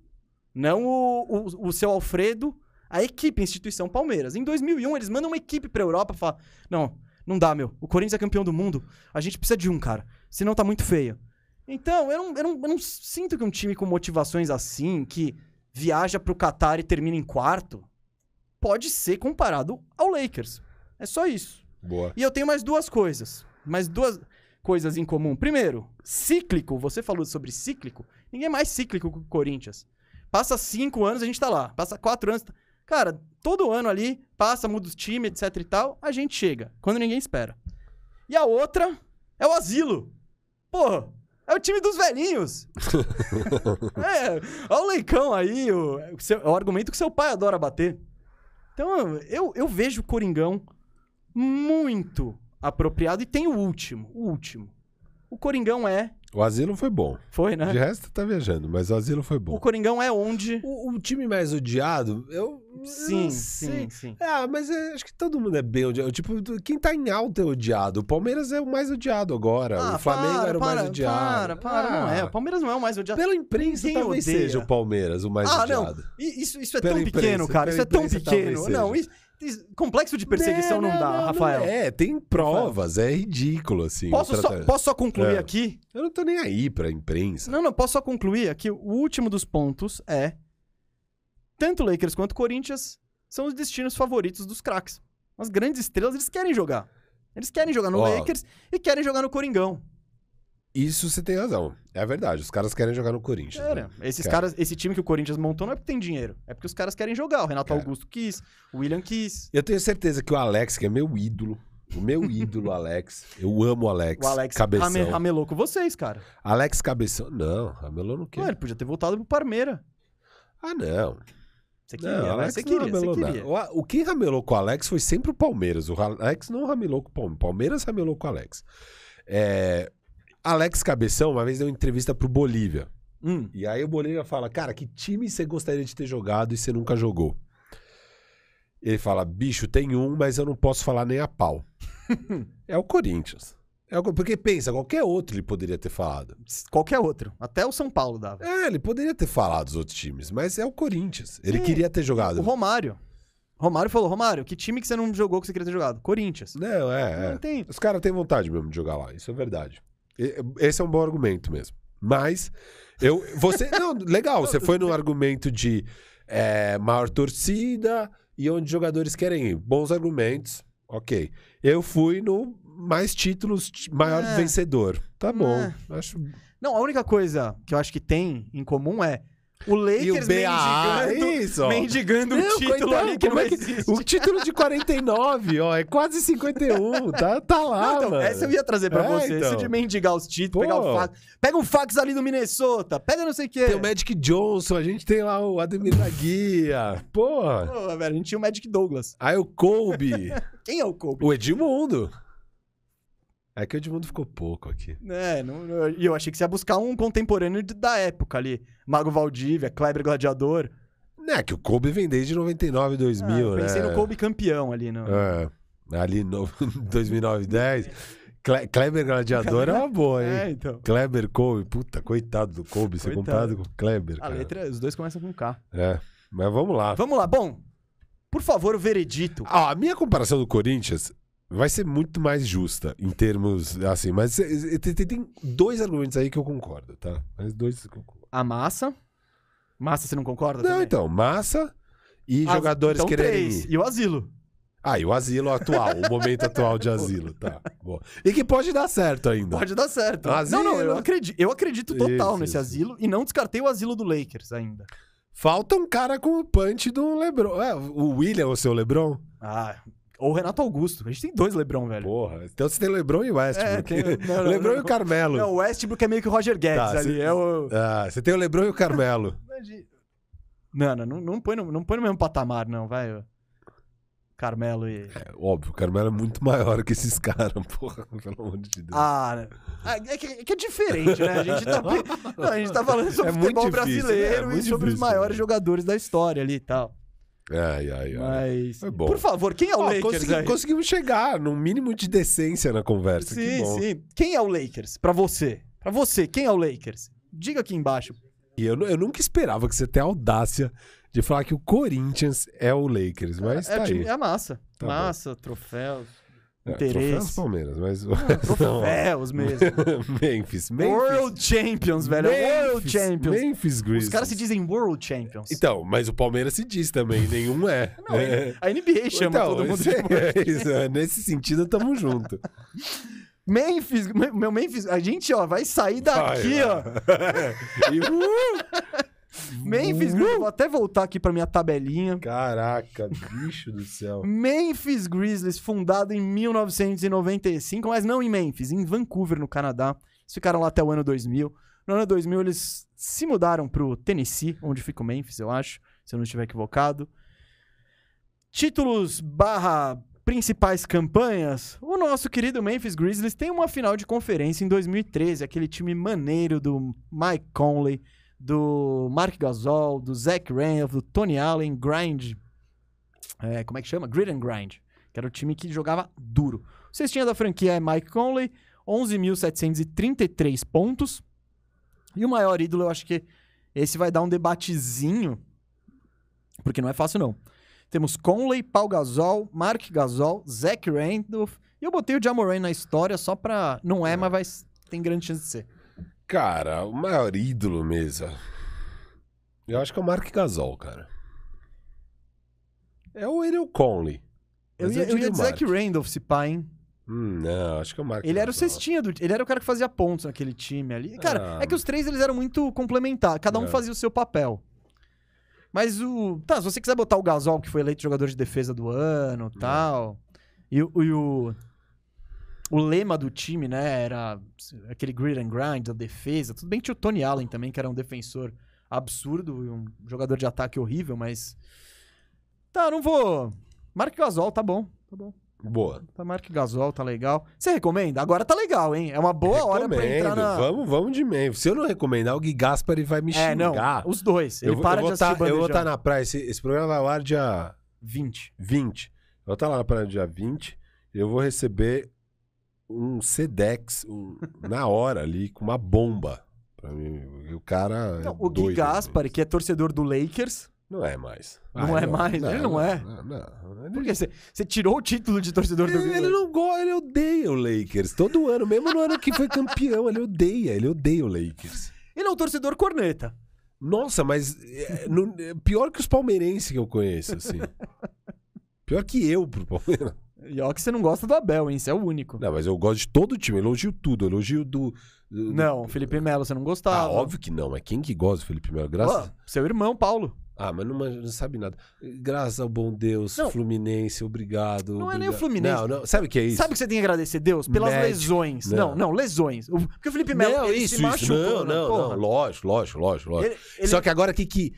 não o, o, o seu Alfredo, a equipe, a instituição Palmeiras. Em 2001, eles mandam uma equipe pra Europa e falar: Não, não dá, meu. O Corinthians é campeão do mundo. A gente precisa de um, cara. Senão tá muito feio. Então, eu não, eu não, eu não sinto que um time com motivações assim, que viaja pro Qatar e termina em quarto, pode ser comparado ao Lakers. É só isso. Boa. E eu tenho mais duas coisas. Mais duas coisas em comum. Primeiro, cíclico. Você falou sobre cíclico. Ninguém é mais cíclico que o Corinthians. Passa cinco anos, a gente tá lá. Passa quatro anos. tá- Cara, todo ano ali, passa, muda o time, etc e tal, a gente chega. Quando ninguém espera. E a outra é o asilo. Porra, é o time dos velhinhos. [LAUGHS] é, olha o leicão aí, o, o seu- é o argumento que seu pai adora bater. Então, eu, eu vejo o Coringão muito apropriado. E tem o último, o último. O Coringão é... O Asilo foi bom. Foi, né? De resto, tá viajando, mas o Asilo foi O bom. Coringão é onde... O, o time mais odiado, eu. eu Sim, não sim, sim. Ah, mas é, acho que todo mundo é bem odiado. Tipo, quem tá em alta é odiado. O Palmeiras é o mais odiado agora. Ah, o Flamengo para, era o mais para, odiado. Para, para, não é. Ah, O Palmeiras não é o mais odiado. Pela imprensa, Ninguém talvez odeia. seja o Palmeiras o mais Ah, não. odiado. I- Isso, isso é Pela tão pequeno, imprensa, cara. pela Isso é tão pequeno. Não, isso- complexo de perseguição não, dá, Rafael. é, tem provas, é ridículo, assim. Posso só, posso só concluir É. aqui? Eu não tô nem aí pra imprensa. Não, não, posso só concluir aqui. O último dos pontos é. Tanto Lakers quanto Corinthians são os destinos favoritos dos craques. As grandes estrelas, eles querem jogar. Eles querem jogar no Ó. Lakers e querem jogar no Coringão. Isso você tem razão. É verdade. Os caras querem jogar no Corinthians. Era. né? Esses Quer. caras, esse time que o Corinthians montou não é porque tem dinheiro, é porque os caras querem jogar. O Renato Quer. Augusto quis, o William quis. Eu tenho certeza que o Alex, que é meu ídolo, o meu [LAUGHS] ídolo, Alex, eu amo o Alex. O Alex Cabeção. rame- ramelou com vocês, cara. Alex Cabeção. Não, Ramelou não quer. Ué, ele podia ter voltado pro Parmeira. Ah, não. Você queria, não, né? Alex você queria, você ramelou queria. nada. O, o quem ramelou com o Alex foi sempre o Palmeiras. O Alex não ramelou com o Palmeiras. Palmeiras ramelou com o Alex. É, Alex Cabeção, uma vez deu uma entrevista pro Bolívia. Hum. E aí o Bolívia fala, cara, que time você gostaria de ter jogado e você nunca jogou? Ele fala, bicho, tem um, mas eu não posso falar nem a pau. [LAUGHS] é o Corinthians. É o- porque pensa, qualquer outro ele poderia ter falado. Qualquer outro. Até o São Paulo dava. É, ele poderia ter falado dos outros times, mas é o Corinthians. Ele Sim. queria ter jogado. O Romário. Romário falou, Romário, que time que você não jogou que você queria ter jogado? Corinthians. Não, é, é. Não tem. Os caras têm vontade mesmo de jogar lá, isso é verdade. Esse é um bom argumento mesmo. Mas, eu. Você. Não, legal, você foi no argumento de é, maior torcida e onde jogadores querem ir. Bons argumentos, ok. Eu fui no mais títulos, maior É. vencedor. Tá bom. É. Acho. Não, a única coisa que eu acho que tem em comum é o Lakers E o BA, mendigando, isso, ó. mendigando Não, título coitado, ali que como não é que-. O título de 49, ó, é quase 51. Tá, tá lá, Não, então, mano. essa eu ia trazer pra É, você. Isso então. de mendigar os títulos, Pô. pegar o fax. Pega um fax ali do Minnesota, pega não sei o quê. Tem o Magic Johnson, a gente tem lá o Ademir da Guia. Porra. Pô, velho, a gente tinha o Magic Douglas. Aí o Kobe. [LAUGHS] Quem é o Kobe? o Edmundo. É que o Edmundo ficou pouco aqui. É, não- e eu achei que você ia buscar um contemporâneo de- da época ali. Mago Valdívia, Kleber Gladiador. Né, que o Kobe vem desde 99, 2000, Ah, né? pensei no Kobe campeão ali. No... É, ali no [LAUGHS] 2009, 10. Cle- Kleber Gladiador é uma boa, hein? [LAUGHS] É, então. Kleber Kobe, puta, coitado do Kobe, ser Coitado. comparado com o Kleber, A cara. letra, os dois começam com K. É, mas vamos lá. Vamos lá, bom. Por favor, o veredito. Ah, a minha comparação do Corinthians vai ser muito mais justa em termos assim, mas tem, dois argumentos aí que eu concordo, tá? Mas dois que eu concordo. A massa. Massa, você não concorda? Não, também? então, massa e Ah, jogadores então quererem três. E o asilo. Ah, e o asilo atual, o momento atual de [LAUGHS] asilo, tá. Boa. E que pode dar certo ainda. Pode dar certo. Asilo. Não, não, eu acredito, eu acredito total Isso, nesse isso. asilo e não descartei o asilo do Lakers ainda. Falta um cara com o punch do LeBron. É, o William, o seu LeBron? Ah, ou o Renato Augusto. A gente tem dois Lebron, velho. Porra, então você tem LeBron e Westbrook. É, tem- não, não, LeBron não. e o Carmelo. Não, o Westbrook é meio que o Roger Guedes Tá, ali. cê- É o... Ah, você tem o LeBron e o Carmelo. [LAUGHS] Não, não, não, põe no, não põe no mesmo patamar, não, vai. Carmelo e. É, óbvio, o Carmelo é muito maior que esses [LAUGHS] caras, porra, pelo amor de Deus. Ah, ah, é que, é que é diferente, né? A gente tá, [LAUGHS] não, a gente tá falando sobre É futebol difícil, brasileiro é e sobre os difícil, maiores né? jogadores da história ali e tal. Ai, ai, ai. Mas. Foi bom. Por favor, quem é o Ó, Lakers consegui- aí? conseguimos chegar num mínimo de decência na conversa. que Sim, bom. sim. Quem é o Lakers? Pra você. Pra você, quem é o Lakers? Diga aqui embaixo. E eu, nu- eu nunca esperava que você tenha a audácia de falar que o Corinthians é o Lakers, mas é, tá o time- aí. é a massa. Tá massa, troféus, É, interesse. troféus Palmeiras, mas... [LAUGHS] troféus mesmo. [LAUGHS] Memphis, Memphis. World Champions, velho. é World Memphis, Champions. Memphis Grizzlies. Os caras se dizem World Champions. Então, mas o Palmeiras se diz também, nenhum é. Não, É. a NBA chama Então, todo mundo isso de [LAUGHS] é- isso é, Nesse sentido, tamo junto. Memphis, me- meu Memphis, a gente, ó, vai sair daqui, Vai, ó. E, uh, Memphis, Grizzlies, vou até voltar aqui pra minha tabelinha. Caraca, bicho do céu. [LAUGHS] Memphis Grizzlies, fundado em 1995, mas não em Memphis, em Vancouver, no Canadá. Eles ficaram lá até o ano 2000. No ano 2000, eles se mudaram pro Tennessee, onde fica o Memphis, eu acho, se eu não estiver equivocado. Títulos barra principais campanhas. O nosso querido Memphis Grizzlies tem uma final de conferência em 2013, aquele time maneiro do Mike Conley, do Mark Gasol, do Zach Randolph, do Tony Allen, Grind. É, como é que chama? Grid and Grind. Que era o time que jogava duro. O cestinha da franquia é Mike Conley, 11.733 pontos. E o maior ídolo, eu acho que esse vai dar um debatezinho, porque não é fácil não. Temos Conley, Paul Gasol, Mark Gasol, Zach Randolph. E eu botei o Jamoran na história só pra... Não é, mas vai... tem grande chance de ser. Cara, o maior ídolo mesmo. Eu acho que é o Mark Gasol, cara. É o ele o Conley. Eu ia, eu eu ia dizer que Randolph se pá, hein? Hum, não, acho que é o Mark Ele era o cestinha do. Ele era o cara que fazia pontos naquele time ali. Cara, Ah. é que os três eles eram muito complementares. Cada um É. fazia o seu papel. Mas o. Tá, se você quiser botar o Gasol, que foi eleito jogador de defesa do ano É. tal. E, e o. O lema do time, né, era aquele grit and grind, a defesa. Tudo bem que tinha o Tony Allen também, que era um defensor absurdo e um jogador de ataque horrível, mas. Tá, não vou. Mark Gasol, tá bom. Tá bom. Boa. Tá Mark Gasol, tá legal. Você recomenda? Agora tá legal, hein? É uma boa hora pra entrar Recomendo. na. Vamos, vamos de Memphis. Se eu não recomendar, o Gui Gaspari vai me É, não. Os dois. Ele eu, para eu de tá, assistir Eu vou estar bandejão. na praia. Esse, esse programa vai ao ar dia 20. 20. Eu vou estar lá na praia dia 20. Eu vou receber um Sedex um- na hora ali, com uma bomba. Pra mim. E o cara. é Não, o Gui doido, Gaspari, que é torcedor do Lakers. Não é mais. Não é mais? Ele não é? Não, não. Ele, Por quê? Você tirou o título de torcedor do ele, ele não gosta, ele odeia o Lakers. Todo ano, mesmo no ano que foi campeão, ele odeia, ele odeia o Lakers. Ele é um torcedor corneta. Nossa, mas é, não- é pior que os palmeirenses que eu conheço, assim. [LAUGHS] Pior que eu pro Palmeiras. E ó que você não gosta do Abel, hein? Você é o único. Não, mas eu gosto de todo o time, eu elogio tudo, eu elogio do... do- Não, Felipe Melo, você não Ah, gostava. óbvio que não, mas quem que gosta do Felipe Melo? Graças... Ó, seu irmão, Paulo. Ah, mas não, não sabe nada. Graças ao bom Deus, Não. Fluminense, obrigado. Não é nem obrigado. o Fluminense. Não, não, sabe o que é isso? Sabe o que você tem que agradecer Deus? Pelas Médico. lesões. Não. Não. não, lesões. O- Porque o Felipe Melo não, ele isso, se machucou. Não, né? não, Porra. não. Lógico, lógico, lógico, lógico. Ele, ele- Só que agora o que que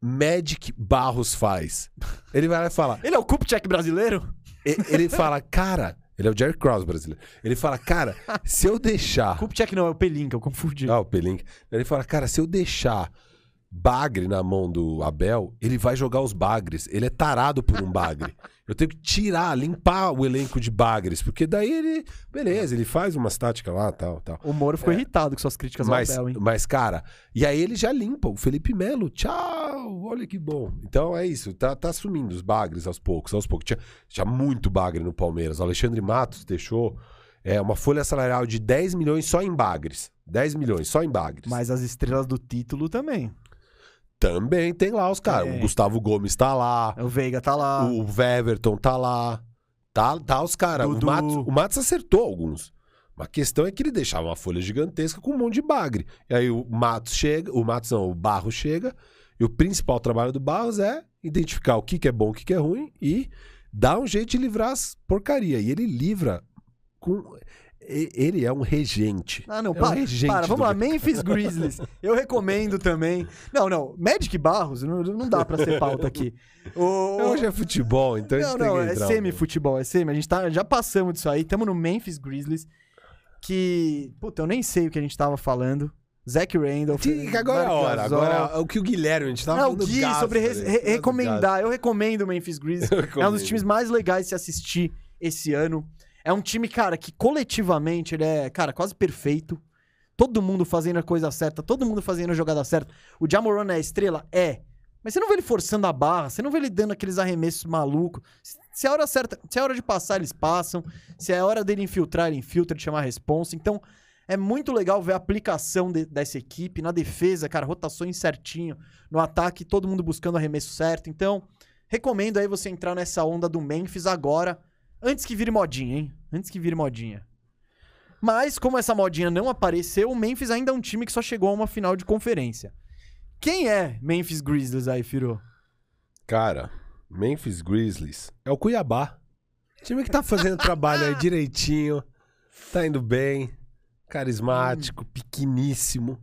Magic Barros faz? Ele vai lá e fala... ele é o Kupchak brasileiro? Ele fala, cara... Ele é o Jerry Krause brasileiro. Ele fala, cara, se eu deixar... Kupchak não, é o Pelinka, eu confundi. Ah, o Pelink. Ele fala, cara, se eu deixar bagre na mão do Abel, ele vai jogar os bagres. Ele é tarado por um bagre. Eu tenho que tirar, limpar o elenco de bagres, porque daí ele, beleza, ele faz umas táticas lá, tal, tal. O Moro ficou irritado com suas críticas É. Mas, ao Abel, hein? mas, cara, e aí ele já limpa o Felipe Melo. Tchau, olha que bom. Então é isso, tá, tá sumindo os bagres aos poucos, aos poucos. Tinha, tinha muito bagre no Palmeiras. O Alexandre Matos deixou é, uma folha salarial de 10 milhões só em bagres. 10 milhões só em bagres. Mas as estrelas do título também. Também tem lá os caras. É. O Gustavo Gomes tá lá. O Veiga tá lá. O Weverton tá lá. Tá, tá os caras. O. Matos, o Matos acertou alguns. A questão é que ele deixava uma folha gigantesca com um monte de bagre. E aí o Matos chega, o Matos não, o Barros chega, e o principal trabalho do Barros é identificar o que, que é bom, o que, que é ruim e dar um jeito de livrar as porcaria. E ele livra com. Ele é um regente. Ah, não, É um para, regente para. Vamos lá, Memphis [LAUGHS] Grizzlies. Eu recomendo também. Não, não, Magic Barros, não, não dá pra ser pauta aqui. O, Hoje é futebol, então a não, gente tem não, que é entrar. um semi-futebol, é semi. A gente tá, já passamos disso aí, tamo no Memphis Grizzlies, que, puta, eu nem sei o que a gente tava falando. Zach Randolph. Que agora é a hora. Agora, o que o Guilherme, a gente tava Não, o falando do Gui, Gasper, sobre re- né? re- recomendar. Eu recomendo o Memphis [LAUGHS] Grizzlies. É um dos times mais legais de se assistir esse ano. É um time, cara, que coletivamente ele é, cara, quase perfeito. Todo mundo fazendo a coisa certa, todo mundo fazendo a jogada certa. O Jamoran é estrela? É. Mas você não vê ele forçando a barra, você não vê ele dando aqueles arremessos malucos. Se é a hora certa, se é hora de passar, eles passam. Se é a hora dele infiltrar, ele infiltra, de chamar a responsa. Então, é muito legal ver a aplicação de- dessa equipe. Na defesa, cara, rotações certinho. No ataque, todo mundo buscando arremesso certo. Então, recomendo aí você entrar nessa onda do Memphis agora, antes que vire modinha, hein? Antes que vire modinha. Mas, como essa modinha não apareceu, o Memphis ainda é um time que só chegou a uma final de conferência. Quem é Memphis Grizzlies aí, Firo? Cara, Memphis Grizzlies é o Cuiabá. Time que tá fazendo trabalho aí [LAUGHS] direitinho, tá indo bem, carismático, pequeníssimo.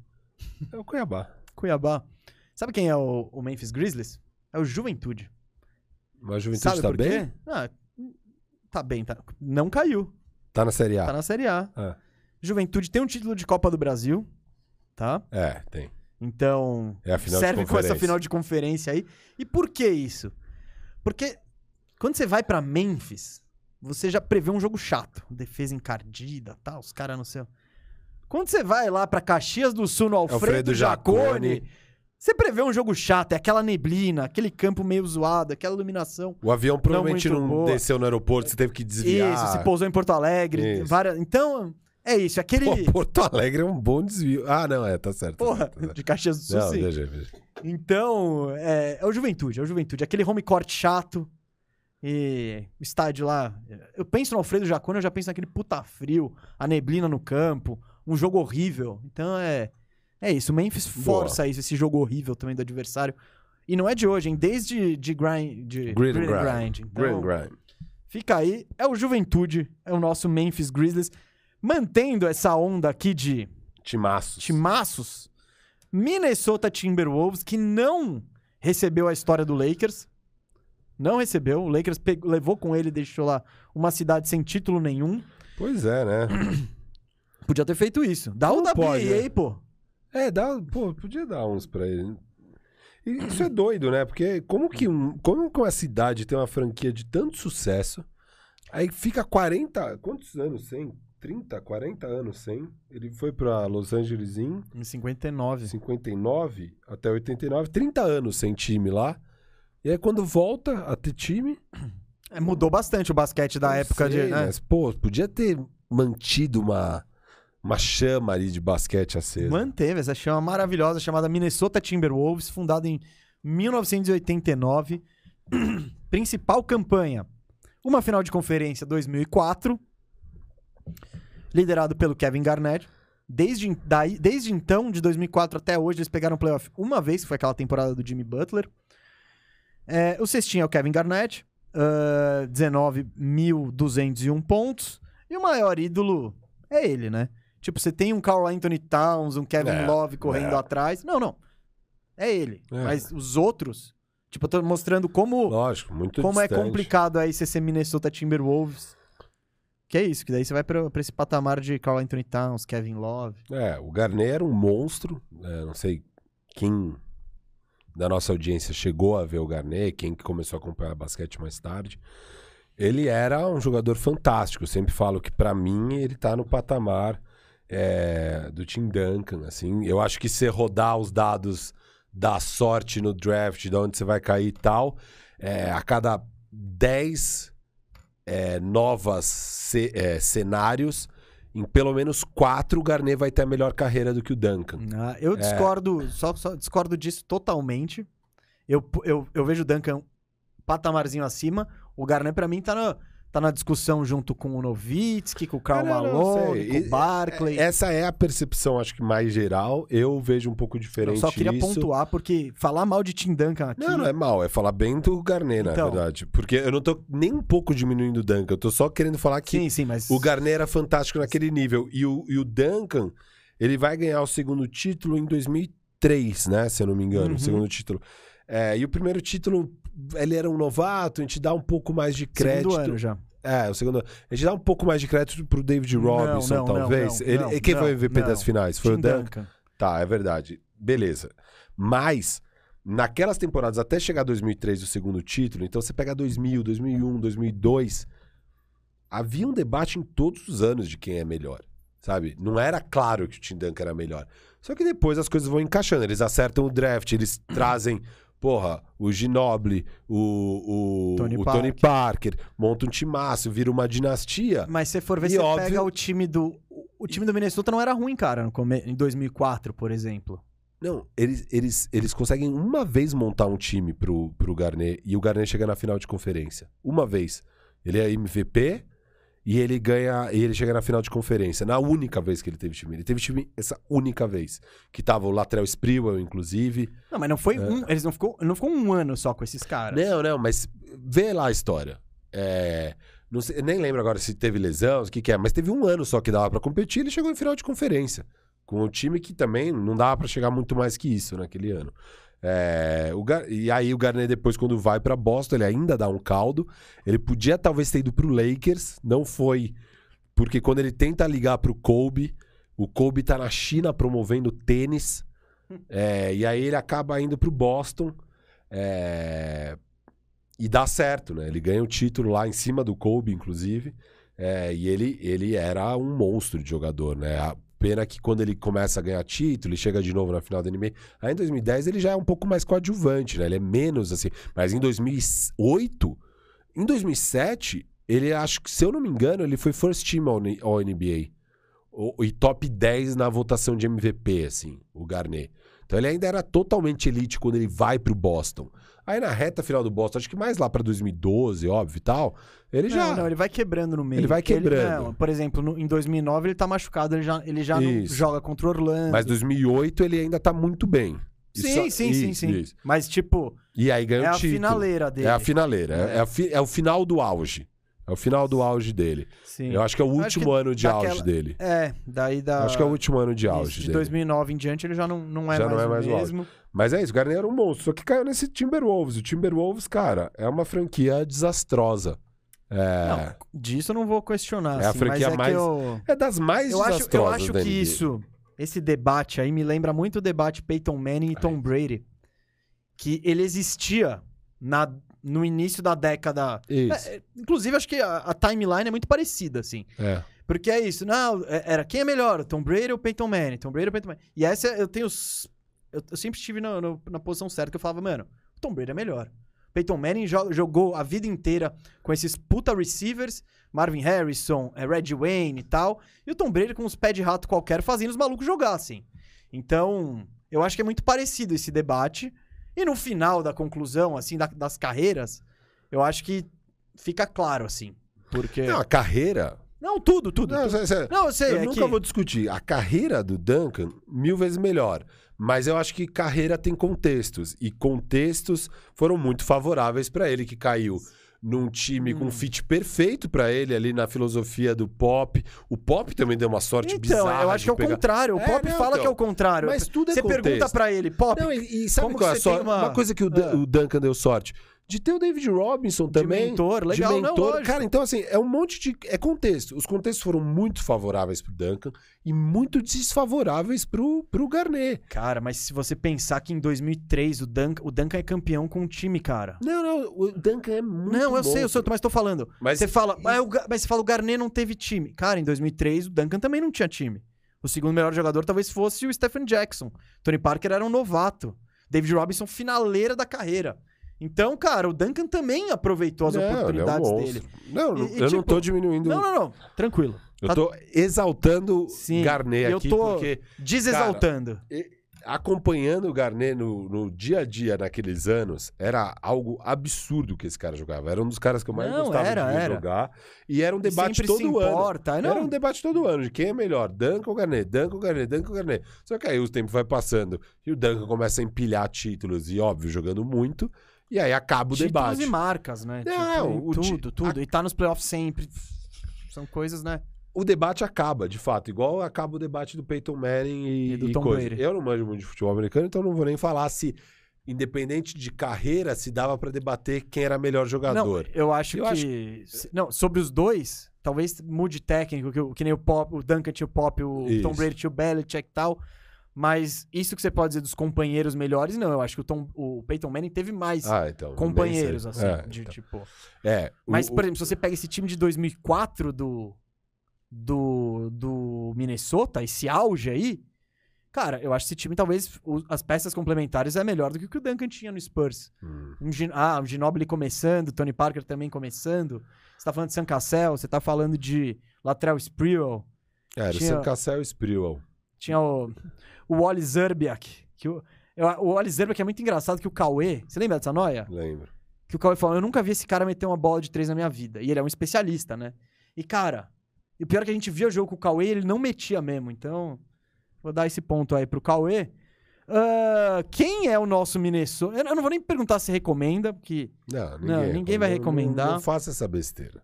É o Cuiabá. Cuiabá. Sabe quem é o, o Memphis Grizzlies? É o Juventude. Mas a Juventude Sabe tá bem? Ah, tá bem, tá. Não caiu. Tá na Série A. Tá na Série A. É. Juventude tem um título de Copa do Brasil, tá? É, tem. Então, É a final serve com essa final de conferência aí. E por que isso? Porque quando você vai pra Memphis, você já prevê um jogo chato. Defesa encardida, tal, os caras no céu. Quando você vai lá pra Caxias do Sul, no Alfredo, Alfredo Jacone, Jacone. Você prevê um jogo chato. É aquela neblina, aquele campo meio zoado, aquela iluminação. O avião provavelmente não, boa. desceu no aeroporto, você teve que desviar. Isso, se pousou em Porto Alegre. Várias- Então, é isso. Aquele... Pô, Porto Alegre é um bom desvio. Ah, não, é, tá certo. tá Porra, tá certo. de Caxias do Sul, Não, sim. deixa, deixa. Então, é, é o Juventude, é o Juventude. Aquele home court chato. E estádio lá. Eu penso no Alfredo Jacone, eu já penso naquele puta frio, a neblina no campo, um jogo horrível. Então é. É isso. O Memphis Boa. força isso, esse jogo horrível também do adversário. E não é de hoje, hein? Desde de grind, de grind. grind. Então, Grind. Fica aí. É o Juventude, é o nosso Memphis Grizzlies. Mantendo essa onda aqui de Timaços. timaços. Minnesota Timberwolves, que não recebeu a história do Lakers. Não recebeu. O Lakers pegou- levou com ele e deixou lá uma cidade sem título nenhum. Pois é, né? Podia ter feito isso. Dá o Não WNBA, pode, né? pô. É, dá, pô, podia dar uns pra ele. E isso é doido, né? Porque como que, um, como que uma cidade tem uma franquia de tanto sucesso, aí fica 40, quantos anos sem? 30, 40 anos sem. Ele foi pra Los Angeles em Em 59. 59 até 89, 30 anos sem time lá. E aí quando volta a ter time, É, mudou bastante o basquete da época sei, de. Né? mas, pô, podia ter mantido uma, uma chama ali de basquete acesa. Manteve essa chama maravilhosa chamada Minnesota Timberwolves, fundada em 1989. [CLEARS THROAT] Principal campanha: uma final de conferência 2004, liderado pelo Kevin Garnett. Desde, daí, desde então, de 2004 até hoje, eles pegaram o playoff uma vez, que foi aquela temporada do Jimmy Butler. É, o cestinho é o Kevin Garnett, ah, 19.201 pontos. E o maior ídolo é ele, né? Tipo, você tem um Carl Anthony Towns, um Kevin É, Love correndo é. atrás. Não, não. É ele. É. Mas os outros. Tipo, eu tô mostrando como, Lógico, muito como é distante. complicado aí você ser Minnesota Timberwolves. Que é isso, que daí você vai pra, pra esse patamar de Carl Anthony Towns, Kevin Love. É, o Garnet era um monstro. é, não sei quem da nossa audiência chegou a ver o Garnet, quem que começou a acompanhar basquete mais tarde. Ele era um jogador fantástico. Eu sempre falo que, pra mim, ele tá no patamar é, do Tim Duncan. Assim, eu acho que se rodar os dados da sorte no draft, de onde você vai cair e tal, é, a cada 10 é, novas ce- é, cenários, em pelo menos quatro, o Garnet vai ter a melhor carreira do que o Duncan. Ah, eu discordo, só, só discordo disso totalmente. Eu, eu, eu vejo o Duncan um patamarzinho acima. O Garnet, pra mim, tá na, tá na discussão junto com o Novitsky, com o Karl não, não, Malone, com o Barkley. Essa é a percepção, acho que mais geral. Eu vejo um pouco diferente eu só queria isso. pontuar, porque falar mal de Tim Duncan aqui... Não, não é mal, é falar bem do Garnet, na Então. verdade. Porque eu não tô nem um pouco diminuindo o Duncan, eu tô só querendo falar que Sim, sim, mas... o Garnet era fantástico naquele nível. E o, e o Duncan, ele vai ganhar o segundo título em 2003, né? Se eu não me engano, Uhum. o segundo título. É, e o primeiro título, ele era um novato, a gente dá um pouco mais de crédito. Segundo ano já. É, o segundo. A gente dá um pouco mais de crédito pro David Robinson, não, não, talvez. não, Ele, quem foi o MVP das finais? Foi Tim o Duncan. Duncan. Tá, é verdade. Beleza. Mas, naquelas temporadas, até chegar 2003, o segundo título, então você pega 2000, 2001, 2002, havia um debate em todos os anos de quem é melhor, sabe? Não era claro que o Tim Duncan era melhor. Só que depois as coisas vão encaixando, eles acertam o draft, eles trazem, porra, o Ginobili, o, o, Tony o Tony Parker, monta um timaço, vira uma dinastia. Mas se você for ver, E você óbvio- pega o time do... O time do Minnesota não era ruim, cara, no come- em 2004, por exemplo. Não, eles, eles, eles conseguem uma vez montar um time pro, pro Garnet e o Garnet chega na final de conferência. Uma vez. Ele é MVP e ele ganha. E ele chega na final de conferência. Na única vez que ele teve time. Ele teve time essa única vez. Que tava o Latrell Sprewell, inclusive. Não, mas não foi É. um... Eles não ficou, não ficou um ano só com esses caras. Não, não, mas vê lá a história. É, não sei- nem lembro agora se teve lesão, o que, que é, mas teve um ano só que dava pra competir ele chegou em final de conferência. Com o time que também não dava pra chegar muito mais que isso naquele ano. É, o Gar- e aí o Garnet depois, quando vai pra Boston, ele ainda dá um caldo. Ele podia talvez ter ido pro Lakers, não foi. Porque quando ele tenta ligar pro Kobe, o Kobe tá na China promovendo tênis. [LAUGHS] é, e aí ele acaba indo pro Boston. é, e dá certo, né? Ele ganha o título lá em cima do Kobe, inclusive. É, e ele, ele era um monstro de jogador, né? Pena que quando ele começa a ganhar título e chega de novo na final da NBA. Aí em 2010 ele já é um pouco mais coadjuvante, né? Ele é menos assim. Mas em 2008, em 2007, ele acho que, se eu não me engano, ele foi first team ao, NBA. E top 10 na votação de MVP, assim, o Garnet. Então ele ainda era totalmente elite quando ele vai pro Boston. Aí na reta final do Boston, acho que mais lá pra 2012, óbvio e tal, ele já. Não, não, ele vai quebrando no meio. Ele vai quebrando. não, por exemplo, no- em 2009 ele tá machucado, ele já, ele já não Isso. joga contra o Orlando. Mas 2008 ele ainda tá muito bem. E Sim, só- sim, sim, isso, sim. isso. Mas, tipo, E aí ganha é o a finaleira dele. É a finaleira. É, é a fi- é o final do auge. É o final do auge dele. Sim. Eu acho que é o último ano de daquela- auge dele. É, daí da. Acho que é o último ano de auge Isso, de dele. 2009 em diante ele já não, não é Já mais não é o mais o auge. mesmo. Mas é isso, o Garnett era um monstro. Só que caiu nesse Timberwolves. O Timberwolves, cara, é uma franquia desastrosa. É, Não, disso eu não vou questionar. É a assim, franquia mas é mais que eu, é das mais eu acho, eu desastrosas acho que NBA. isso, esse debate aí me lembra muito o debate Peyton Manning e Tom Brady. Que ele existia na, no início da década. Isso. É, é, inclusive, acho que a, a timeline é muito parecida, assim. É. Porque é isso, não, é- era quem é melhor, o Tom Brady ou o Peyton Manning? Tom Brady ou Peyton Manning? E essa eu tenho. Eu, eu sempre estive no- no- na posição certa que eu falava, mano, o Tom Brady é melhor. O Peyton Manning jo- jogou a vida inteira com esses puta receivers, Marvin Harrison, é, Reggie Wayne e tal. E o Tom Brady com uns pés de rato qualquer fazendo os malucos jogar, assim. Então, eu acho que é muito parecido esse debate. E no final da conclusão, assim, da- das carreiras, eu acho que fica claro, assim. Porque. Não, a carreira. Não, tudo, tudo. Não, tudo. sério, Não, eu sei. eu é nunca que- vou discutir. A carreira do Duncan, mil vezes melhor. Mas eu acho que carreira tem contextos. E contextos foram muito favoráveis pra ele, que caiu num time Hum. com um fit perfeito pra ele ali na filosofia do pop. O pop também deu uma sorte Então, bizarra. eu acho que é o pegar- contrário. O É, Pop não, fala então. que é o contrário. Mas tudo é Você contexto. pergunta pra ele, Pop, Não, e, e sabe Como qual é sorte? uma- Uma... coisa que o, Ah. o Duncan deu sorte. De ter o David Robinson de também. mentor, legal, de não, mentor. lógico. Cara, então assim, é um monte de. É contexto. Os contextos foram muito favoráveis pro Duncan e muito desfavoráveis pro, pro Garnet. Cara, mas se você pensar que em 2003 o Duncan, o Duncan é campeão com um time, cara. Não, não, o Duncan é muito. não, eu sei, eu sei, mas tô falando. Mas Você fala, mas, o, Ga- mas você fala, o Garnet não teve time. Cara, em 2003 o Duncan também não tinha time. O segundo melhor jogador talvez fosse o Stephen Jackson. Tony Parker era um novato. David Robinson, finaleira da carreira. Então, cara, o Duncan também aproveitou as Não, é um oportunidades dele. Não, E- e, eu não tipo, tô diminuindo. Não, não, não. Tranquilo. Eu tá- tô exaltando Sim, Garnet e eu aqui, tô- porque Desexaltando. acompanhando o Garnet no, no dia a dia naqueles anos, era algo absurdo que esse cara jogava. Era um dos caras que eu mais Não, gostava era, de era. jogar. E era um debate Sempre todo ano. Não, Era um debate todo ano de quem é melhor, Duncan ou Garnet, Duncan ou Garnet, Duncan ou Garnet. Só que aí o tempo vai passando e o Duncan começa a empilhar títulos e, óbvio, jogando muito. E aí acaba o Títulos debate. e marcas, né? Não, Tipo, o tudo, tudo. E tá nos playoffs sempre. São coisas, né? O debate acaba, de fato. Igual acaba o debate do Peyton Manning e, E do e Tom coisa. Brady. Eu não manjo muito de futebol americano, então não vou nem falar se, independente de carreira, se dava pra debater quem era melhor Não, jogador. eu acho Eu que. se- Não, sobre os dois, talvez mude técnico, que, que nem o Pop, o Duncan tinha o Pop, o Isso. Tom Brady tinha o Belichick e tal. Mas isso que você pode dizer dos companheiros melhores, não. Eu acho que o, Tom, o Peyton Manning teve mais Ah, então. companheiros, assim. É, de, então. tipo... É, o- Mas, o- por exemplo, se você pega esse time de 2004 do, do, do Minnesota, esse auge aí, cara, eu acho que esse time, talvez, o- as peças complementares é melhor do que o que o Duncan tinha no Spurs. Hum. Um, ah, o Ginobili começando, Tony Parker também começando. Você tá falando de Sam Cassell, você tá falando de Latrell Sprewell, Era o tinha- Sam Cassell e Sprewell. Tinha o, o Wally Zerbiak, que o, o Wally Zerbiak é muito engraçado que o Cauê, você lembra dessa noia? Lembro. que o Cauê falou, eu nunca vi esse cara meter uma bola de três na minha vida. E ele é um especialista, né? E, cara, e o pior é que a gente via o jogo com o Cauê ele não metia mesmo. Então, vou dar esse ponto aí pro Cauê. Ah, quem é o nosso Minnesota? Eu não vou nem perguntar se recomenda, porque... Não, ninguém, Não, ninguém vai recomendar. Não, não faça essa besteira.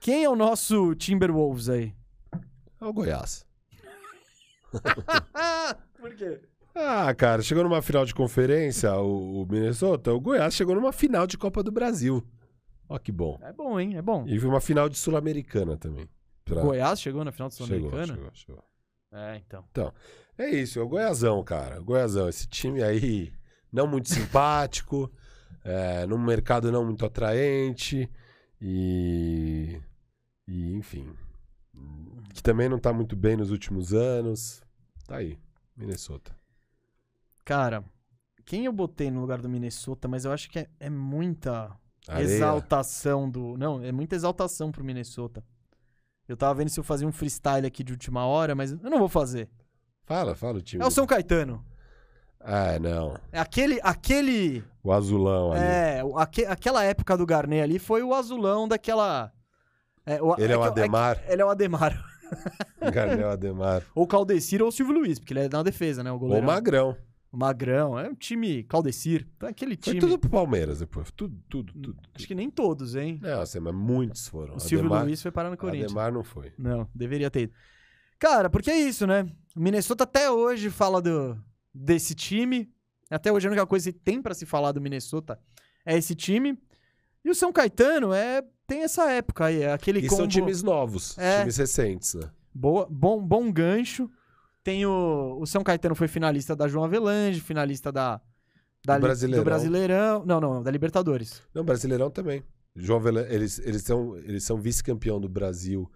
Quem é o nosso Timberwolves aí? É o Goiás. [LAUGHS] Por quê? Ah, cara, chegou numa final de conferência, o, o Minnesota. O Goiás chegou numa final de Copa do Brasil. Ó, que bom. É bom, hein? É bom. E foi uma final de Sul-Americana também. Pra- Goiás chegou na final Chegou, Sul-Americana? chegou, chegou. É, então. É isso, é o Goiazão, cara. O Goiazão, esse time aí não muito simpático, [LAUGHS] é, num mercado não muito atraente e, e enfim, que também não tá muito bem nos últimos anos. Tá aí, Minnesota. Cara, quem eu botei no lugar do Minnesota, mas eu acho que é, é muita Areia. exaltação do. Não, é muita exaltação pro Minnesota. Eu tava vendo se eu fazia um freestyle aqui de última hora, mas eu não vou fazer. Fala, fala o time. É o São Caetano. É, não. É aquele, aquele, O azulão ali. é, aque- aquela época do Garnet ali foi o azulão daquela. é, o- Ele é o que- Ademar. que- ele é o Ademar. [LAUGHS] Garnel Ademar. Ou Claudecir ou Silvio Luiz, porque ele é na defesa, né? O Ou goleiro. Magrão. O Magrão. É um time Claudecir. Então, aquele Foi time. tudo pro Palmeiras depois. Tudo, tudo, tudo. Acho que nem todos, hein? Não, assim, mas muitos foram. O Silvio Ademar, Luiz foi parar no Corinthians. Ademar não foi. Não, deveria ter ido. Cara, porque é isso, né? O Minnesota até hoje fala do, desse time. Até hoje a única coisa que tem pra se falar do Minnesota é esse time. E o São Caetano é tem essa época aí, é aquele E combo... são times novos, É. times recentes, né? Boa, bom, bom gancho. Tem o, o São Caetano foi finalista da João Avelange, finalista da, da Do Brasileirão. do Brasileirão. Não, não, da Libertadores. Não, Brasileirão também. João Avelan- eles, eles são, eles são vice-campeão do Brasil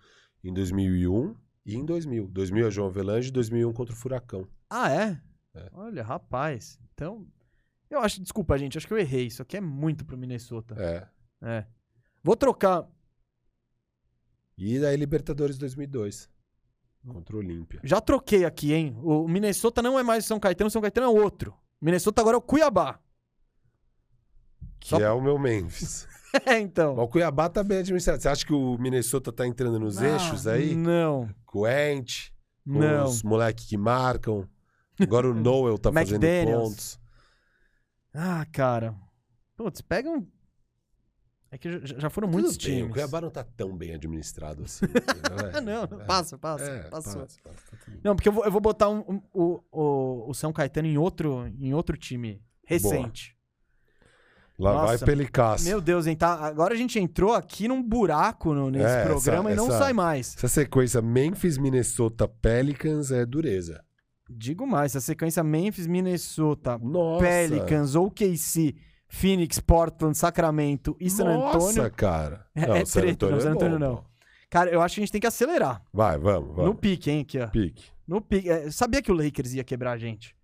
em 2001 e em 2000. 2000 é João Avelange e 2001 contra o Furacão. Ah, é? É. Olha, rapaz. Então, eu acho, desculpa, gente, acho que eu errei. Isso aqui é muito pro Minnesota. É. É. Vou trocar. E daí Libertadores 2002 contra o Olímpia. Já troquei aqui, hein? O Minnesota não é mais o São Caetano, o São Caetano é outro. Minnesota agora é o Cuiabá. Que Só- é o meu Memphis. [LAUGHS] É, então. Mas o Cuiabá tá bem administrado. Você acha que o Minnesota tá entrando nos Ah, eixos aí? Não, Com o Ent, com não. os moleques que marcam. Agora o Noel tá [LAUGHS] fazendo pontos. Ah, cara. Putz, pega um. É que já, foram Tudo muitos bem, times. O Cuiabá não tá tão bem administrado assim. [LAUGHS] Ah, não, não, passa, passa, É, passou. passa, passa, tá tudo. Não, porque eu vou, eu vou botar um- um- o, o, o São Caetano em outro, em outro time recente. Lá vai Nossa, Pelicasso. Meu Deus, hein? Tá, agora a gente entrou aqui num buraco no- nesse É, programa essa- e não essa- sai mais. Essa sequência Memphis, Minnesota, Pelicans é dureza. Digo mais, a sequência Memphis, Minnesota, Nossa. Pelicans, OKC, Phoenix, Portland, Sacramento e San Nossa, Antônio. cara. É- Não, é San treta, Antônio não, é San Antônio bom, não. pô. Cara, eu acho que a gente tem que acelerar. Vai, vamos, vamos. No pique, hein, aqui, ó. pique. No pique. É, sabia que o Lakers ia quebrar a gente.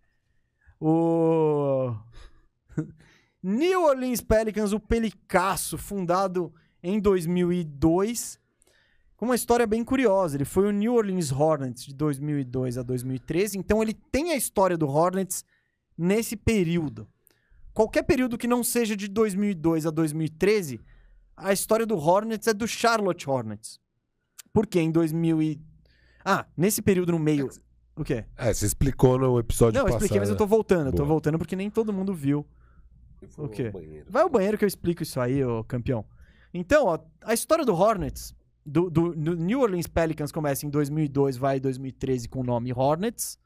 O. [LAUGHS] New Orleans Pelicans, o Pelicasso, fundado em 2002, com uma história bem curiosa. Ele foi o New Orleans Hornets de 2002 a 2013, então ele tem a história do Hornets nesse período. Qualquer período que não seja de 2002 a 2013, a história do Hornets é do Charlotte Hornets. Porque em 2000 e... Ah, nesse período no meio... O quê? É, você explicou no episódio Não, eu passado. expliquei, mas eu tô voltando. Eu tô voltando porque nem todo mundo viu. O quê? banheiro. Vai ao banheiro que eu explico isso aí, ô campeão. Então, ó, a história do Hornets, do, do- do New Orleans Pelicans começa em 2002, vai em 2013 com o nome Hornets.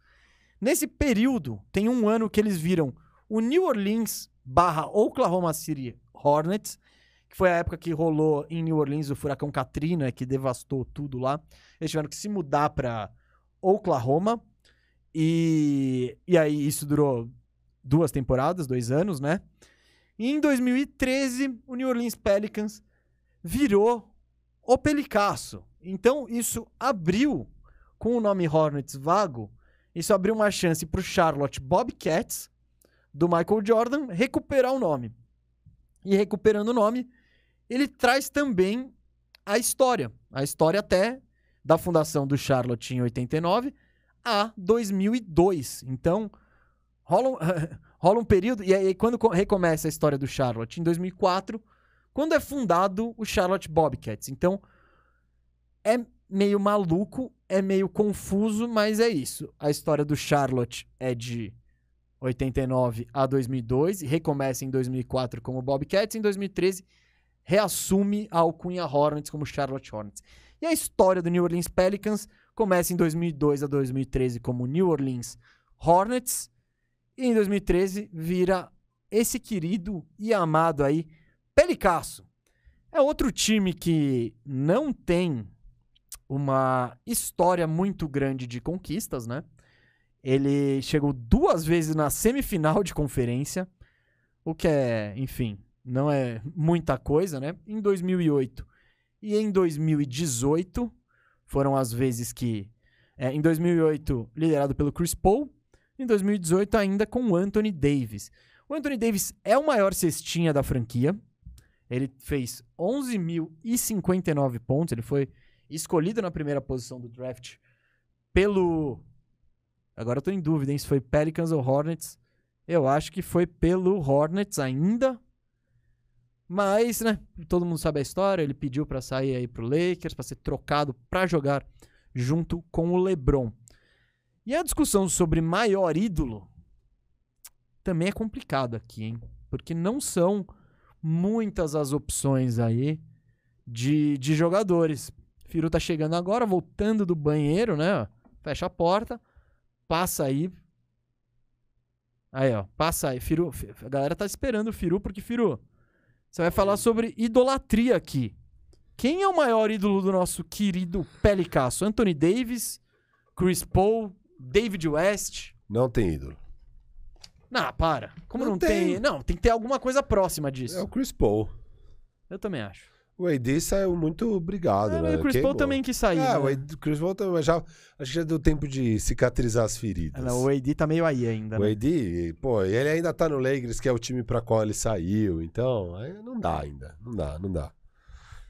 Nesse período, tem um ano que eles viram o New Orleans barra Oklahoma City Hornets, que foi a época que rolou em New Orleans o furacão Katrina, que devastou tudo lá. Eles tiveram que se mudar pra Oklahoma. E, e aí isso durou duas temporadas, dois anos, né? E em 2013, o New Orleans Pelicans virou o Pelicasso. Então, isso abriu, com o nome Hornets vago, isso abriu uma chance pro Charlotte Bobcats, do Michael Jordan, recuperar o nome. E recuperando o nome, ele traz também a história. A história até da fundação do Charlotte em 89 a 2002. Então, rola um, [LAUGHS] rola um período. E aí, quando co- recomeça a história do Charlotte? Em 2004, quando é fundado o Charlotte Bobcats. Então, é meio maluco, é meio confuso, mas é isso. A história do Charlotte é de 89 a 2002 e recomeça em 2004 como Bobcats. Em 2013, reassume a alcunha Hornets como Charlotte Hornets. E a história do New Orleans Pelicans começa em 2002 a 2013 como New Orleans Hornets e em 2013 vira esse querido e amado aí Pelicasso. É outro time que não tem uma história muito grande de conquistas, né? Ele chegou duas vezes na semifinal de conferência, o que é, enfim, não é muita coisa, né? Em 2008 e em 2018 foram as vezes que, é, em 2008 liderado pelo Chris Paul, em 2018 ainda com o Anthony Davis. O Anthony Davis é o maior cestinha da franquia. Ele fez 11.059 pontos. Ele foi escolhido na primeira posição do draft pelo. Agora eu tô em dúvida, hein? Se foi Pelicans ou Hornets. Eu acho que foi pelo Hornets ainda. Mas, né, todo mundo sabe a história, ele pediu pra sair aí pro Lakers, pra ser trocado pra jogar junto com o LeBron. E a discussão sobre maior ídolo também é complicado aqui, hein? Porque não são muitas as opções aí de, de jogadores. Firu tá chegando agora, voltando do banheiro, né? Fecha a porta, passa aí. Aí, ó, passa aí. Firu, a galera tá esperando o Firu, porque Firu, você vai falar sobre idolatria aqui. Quem é o maior ídolo do nosso querido Pelicasso? Anthony Davis, Chris Paul, David West? Não tem ídolo. Não, para. Como Não não, tem. tem. Não, tem que ter alguma coisa próxima disso. É o Chris Paul. Eu também acho. O AD saiu muito obrigado, É, né? e o Chris Queimou. Paul também quis sair. É, né? o AD, o Chris Paul também, já, acho que já deu tempo de cicatrizar as feridas. Não, o AD tá meio aí ainda. O né? AD, pô, ele ainda tá no Lakers, que é o time pra qual ele saiu, então, não dá ainda, não dá, não dá.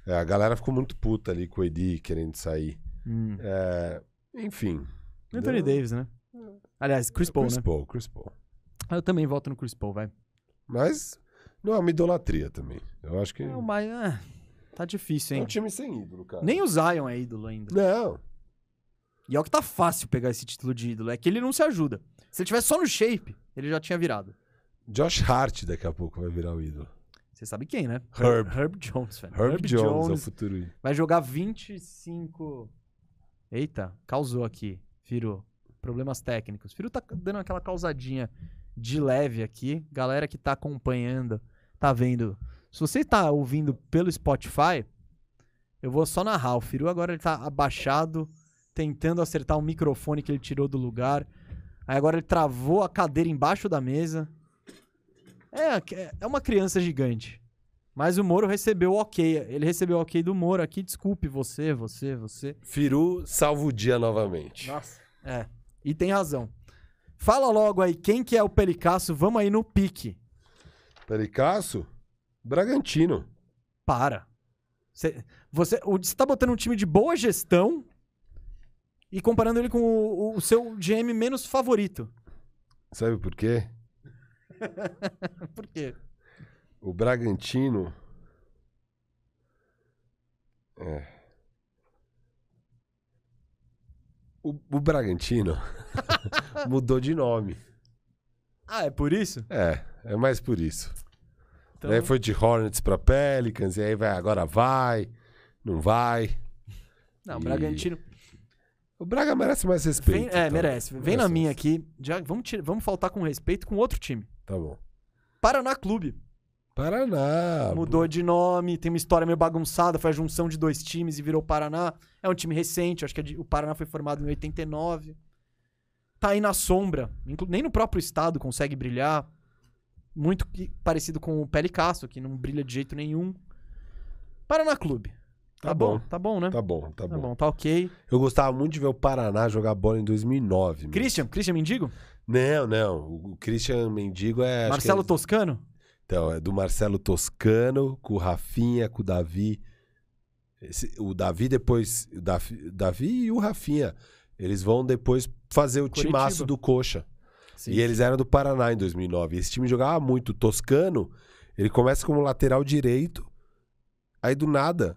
É, a galera ficou muito puta ali com o AD querendo sair. Hum. É, enfim. Anthony Não- Davis, né? Aliás, Chris Paul, Chris né? Paul, Chris Paul. Eu também voto no Chris Paul, vai. Mas não é uma idolatria também. Eu acho que É, mas ah, tá difícil, é hein? um time sem ídolo, cara. Nem o Zion é ídolo ainda. Não. E é o que tá fácil pegar esse título de ídolo. É que ele não se ajuda. Se ele tivesse só no shape, ele já tinha virado. Josh Hart daqui a pouco vai virar o ídolo. Você sabe quem, né? Herb. Herb Jones, velho. Herb, Jones, é o futuro ídolo. vai jogar 25. Eita, causou aqui. Firo. Problemas técnicos. Firo tá dando aquela causadinha de leve aqui. Galera que tá acompanhando, tá vendo. Se você tá ouvindo pelo Spotify, eu vou só narrar. O Firu agora ele tá abaixado, tentando acertar o microfone que ele tirou do lugar. Aí agora ele travou a cadeira embaixo da mesa. É, é uma criança gigante. Mas o Moro recebeu o ok. Ele recebeu o ok do Moro aqui. Desculpe você, você, você. Firu salva o dia novamente. Nossa. É. E tem razão. Fala logo aí, quem que é o Pelicasso? Vamos aí no pique. Pericasso? Bragantino. Para. Cê, você, o- você tá botando um time de boa gestão e comparando ele com o, o seu GM menos favorito. Sabe por quê? [LAUGHS] Por quê? O Bragantino. É. O, o Bragantino [LAUGHS] mudou de nome. Ah, é por isso? É, é mais por isso. Então, Aí foi de Hornets pra Pelicans, e aí vai, agora vai, não vai. Não, e- Bragantino. O Braga merece mais respeito. Vem, é, tá? merece. Vem na minha aqui. Já, vamos, vamos faltar com respeito com outro time. Tá bom. Paraná Clube. Paraná. Mudou de nome, tem uma história meio bagunçada, foi a junção de dois times e virou Paraná. É um time recente, acho que é o Paraná foi formado em 89. Tá aí na sombra, nem no próprio estado consegue brilhar. Muito parecido com o Pelicasso, que não brilha de jeito nenhum. Paraná Clube. Tá, Tá bom. bom. tá bom, né? Tá bom, tá, Tá bom. bom, tá ok. Eu gostava muito de ver o Paraná jogar bola em 2009. meu. Christian, Christian Mendigo? Não, não. O Christian Mendigo é. Marcelo é, Toscano? Então, é do Marcelo Toscano, com o Rafinha, com o Davi. Esse- o Davi depois. O Davi, Davi e o Rafinha. Eles vão depois fazer o Coritiba. timaço do Coxa. Sim. E eles eram do Paraná em 2009. Esse time jogava muito. O Toscano, ele começa como lateral direito. Aí do nada,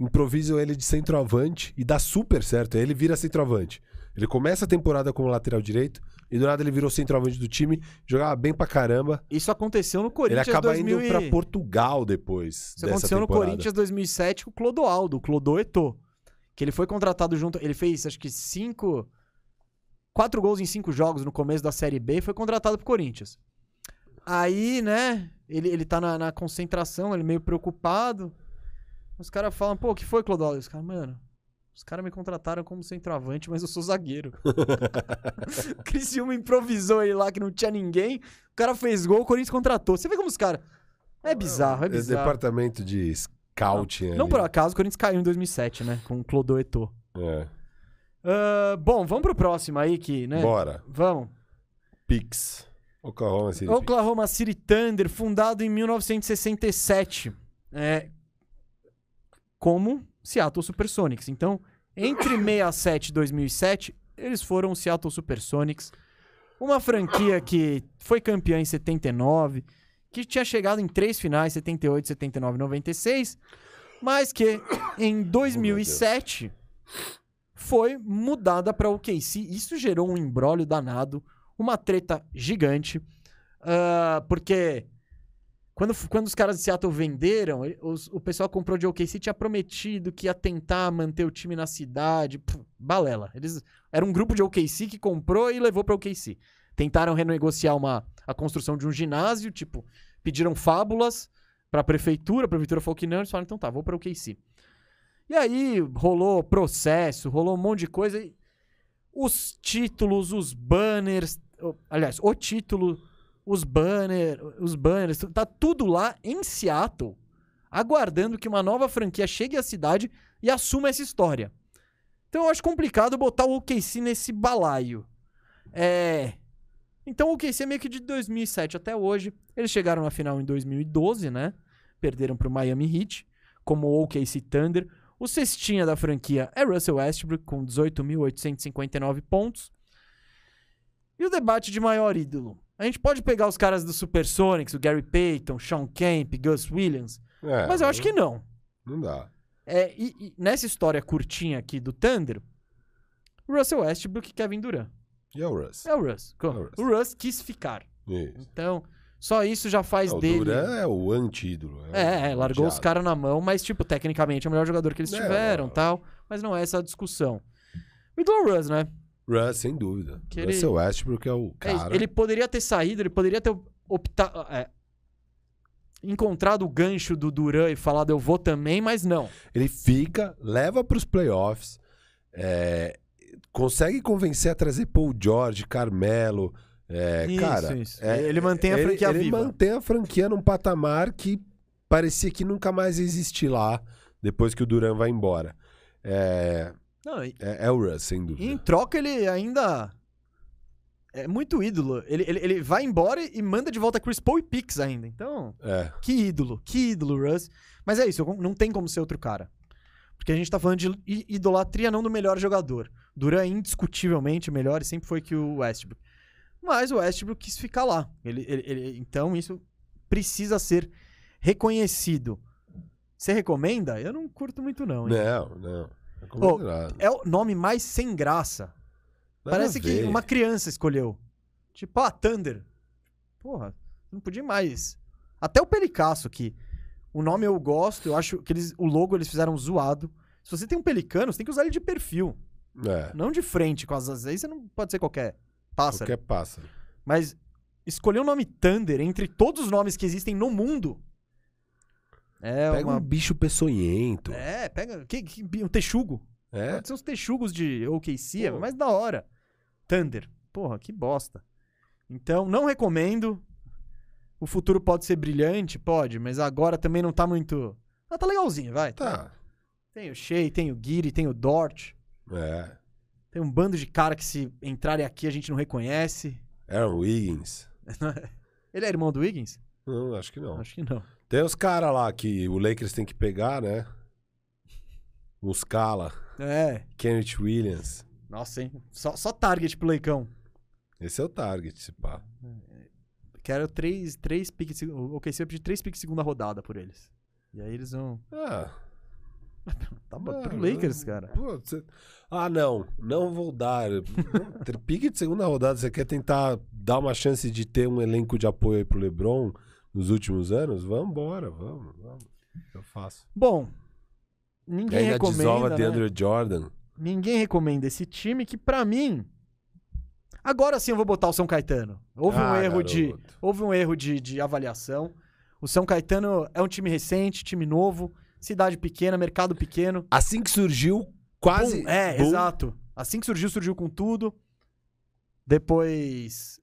improvisam ele de centroavante e dá super certo. Aí ele vira centroavante. Ele começa a temporada como lateral direito e do nada ele virou centroavante do time, jogava bem pra caramba. Isso aconteceu no Ele Corinthians acaba 2000 indo e- pra Portugal depois Isso aconteceu no temporada. Corinthians 2007 com o Clodoaldo, o Clodoeto. Que ele foi contratado junto. Ele fez, acho que, cinco. Quatro gols em cinco jogos no começo da Série B e foi contratado pro Corinthians. Aí, né, ele, ele tá na, na concentração, ele meio preocupado. Os caras falam, pô, o que foi, Clodoaldo? Os caras, mano, os caras me contrataram como centroavante, mas eu sou zagueiro. [LAUGHS] o Criciúma improvisou ele lá que não tinha ninguém. O cara fez gol, o Corinthians contratou. Você vê como os caras. É bizarro, é bizarro. departamento de scouting Não ali. por acaso, o Corinthians caiu em 2007, né? Com o Clodoeto. É. Ah, bom, vamos pro próximo aí, que, né? Bora. Vamos. Pix. Oklahoma City. Oklahoma City Thunder, fundado em 1967. É, como Seattle Supersonics. Então, entre [COUGHS] 67 e 2007, eles foram o Seattle Supersonics. Uma franquia que foi campeã em 79, que tinha chegado em três finais, 78, 79 e 96, mas que em 2007 foi mudada para o OKC. Isso gerou um embrólio danado, uma treta gigante, ah, porque quando, quando os caras de Seattle venderam, os- o pessoal comprou de OKC tinha prometido que ia tentar manter o time na cidade. Pff, balela. Eles era um grupo de OKC que comprou e levou para OKC. Tentaram renegociar uma, a construção de um ginásio, tipo, pediram fábulas para a prefeitura, a prefeitura falou que não, eles falaram, então tá, vou para OKC. E aí rolou processo, rolou um monte de coisa. e Os títulos, os banners, o- aliás, o título, os banners, os banners, tá tudo lá em Seattle, aguardando que uma nova franquia chegue à cidade e assuma essa história. Então eu acho complicado botar o OKC nesse balaio. É. Então o OKC é meio que de 2007 até hoje. Eles chegaram na final em 2012, né? Perderam pro Miami Heat, como o OKC Thunder. O cestinha da franquia é Russell Westbrook, com 18.859 pontos. E o debate de maior ídolo? A gente pode pegar os caras do Supersonics, o Gary Payton, Sean Kemp, Gus Williams, É, mas eu acho que não. Não dá. É, e, e nessa história curtinha aqui do Thunder, Russell Westbrook e Kevin Durant. E é o Russ? É o Russ. o Russ. O Russ quis ficar. Isso. Então, só isso já faz Não, o dele. Duran é o anti-ídolo. É, é, o largou os caras na mão, mas, tipo, tecnicamente é o melhor jogador que eles É, tiveram tal. Mas não é essa a discussão. O ídolo Russ, né? Russ, sem dúvida. Que ele- Russell Westbrook é o É isso. cara. Ele poderia ter saído, ele poderia ter optado. é, encontrado o gancho do Duran e falado eu vou também, mas não. Ele fica, leva pros playoffs, é, consegue convencer a trazer Paul George, Carmelo. É, Isso, cara, isso. é, Ele mantém a ele- franquia ele viva. mantém a franquia num patamar que parecia que nunca mais ia existir lá depois que o Duran vai embora. É, Não, e- é, é o Russ, sem dúvida. em troca, ele ainda. É muito ídolo. Ele, ele, ele vai embora e manda de volta Chris Paul e Pix ainda. Então, É, que ídolo, que ídolo, Russ. Mas é isso, não tem como ser outro cara. Porque a gente tá falando de idolatria não do melhor jogador. Duran é indiscutivelmente o melhor e sempre foi que o Westbrook. Mas o Westbrook quis ficar lá. Ele, ele- ele- então isso precisa ser reconhecido. Você recomenda? Eu não curto muito não. hein? não, não. É, combinado. É o nome mais sem graça. Nada Parece que uma criança escolheu. Tipo, ah, Thunder. Porra, não podia mais. Até o Pelicasso, que o nome eu gosto, eu acho que eles, o logo eles fizeram zoado. Se você tem um pelicano, você tem que usar ele de perfil, É, não de frente com as asas. Aí você não pode ser qualquer pássaro. qualquer pássaro. Mas escolher o nome Thunder entre todos os nomes que existem no mundo. É Pega uma. um bicho peçonhento. É, pega. Que, que- um texugo. É, Pode ser uns texugos de OKC, é Pô. mais da hora. Thunder. Porra, que bosta. Então, não recomendo. O futuro pode ser brilhante, pode, mas agora também não tá muito. Ah, tá legalzinho, vai. tá. Tem o Shea, tem o Giri, tem o Dort. É. Tem um bando de cara que se entrarem aqui a gente não reconhece. Aaron Wiggins. [LAUGHS] Ele é irmão do Wiggins? Não, acho que não. Acho que não. Tem os caras lá que o Lakers tem que pegar, né? Muscala, É. Kenneth Williams. Nossa, hein? Só, só target pro Leicão. Esse é o target, se pá. Quero três, três piques. O OKC vai pedir três piques de segunda rodada por eles. E aí eles vão. Ah, [LAUGHS] Tá ah, pro Lakers, cara. pô, você- Ah, não. Não vou dar. Ter Pique de segunda rodada, você quer tentar dar uma chance de ter um elenco de apoio aí pro LeBron nos últimos anos? Vambora, vamos, vamos. Eu faço. Bom, ninguém ainda desova recomenda, de né? Andrew Jordan. Ninguém recomenda esse time que, pra mim... Agora sim eu vou botar o São Caetano. Houve um Ah, erro de... Houve um erro de, de avaliação. O São Caetano é um time recente, time novo, cidade pequena, mercado pequeno. Assim que surgiu, quase. É, Boom. exato. Assim que surgiu, surgiu com tudo. Depois...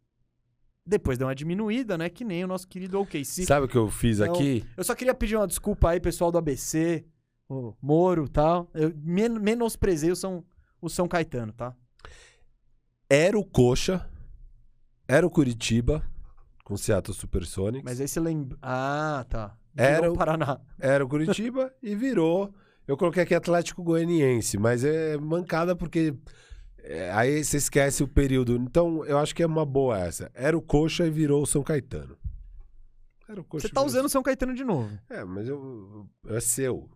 Depois deu uma diminuída, né? Que nem o nosso querido OKC. Sabe o que eu fiz Então, aqui? Eu só queria pedir uma desculpa aí, pessoal do ABC, o Moro e tal. Eu men menosprezei o São, o São Caetano, tá? Era o Coxa, era o Curitiba, com Seattle Supersonics. Mas aí você lembra. Ah, tá. Era o- Paraná. Era o Curitiba [LAUGHS] e virou. Eu coloquei aqui Atlético Goianiense, mas é mancada porque É, aí você esquece o período. Então, eu acho que é uma boa essa. Era o Coxa e virou o São Caetano. Era o Coxa Você tá virou- usando São Caetano de novo. É, mas eu, é seu.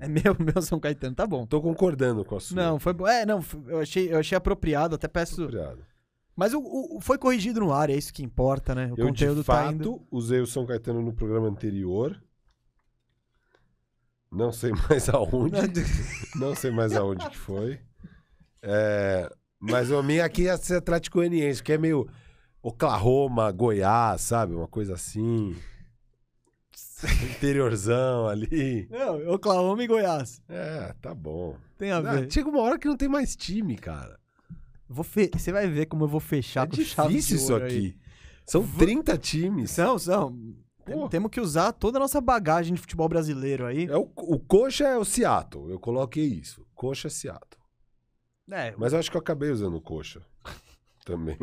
É meu, [LAUGHS] meu São Caetano, tá bom. Tô concordando com a sua. Não, foi bom. É, não, eu achei, eu achei apropriado, até peço. Obrigado. Mas o, o- foi corrigido no ar, é isso que importa, né? O Eu, conteúdo de tá fato, indo. usei o São Caetano no programa anterior. Não sei [LAUGHS] mais aonde. Não sei mais aonde que foi. É, mas a minha aqui é ser Atlético Goianiense, que é meio Oklahoma, Goiás, sabe? Uma coisa assim. Interiorzão ali. Não, Oklahoma e Goiás. É, tá bom. Tem a Ah, ver. chega uma hora que não tem mais time, cara. Vou fe- Você vai ver como eu vou fechar É com chave isso ouro aí. aqui. São Vou- 30 times. São, são. Tem-. Temos que usar toda a nossa bagagem de futebol brasileiro aí. É o, o Coxa é o Seattle. Eu coloquei isso. Coxa é Seattle. É, Mas eu acho que eu acabei usando o Coxa. [LAUGHS] Também.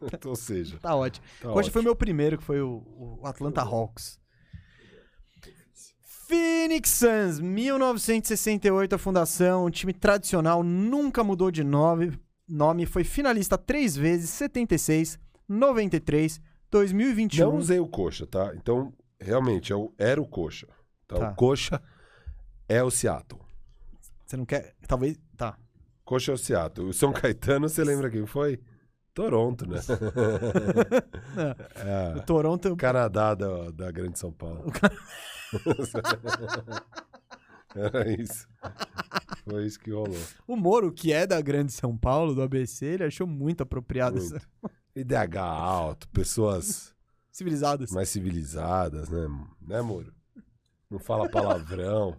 Então, [LAUGHS] Ou seja, tá ótimo. tá Hoje foi ótimo. meu primeiro, que foi o, o Atlanta Hawks. Phoenix Suns, 1968 a fundação, um time tradicional, nunca mudou de nome, nome foi finalista três vezes, 76, 93, 2021. Não usei o Coxa, tá? Então, realmente, é o- era o Coxa. Tá? Tá. O Coxa é o Seattle. Você não quer? Talvez. Tá. Coxa é o Seattle. O São Caetano, você lembra quem foi? Toronto, né? Não, [LAUGHS] O é, Toronto. Canadá da, da Grande São Paulo. [LAUGHS] Era isso. Foi isso que rolou. O Moro, que é da Grande São Paulo, do ABC, ele achou muito apropriado Muito. essa. IDH alto, pessoas Civilizadas. mais civilizadas, né? Né, Moro? Não fala palavrão.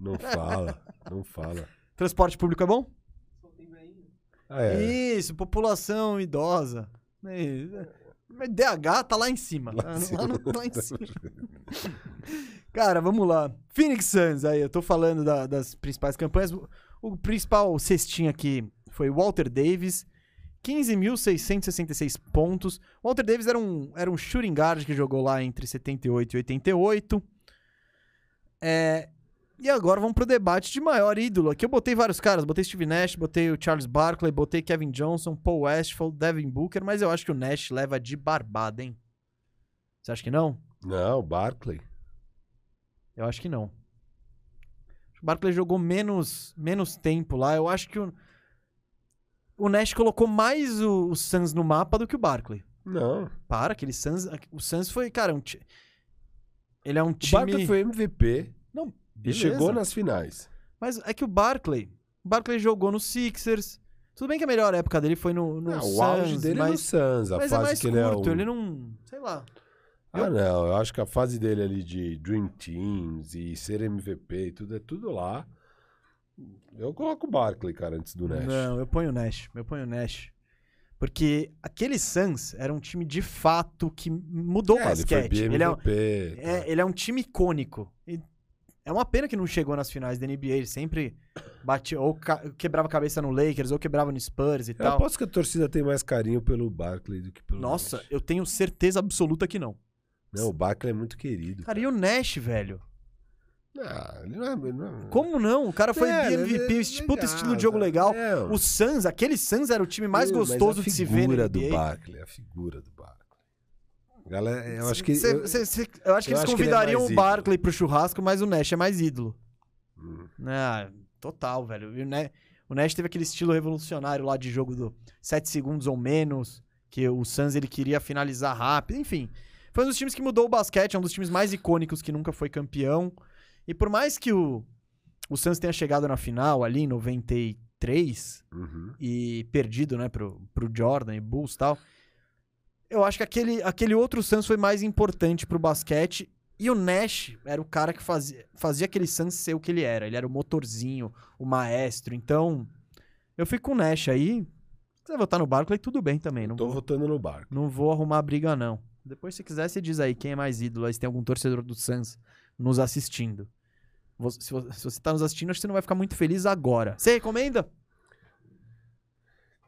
Não fala, não fala. Transporte público é bom? Ah, é. Isso, população idosa. É, DH tá lá em cima. Lá em cima. Lá, no- lá em cima. [LAUGHS] Cara, vamos lá. Phoenix Suns, aí, eu tô falando da- das principais campanhas. O, principal cestinho aqui foi Walter Davis, 15.666 pontos. Walter Davis era um, era um shooting guard que jogou lá entre 78 e 88. É, e agora vamos pro debate de maior ídolo. Aqui eu botei vários caras. Botei Steve Nash, botei o Charles Barkley, botei Kevin Johnson, Paul Westphal, Devin Booker, mas eu acho que o Nash leva de barbada, hein? Você acha que não? Não, Barkley. Eu acho que não. O Barkley jogou menos, menos tempo lá. Eu acho que o, o Nash colocou mais o, o Suns no mapa do que o Barkley. Não. Para, aquele Suns. O Suns foi, cara, um ti- ele é um O time. Barkley foi MVP Não, e beleza. chegou nas finais. Mas é que o Barkley. O Barkley jogou no Sixers. Tudo bem que a melhor época dele foi no, no Ah, Suns. o auge dele é no mas, Suns, a mas é fase mais que curto. ele é um... Ele não. Sei lá. Ah, não, eu acho que a fase dele ali de Dream Teams e ser MVP e tudo, é tudo lá. Eu coloco o Barkley, cara, antes do Nash. Não, eu ponho o Nash. Eu ponho o Nash. Porque aquele Suns era um time de fato que mudou o É, ele foi basquete. Ele é, um- MVP. é- ele é um time icônico. E é uma pena que não chegou nas finais da NBA. Ele sempre batia, ou quebrava a cabeça no Lakers, ou quebrava no Spurs e Eu tal. aposto que a torcida tem mais carinho pelo Barkley do que pelo Nossa, Nash. eu tenho certeza absoluta que não. Não, o Barkley é muito querido. Cara, e o Nash, velho? Ah, ele não é... ele não é- Como não? O cara foi É, MVP, é puta estilo de jogo legal. É, O Suns, aquele Suns era o time mais gostoso a de se ver na figura do. Barkley, a figura do Barkley. Galera, eu acho que... Cê- eu- cê- cê- eu acho que eu eles acho que é convidariam mais o ídolo. Barkley pro churrasco, mas o Nash é mais ídolo. Hum. Ah, total, velho. O, Ne- o Nash teve aquele estilo revolucionário lá de jogo do 7 segundos ou menos, que o Suns ele queria finalizar rápido, enfim. Foi um dos times que mudou o basquete, é um dos times mais icônicos que nunca foi campeão. E por mais que o, o Suns tenha chegado na final ali em 93 Uhum. e perdido, né, pro, pro Jordan e Bulls e tal, eu acho que aquele, aquele outro Suns foi mais importante pro basquete e o Nash era o cara que fazia, fazia aquele Suns ser o que ele era. Ele era o motorzinho, o maestro. Então, eu fico com o Nash aí. Se quiser votar no Barkley, tudo bem também. Não Tô vou, votando no Barkley. não vou arrumar briga, não. Depois, se quiser, você diz aí quem é mais ídolo. Aí se tem algum torcedor do Suns nos assistindo. Se vo- se você tá nos assistindo, acho que você não vai ficar muito feliz agora. Você recomenda?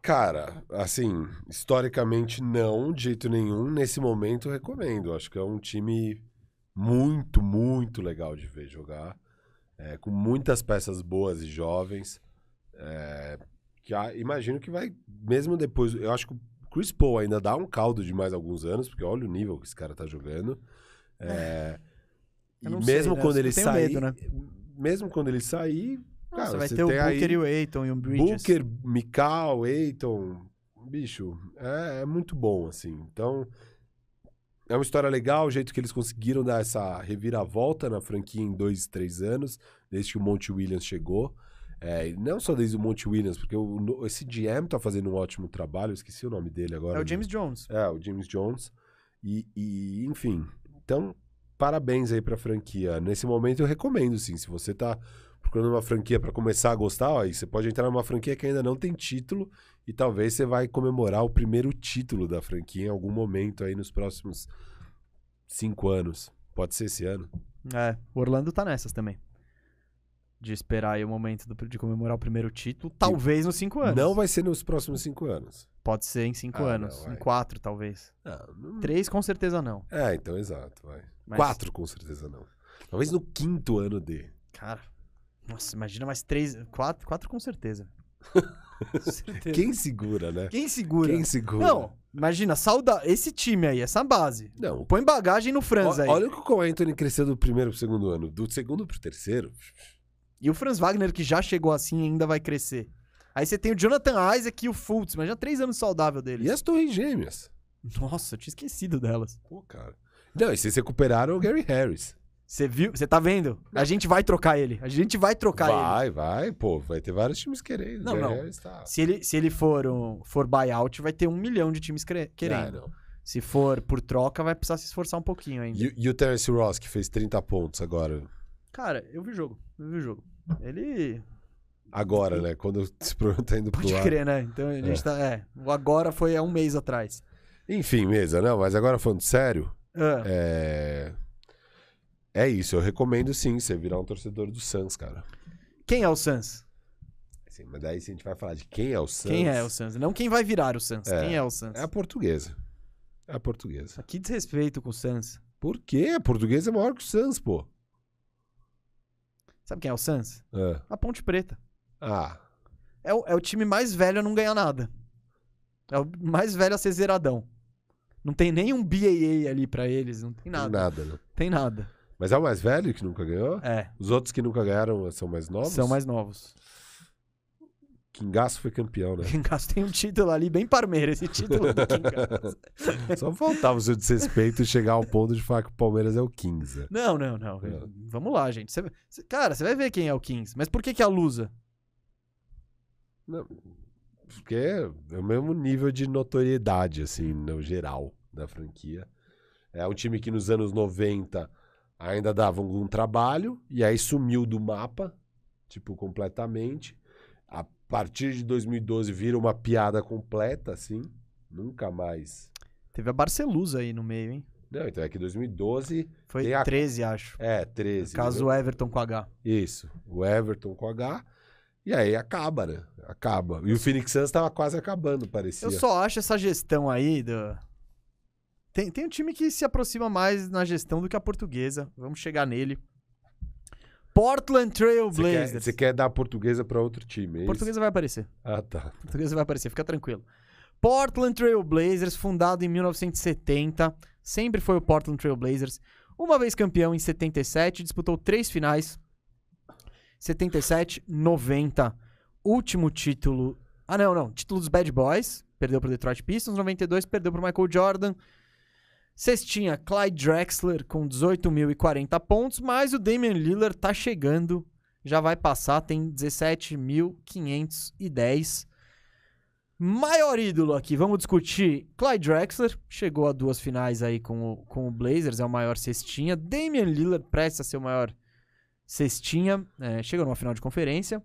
Cara, assim, historicamente não, de jeito nenhum. Nesse momento, recomendo. Acho que é um time muito, muito legal de ver jogar. é, com muitas peças boas e jovens. é, Que imagino que vai, mesmo depois. Eu acho que Chris Paul ainda dá um caldo de mais alguns anos, porque olha o nível que esse cara tá jogando. É, [LAUGHS] e não sei, mesmo né? quando Eu ele sair. medo, né? Mesmo quando ele sair. Nossa, cara, vai ter o Booker e o Aiton e o Bridges. Booker, Mikal, Aiton. Bicho, é, é muito bom, assim. Então. É uma história legal, o jeito que eles conseguiram dar essa reviravolta na franquia em dois, três anos, desde que o Monte Williams chegou. É, não só desde o Monte Williams, porque o, esse GM tá fazendo um ótimo trabalho, eu esqueci o nome dele agora. É o James Jones. É, o James Jones. E, e, enfim. Então, parabéns aí pra franquia. Nesse momento eu recomendo, sim. Se você tá procurando uma franquia pra começar a gostar, ó, aí você pode entrar numa franquia que ainda não tem título e talvez você vai comemorar o primeiro título da franquia em algum momento aí nos próximos cinco anos. Pode ser esse ano. É, o Orlando tá nessas também. De esperar aí o momento do- de comemorar o primeiro título, talvez nos cinco anos. Não vai ser nos próximos cinco anos. Pode ser em cinco Ah, anos. não, em quatro, talvez. Não, não- Três, com certeza não. É, então, exato. Vai. Mas- Quatro, com certeza não. Talvez no quinto ano de. Cara, nossa, imagina mais três. Quatro, quatro com certeza. [LAUGHS] Com certeza. Quem segura, né? Quem segura? Quem segura? Não, imagina, sauda esse time aí, essa base. Não, Põe bagagem no Franz Ó- aí. Olha o que o Anthony cresceu do primeiro pro segundo ano. Do segundo pro terceiro. E o Franz Wagner, que já chegou assim, ainda vai crescer. Aí você tem o Jonathan Isaac e o Fultz, imagina três anos saudável deles. E as torres gêmeas. Nossa, eu tinha esquecido delas. Pô, cara. Não, e vocês recuperaram o Gary Harris. Você viu? Você tá vendo? A gente vai trocar ele. A gente vai trocar ele. vai, vai, pô. Vai ter vários times querendo. Não, o Gary não. Harris tá... Se ele, se ele for, um, for buyout, vai ter um milhão de times querendo. Ah, não. Se for por troca, vai precisar se esforçar um pouquinho ainda. E, e o Terence Ross, que fez 30 pontos agora. Cara, eu vi o jogo. Eu vi o jogo. Ele. Agora, né? Quando [LAUGHS] esse programa tá indo pro Pode ar. crer, né? Então a gente É. tá. É. O agora foi há um mês atrás. Enfim, mesa, não. Mas agora falando sério, Ah, é... É isso, eu recomendo sim você virar um torcedor do Suns, cara. Quem é o Suns? Assim, mas daí se a gente vai falar de quem é o Suns... Quem é o Suns? Não quem vai virar o Suns. É. Quem é o Suns? É a portuguesa. É a portuguesa. Que desrespeito com o Suns. Por quê? A portuguesa é maior que o Suns, pô. Sabe quem é o Suns? Ah. A Ponte Preta. Ah, É o, é o time mais velho a não ganhar nada. É o mais velho a ser zeradão. Não tem nem um BAA ali pra eles, não tem nada. tem nada, né? Tem nada. Mas é o mais velho que nunca ganhou? É, Os outros que nunca ganharam são mais novos? são mais novos. Kingaço foi campeão, né? [LAUGHS] Kingaço tem um título ali bem parmeiro, esse título do Kingaço. [LAUGHS] Só faltava o seu desrespeito chegar ao ponto de falar que o Palmeiras é o 15. Não, não, não. É. Vamos lá, gente. Cê- cê- cara, você vai ver quem é o Kings. Mas por que que é a Lusa? Não, porque é o mesmo nível de notoriedade, assim, no geral, da franquia. É um time que nos anos 90 ainda dava algum trabalho, e aí sumiu do mapa, tipo, completamente. A partir de 2012 vira uma piada completa, assim. Nunca mais. Teve a Barcelusa aí no meio, hein? Não, então é que 2012 Foi a- 13, acho. é 13. Caso o Everton com H. Isso. O Everton com H. E aí acaba, né? Acaba. E o Phoenix Suns tava quase acabando, parecia. Eu só acho essa gestão aí do... Tem, tem um time que se aproxima mais na gestão do que a portuguesa. Vamos chegar nele. Portland Trail quer, Blazers. você quer dar a portuguesa pra outro time, é isso? Portuguesa vai aparecer. Ah, tá. Portuguesa vai aparecer, fica tranquilo. Portland Trail Blazers, fundado em 1970, sempre foi o Portland Trail Blazers. Uma vez campeão em 77, disputou três finais. 77, 90, último título. Ah, não, não. Título dos Bad Boys, perdeu pro Detroit Pistons. 92, perdeu pro Michael Jordan. Cestinha, Clyde Drexler com 18.040 pontos, mas o Damian Lillard tá chegando, já vai passar, tem 17.510. Maior ídolo aqui, vamos discutir. Clyde Drexler chegou a duas finais aí com o, com o Blazers, é o maior cestinha. Damian Lillard presta a ser o maior cestinha, é, chega numa final de conferência.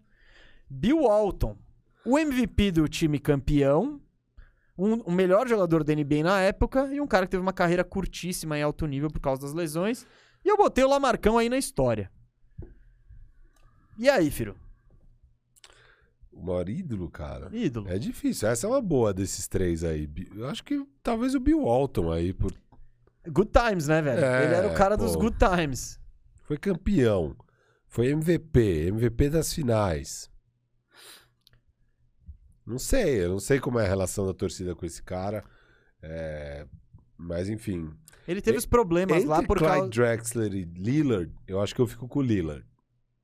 Bill Walton, o MVP do time campeão, um, o melhor jogador da NBA na época e um cara que teve uma carreira curtíssima em alto nível por causa das lesões. E eu botei o Lamarcão aí na história. E aí, Firo? O maior ídolo, cara. Ídolo. É difícil. Essa é uma boa desses três aí. Eu acho que talvez o Bill Walton aí. Por... Good times, né, velho? É, Ele era o cara dos pô. good times. Foi campeão. Foi MVP. MVP das finais. Não sei, eu não sei como é a relação da torcida com esse cara. É, Mas enfim. Ele teve os problemas Entre lá por Clyde causa. Drexler e Lillard, eu acho que eu fico com o Lillard.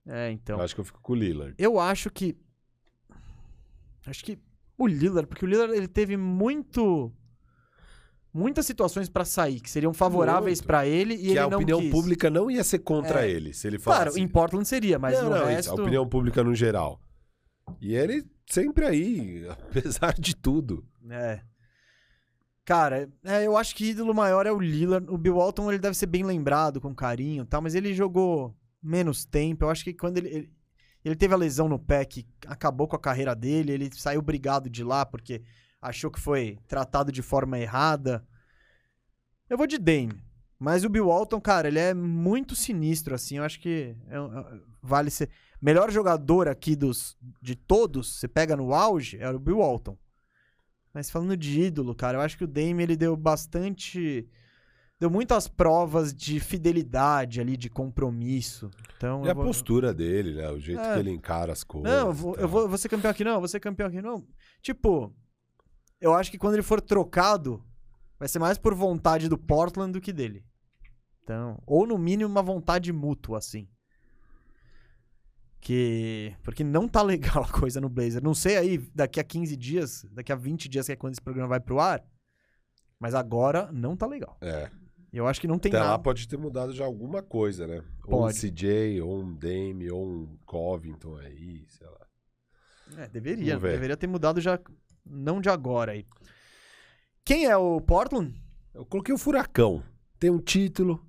É, então. Eu acho que eu fico com o Lillard. Eu acho que. Acho que o Lillard, porque o Lillard ele teve muito. Muitas situações pra sair que seriam favoráveis pra ele e que ele a opinião quis. pública não ia ser contra É. ele, se ele Claro, falasse. em Portland seria, mas não, não, isso, resto. a opinião pública no geral. E ele sempre aí, [LAUGHS] apesar de tudo. É. Cara, é, eu acho que ídolo maior é o Lillard. O Bill Walton ele deve ser bem lembrado com carinho, e tal, mas ele jogou menos tempo. Eu acho que quando ele, ele ele teve a lesão no pé que acabou com a carreira dele, ele saiu brigado de lá porque achou que foi tratado de forma errada. Eu vou de Dame. Mas o Bill Walton, cara, ele é muito sinistro, assim. Eu acho que é é- vale ser. Melhor jogador aqui dos de todos, você pega no auge, era o Bill Walton. Mas falando de ídolo, cara, eu acho que o Dame ele deu bastante. Deu muitas provas de fidelidade ali, de compromisso. Então. E a vou- postura dele, né? O jeito É. que ele encara as coisas. Não, eu vou, eu vou, ser campeão aqui, não, ser campeão aqui, não. Tipo, eu acho que quando ele for trocado, vai ser mais por vontade do Portland do que dele. Então, ou no mínimo uma vontade mútua, assim. Que. Porque não tá legal [LAUGHS] a coisa no Blazer. Não sei aí, daqui a 15 dias, daqui a 20 dias, que é quando esse programa vai pro ar. Mas agora não tá legal. É. Eu acho que não tem Até lá nada. pode ter mudado já alguma coisa, né? Ou um Pode. CJ, ou um Dame, ou um Covington aí, sei lá. É, deveria. Vamos ver. Deveria ter mudado já. Não de agora aí. Quem é o Portland? Eu coloquei o Furacão. Tem um título,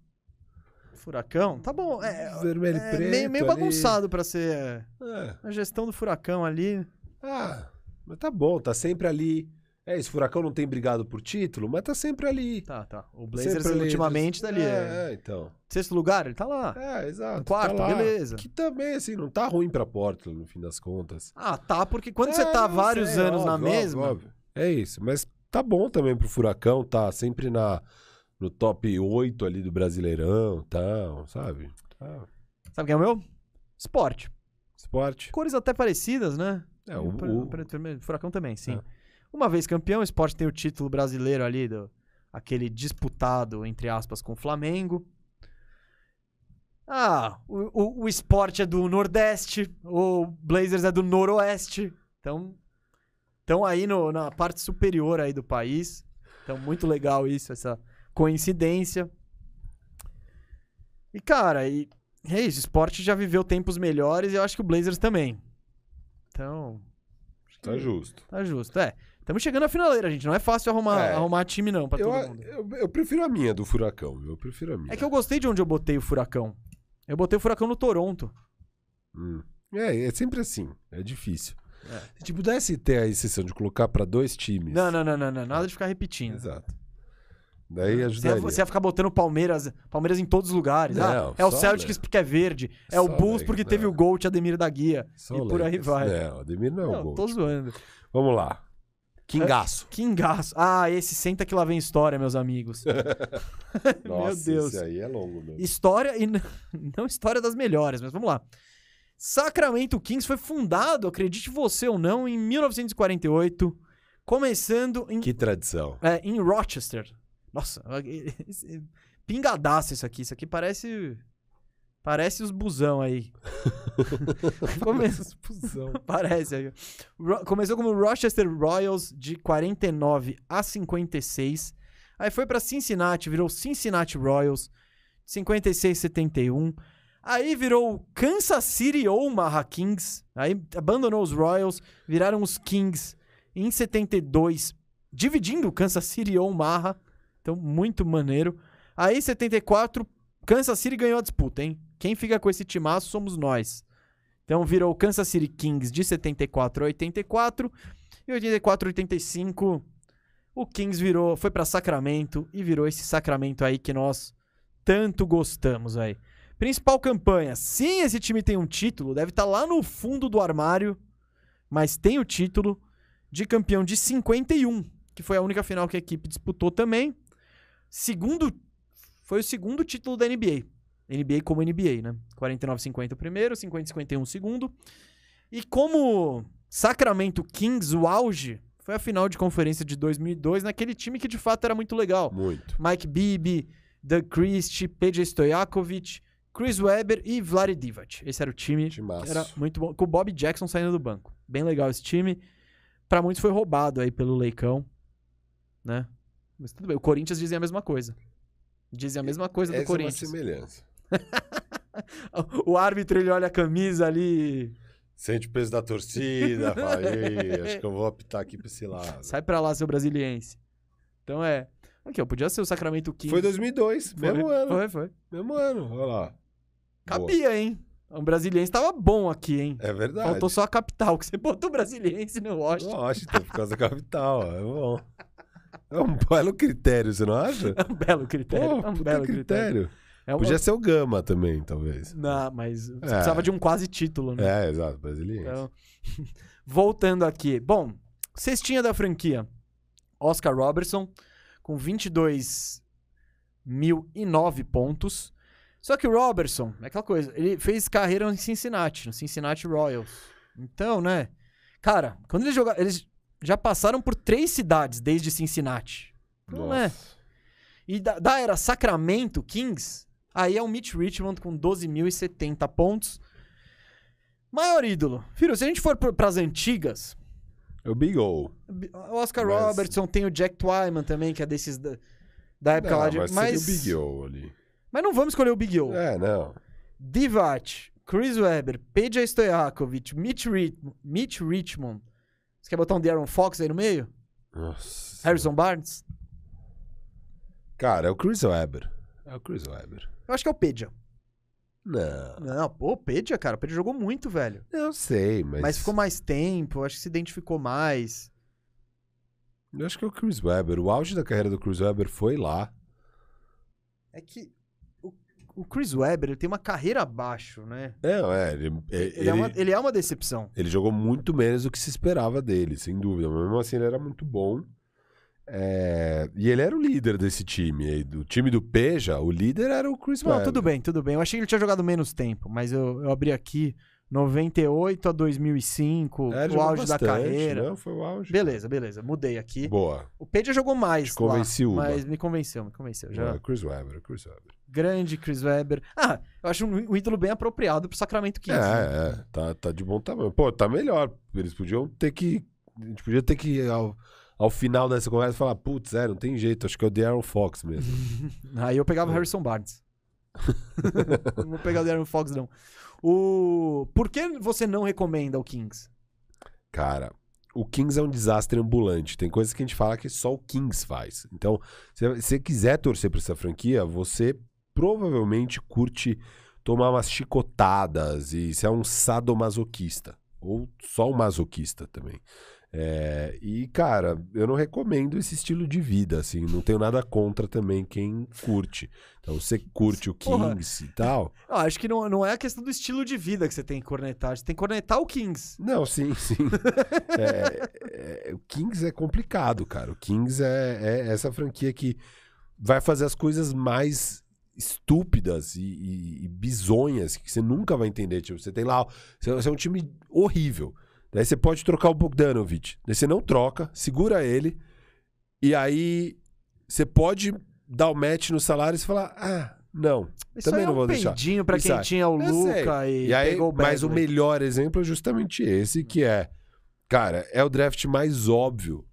Furacão? Tá bom. É, vermelho e é preto. meio, meio bagunçado pra ser É. a gestão do Furacão ali. Ah, mas tá bom, tá sempre ali. É, esse Furacão não tem brigado por título, mas tá sempre ali. Tá, tá. O Blazers Sempre ultimamente tá ali. É, é. é, então. Sexto lugar, ele tá lá. É, exato. Em quarto, tá beleza. Que também, assim, não tá ruim pra Portland, no fim das contas. Ah, tá, porque quando É, você tá vários sei, anos na óbvio, mesma. óbvio, óbvio. É isso, mas tá bom também pro Furacão, tá sempre na, no top 8 ali do Brasileirão, tal, sabe? Tá. Sabe quem é o meu? Esporte. Esporte. Cores até parecidas, né? É, o, o- e vermelho. Furacão também, sim. É. Uma vez campeão, o esporte tem o título brasileiro ali, do, aquele disputado, entre aspas, com o Flamengo. Ah, o, o, o esporte é do Nordeste, o Blazers é do Noroeste. Então, estão aí no- na parte superior aí do país. Então, muito legal isso, essa coincidência. E, cara, e, é isso, o esporte já viveu tempos melhores e eu acho que o Blazers também. Então, tá justo. Tá justo, é. Estamos chegando na finaleira, gente. Não é fácil arrumar, É. arrumar time, não, pra Eu, todo mundo. eu, eu prefiro a minha do Furacão, eu prefiro a minha. É que eu gostei de onde eu botei o Furacão. Eu botei o Furacão no Toronto. Hum. É, é sempre assim, é difícil. Se te pudesse ter a exceção de colocar pra dois times. Não, não, não, não, não. Nada de ficar repetindo. Exato. Daí Você ia, ajudaria. você ia ficar botando Palmeiras, Palmeiras em todos os lugares. Não, ah, é o Celtics né? porque é verde. É o Bulls né? porque Não. teve o Gold Ademir da Guia. Só e por aí Lakers. vai. Não, o Ademir não é o gol. tô zoando. Vamos lá. Kingaço. Que engaço. Ah, esse senta que lá vem história, meus amigos. [LAUGHS] [LAUGHS] Meu Nossa, Deus. esse aí é longo mesmo. História e [LAUGHS] não história das melhores, mas vamos lá. Sacramento Kings foi fundado, acredite você ou não, em 1948, começando em, Que tradição. é, em Rochester. Nossa, [LAUGHS] pingadaço isso aqui. Isso aqui parece parece os busão aí. [LAUGHS] Come- Parece. [LAUGHS] aí. Começou como Rochester Royals de 49 a 56. Aí foi pra Cincinnati, virou Cincinnati Royals, 56 a 71. Aí virou Kansas City Omaha Kings. Aí abandonou os Royals, viraram os Kings em 72, dividindo Kansas City Omaha. Então, muito maneiro. Aí, em 74, Kansas City ganhou a disputa, hein? Quem fica com esse timaço somos nós. Então, virou Kansas City Kings de 74 a 84. E 84 a 85, o Kings virou, foi pra Sacramento e virou esse Sacramento aí que nós tanto gostamos aí. Principal campanha. Sim, esse time tem um título, deve estar lá no fundo do armário, mas tem o título de campeão de 51, que foi a única final que a equipe disputou também. Segundo, foi o segundo título da NBA. NBA como NBA, né? 49-50 o primeiro, 50-51 o segundo. E como Sacramento Kings, o auge, foi a final de conferência de 2002, naquele time que de fato era muito legal. Muito. Mike Bibby, Doug Christie, Peja Stojakovic, Chris Webber e Vlade Divac. Esse era o time. Timaço. Era muito bom. Com o Bob Jackson saindo do banco. Bem legal esse time. Pra muitos foi roubado aí pelo Leicão, né? Mas tudo bem. O Corinthians dizia a mesma coisa. Dizia a mesma coisa do Essa é uma Corinthians. semelhança. [LAUGHS] o árbitro, ele olha a camisa ali. Sente o peso da torcida, fala, "Ei, acho que eu vou optar aqui pra esse lado. Sai pra lá, seu brasiliense. Então é. Aqui, ó. Podia ser o Sacramento Kings. Foi 2002, Foi, mesmo ano. Foi, foi. Mesmo ano, olha lá. Boa. Cabia, hein? O brasiliense tava bom aqui, hein? É verdade. Faltou só a capital, que você botou o brasiliense no Washington. Washington, por causa da capital, é bom. [LAUGHS] É um belo critério, você não acha? É um belo critério. Pô, é um belo critério. critério. É uma... Podia ser o Gama também, talvez. Não, mas você É. precisava de um quase título, né? É, exato, brasileiro. Então, [LAUGHS] voltando aqui. Bom, cestinha da franquia. Oscar Robertson, com 22.009 pontos. Só que o Robertson, é aquela coisa, ele fez carreira em Cincinnati, no Cincinnati Royals. Então, né? Cara, quando eles jogaram. Eles já passaram por três cidades desde Cincinnati. Não é? E da, da era Sacramento Kings, aí é o Mitch Richmond com 12.070 pontos. Maior ídolo. Filho, se a gente for pro, pras antigas, É o Big O. o Oscar Mas- Robertson, tem o Jack Twyman também, que é desses da, da época Não, lá de. mas, Mas, o Big O ali. mas não vamos escolher o Big O. É, não. Divac, Chris Webber, Peja Stojakovic, Mitch, Rit- Mitch Richmond. Você quer botar um Darren Fox aí no meio? Nossa. Harrison Barnes? Cara, é o Chris Webber. É o Chris Webber. Eu acho que é o Peja. Não. Não, pô, o Peja, cara. O Peja jogou muito, velho. Eu sei, mas. Mas ficou mais tempo, acho que se identificou mais. Eu acho que é o Chris Webber. O auge da carreira do Chris Webber foi lá. É que o, Chris Webber ele tem uma carreira abaixo, né? Não, é. Ele, ele, Ele, é uma, ele é uma decepção. ele jogou muito menos do que se esperava dele, sem dúvida. Mas mesmo assim, ele era muito bom. É, E ele era o líder desse time. E Do time do Peja, o líder era o Chris Não, Webber. tudo bem, tudo bem. Eu achei que ele tinha jogado menos tempo, mas eu, eu abri aqui 98 a 2005, É, o auge da bastante, carreira. Não, foi o auge. Beleza, beleza. Mudei aqui. Boa. O Peja jogou mais. Te convenci lá. Mas me convenceu, me convenceu. Já. Boa, Chris Webber, Chris Webber. Grande Chris Webber. Ah, eu acho um, um ídolo bem apropriado pro Sacramento Kings. né? É, é, tá, tá de bom tamanho. Pô, tá melhor. Eles podiam ter que. A gente podia ter que, ao, ao final dessa conversa, falar: putz, é, não tem jeito, acho que é o Darren Fox mesmo. [LAUGHS] Aí eu pegava É. Harrison Barnes. não [LAUGHS] vou pegar o Darren Fox, não. O... Por que você não recomenda o Kings? Cara, o Kings é um desastre ambulante. Tem coisas que a gente fala que só o Kings faz. Então, se você quiser torcer pra essa franquia, você provavelmente curte tomar umas chicotadas e você é um sadomasoquista. Ou só um masoquista também. É, e, cara, eu não recomendo esse estilo de vida, assim. Não tenho nada contra também quem curte. Então, você curte o Porra. Kings e tal. [LAUGHS] Acho que não, não é a questão do estilo de vida que você tem que cornetar. Você tem que cornetar o Kings. Não, sim, sim. [LAUGHS] É, é, o Kings é complicado, cara. O Kings é, é essa franquia que vai fazer as coisas mais estúpidas e, e- e bizonhas que você nunca vai entender. Tipo, você tem lá, você, você é um time horrível. Daí você pode trocar o Bogdanovich. Daí você não troca, segura ele. E aí você pode dar o match no salário e falar: ah, não. Isso Também aí não é um vou deixar. Isso quem aí. tinha o. Luca e, E aí, pegou o mas o melhor exemplo é justamente esse, que é, cara, é o draft mais óbvio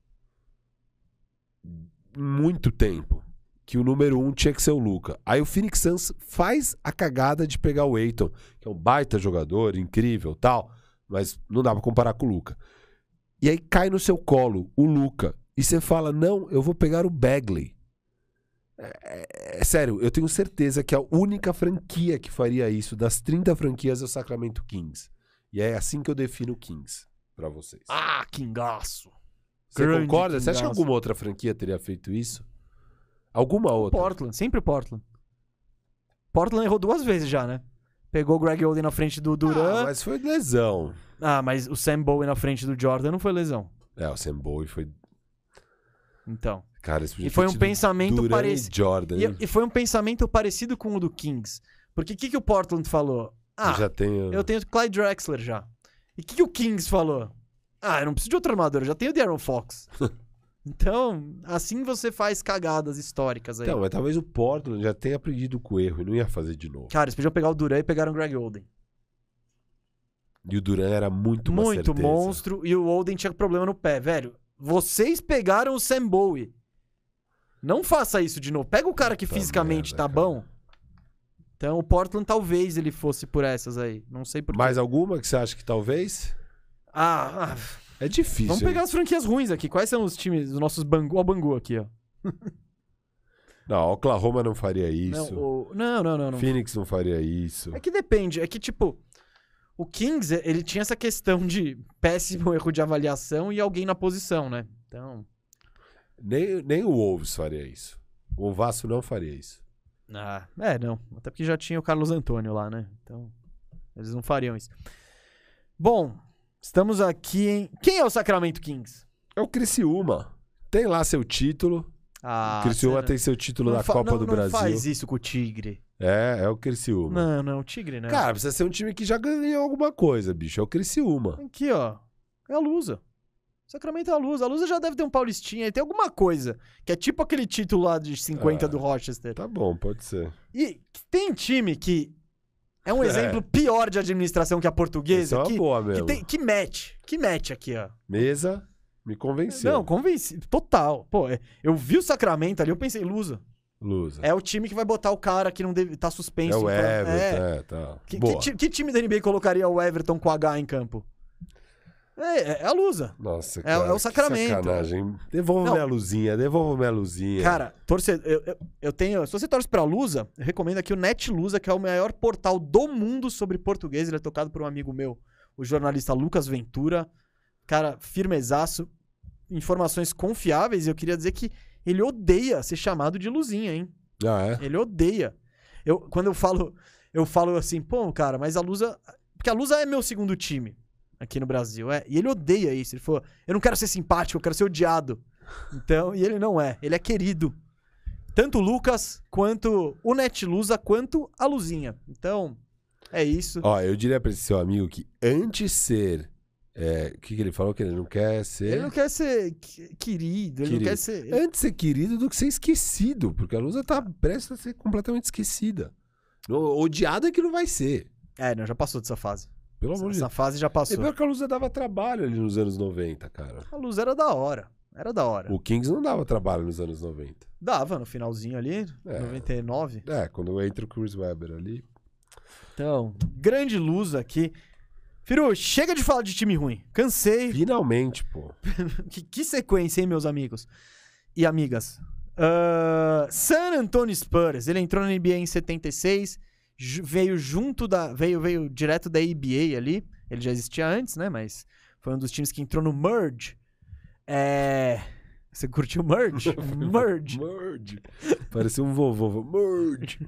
muito tempo que o número um tinha que ser o Luca. Aí o Phoenix Suns faz a cagada de pegar o Aiton, que é um baita jogador, incrível, tal, mas não dá pra comparar com o Luca. E aí cai no seu colo o Luca e você fala: "Não, eu vou pegar o Bagley". É, é- é sério, eu tenho certeza que a única franquia que faria isso das 30 franquias é o Sacramento Kings. E é assim que eu defino o Kings pra vocês. Ah, Kingaço. Você grande concorda? Você acha que Kingaço. alguma outra franquia teria feito isso? Alguma outra? Portland, sempre Portland. Portland errou duas vezes já, né? Pegou o Greg Oden na frente do Ah, Duran. mas foi lesão. Ah, mas o Sam Bowie na frente do Jordan não foi lesão. É, o Sam Bowie foi. Então. Cara, esse podia E foi um pensamento parecido. e Jordan. E, e foi um pensamento parecido com o do Kings. Porque o que, que o Portland falou? Ah, Eu já tenho. eu tenho Clyde Drexler já. E o que, que o Kings falou? Ah, eu não preciso de outro armador, eu já tenho o De'Aaron Fox. [LAUGHS] então, assim você faz cagadas históricas aí. Então, mas talvez o Portland já tenha aprendido com o erro e não ia fazer de novo. Cara, eles podiam pegar o Duran e pegaram o Greg Oden. E o Duran era muito Muito certeza. monstro. E o Oden tinha problema no pé, velho. Vocês pegaram o Sam Bowie. Não faça isso de novo. Pega o cara que Puta fisicamente merda, tá cara. bom. Então, o Portland talvez ele fosse por essas aí. Não sei por quê. Mais alguma que você acha que talvez? Ah, ah, É difícil. vamos pegar as franquias ruins aqui. Quais são os times, os nossos Bangu? Ó, o Bangu aqui, ó. [LAUGHS] Não, Oklahoma não faria isso. Não, o- não, não, não, não. Phoenix não faria isso. É que depende. É que, tipo, o Kings, ele tinha essa questão de péssimo [LAUGHS] erro de avaliação e alguém na posição, né? Então. Nem, nem o Wolves faria isso. O Vasco não faria isso. Ah, é, não. Até porque já tinha o Carlos Antônio lá, né? Então, eles não fariam isso. Bom, estamos aqui em. Quem é o Sacramento Kings? É o Criciúma. Tem lá seu título. Ah, o Criciúma tem seu título não da fa- Copa não- do não Brasil. faz isso com o Tigre. É, é o Criciúma. Não, não, o Tigre não. Cara, precisa ser um time que já ganhou alguma coisa, bicho. É o Criciúma. Aqui, ó. É a Lusa. Sacramento é a Lusa. A Lusa já deve ter um Paulistinha. Tem alguma coisa. Que é tipo aquele título lá de 50 Ah. do Rochester. Tá bom, pode ser. E tem time que é um É. exemplo pior de administração que a Isso portuguesa. é que, boa que, tem, que mete. Que mete aqui, ó. Mesa me convenceu. Não, convenci. Total. Pô, é- eu vi o Sacramento ali, eu pensei, Lusa. Lusa. É o time que vai botar o cara que não deve, tá suspenso. É o então- Everton, é. é, tá. Que, que que time da NBA colocaria o Everton com H em campo? É, é a Lusa. Nossa, É- cara, é o que Sacramento. sacanagem. Devolva minha luzinha, devolva minha luzinha. Cara, torcedor, eu, eu, eu tenho. Se você torce pra Lusa, eu recomendo aqui o Net Lusa, que é o maior portal do mundo sobre português. Ele é tocado por um amigo meu, o jornalista Lucas Ventura. Cara, firmezaço, informações confiáveis. E eu queria dizer que ele odeia ser chamado de Luzinha, hein? Ah, é? Ele odeia. Eu, quando eu falo, eu falo assim, pô, cara, mas a Lusa. Porque a Lusa é meu segundo time aqui no Brasil, é. E ele odeia isso. Ele falou, eu não quero ser simpático, eu quero ser odiado. Então, e ele não é. Ele é querido. Tanto o Lucas, quanto o Netlusa, quanto a Luzinha. Então, é isso. Ó, eu diria pra esse seu amigo que antes ser. é, O que, que ele falou? Que ele não quer ser. Ele não quer ser que- querido, ele Querido. não quer ser. Antes ser querido do que ser esquecido, porque a Lusa tá prestes a ser completamente esquecida. No- Odiada é que não vai ser. É, não, já passou dessa fase. Pelo amor de Essa Deus. fase já E passou. pior que a Lusa dava trabalho ali nos anos 90, cara. A Luz era da hora. Era da hora. O Kings não dava trabalho nos anos 90. Dava no finalzinho ali, É. 99. É, quando entra o Chris Webber ali. Então, grande luz aqui. Firu, chega de falar de time ruim. Cansei. Finalmente, pô. [LAUGHS] Que, que sequência, hein, meus amigos e amigas? Ah, San Antonio Spurs. Ele entrou na NBA em 76. Veio junto da. Veio, veio direto da ABA ali. Ele já existia antes, né? Mas foi um dos times que entrou no Merge. É. Você curtiu Merge? [LAUGHS] Merge. Merge. Parecia um vovô. Merge.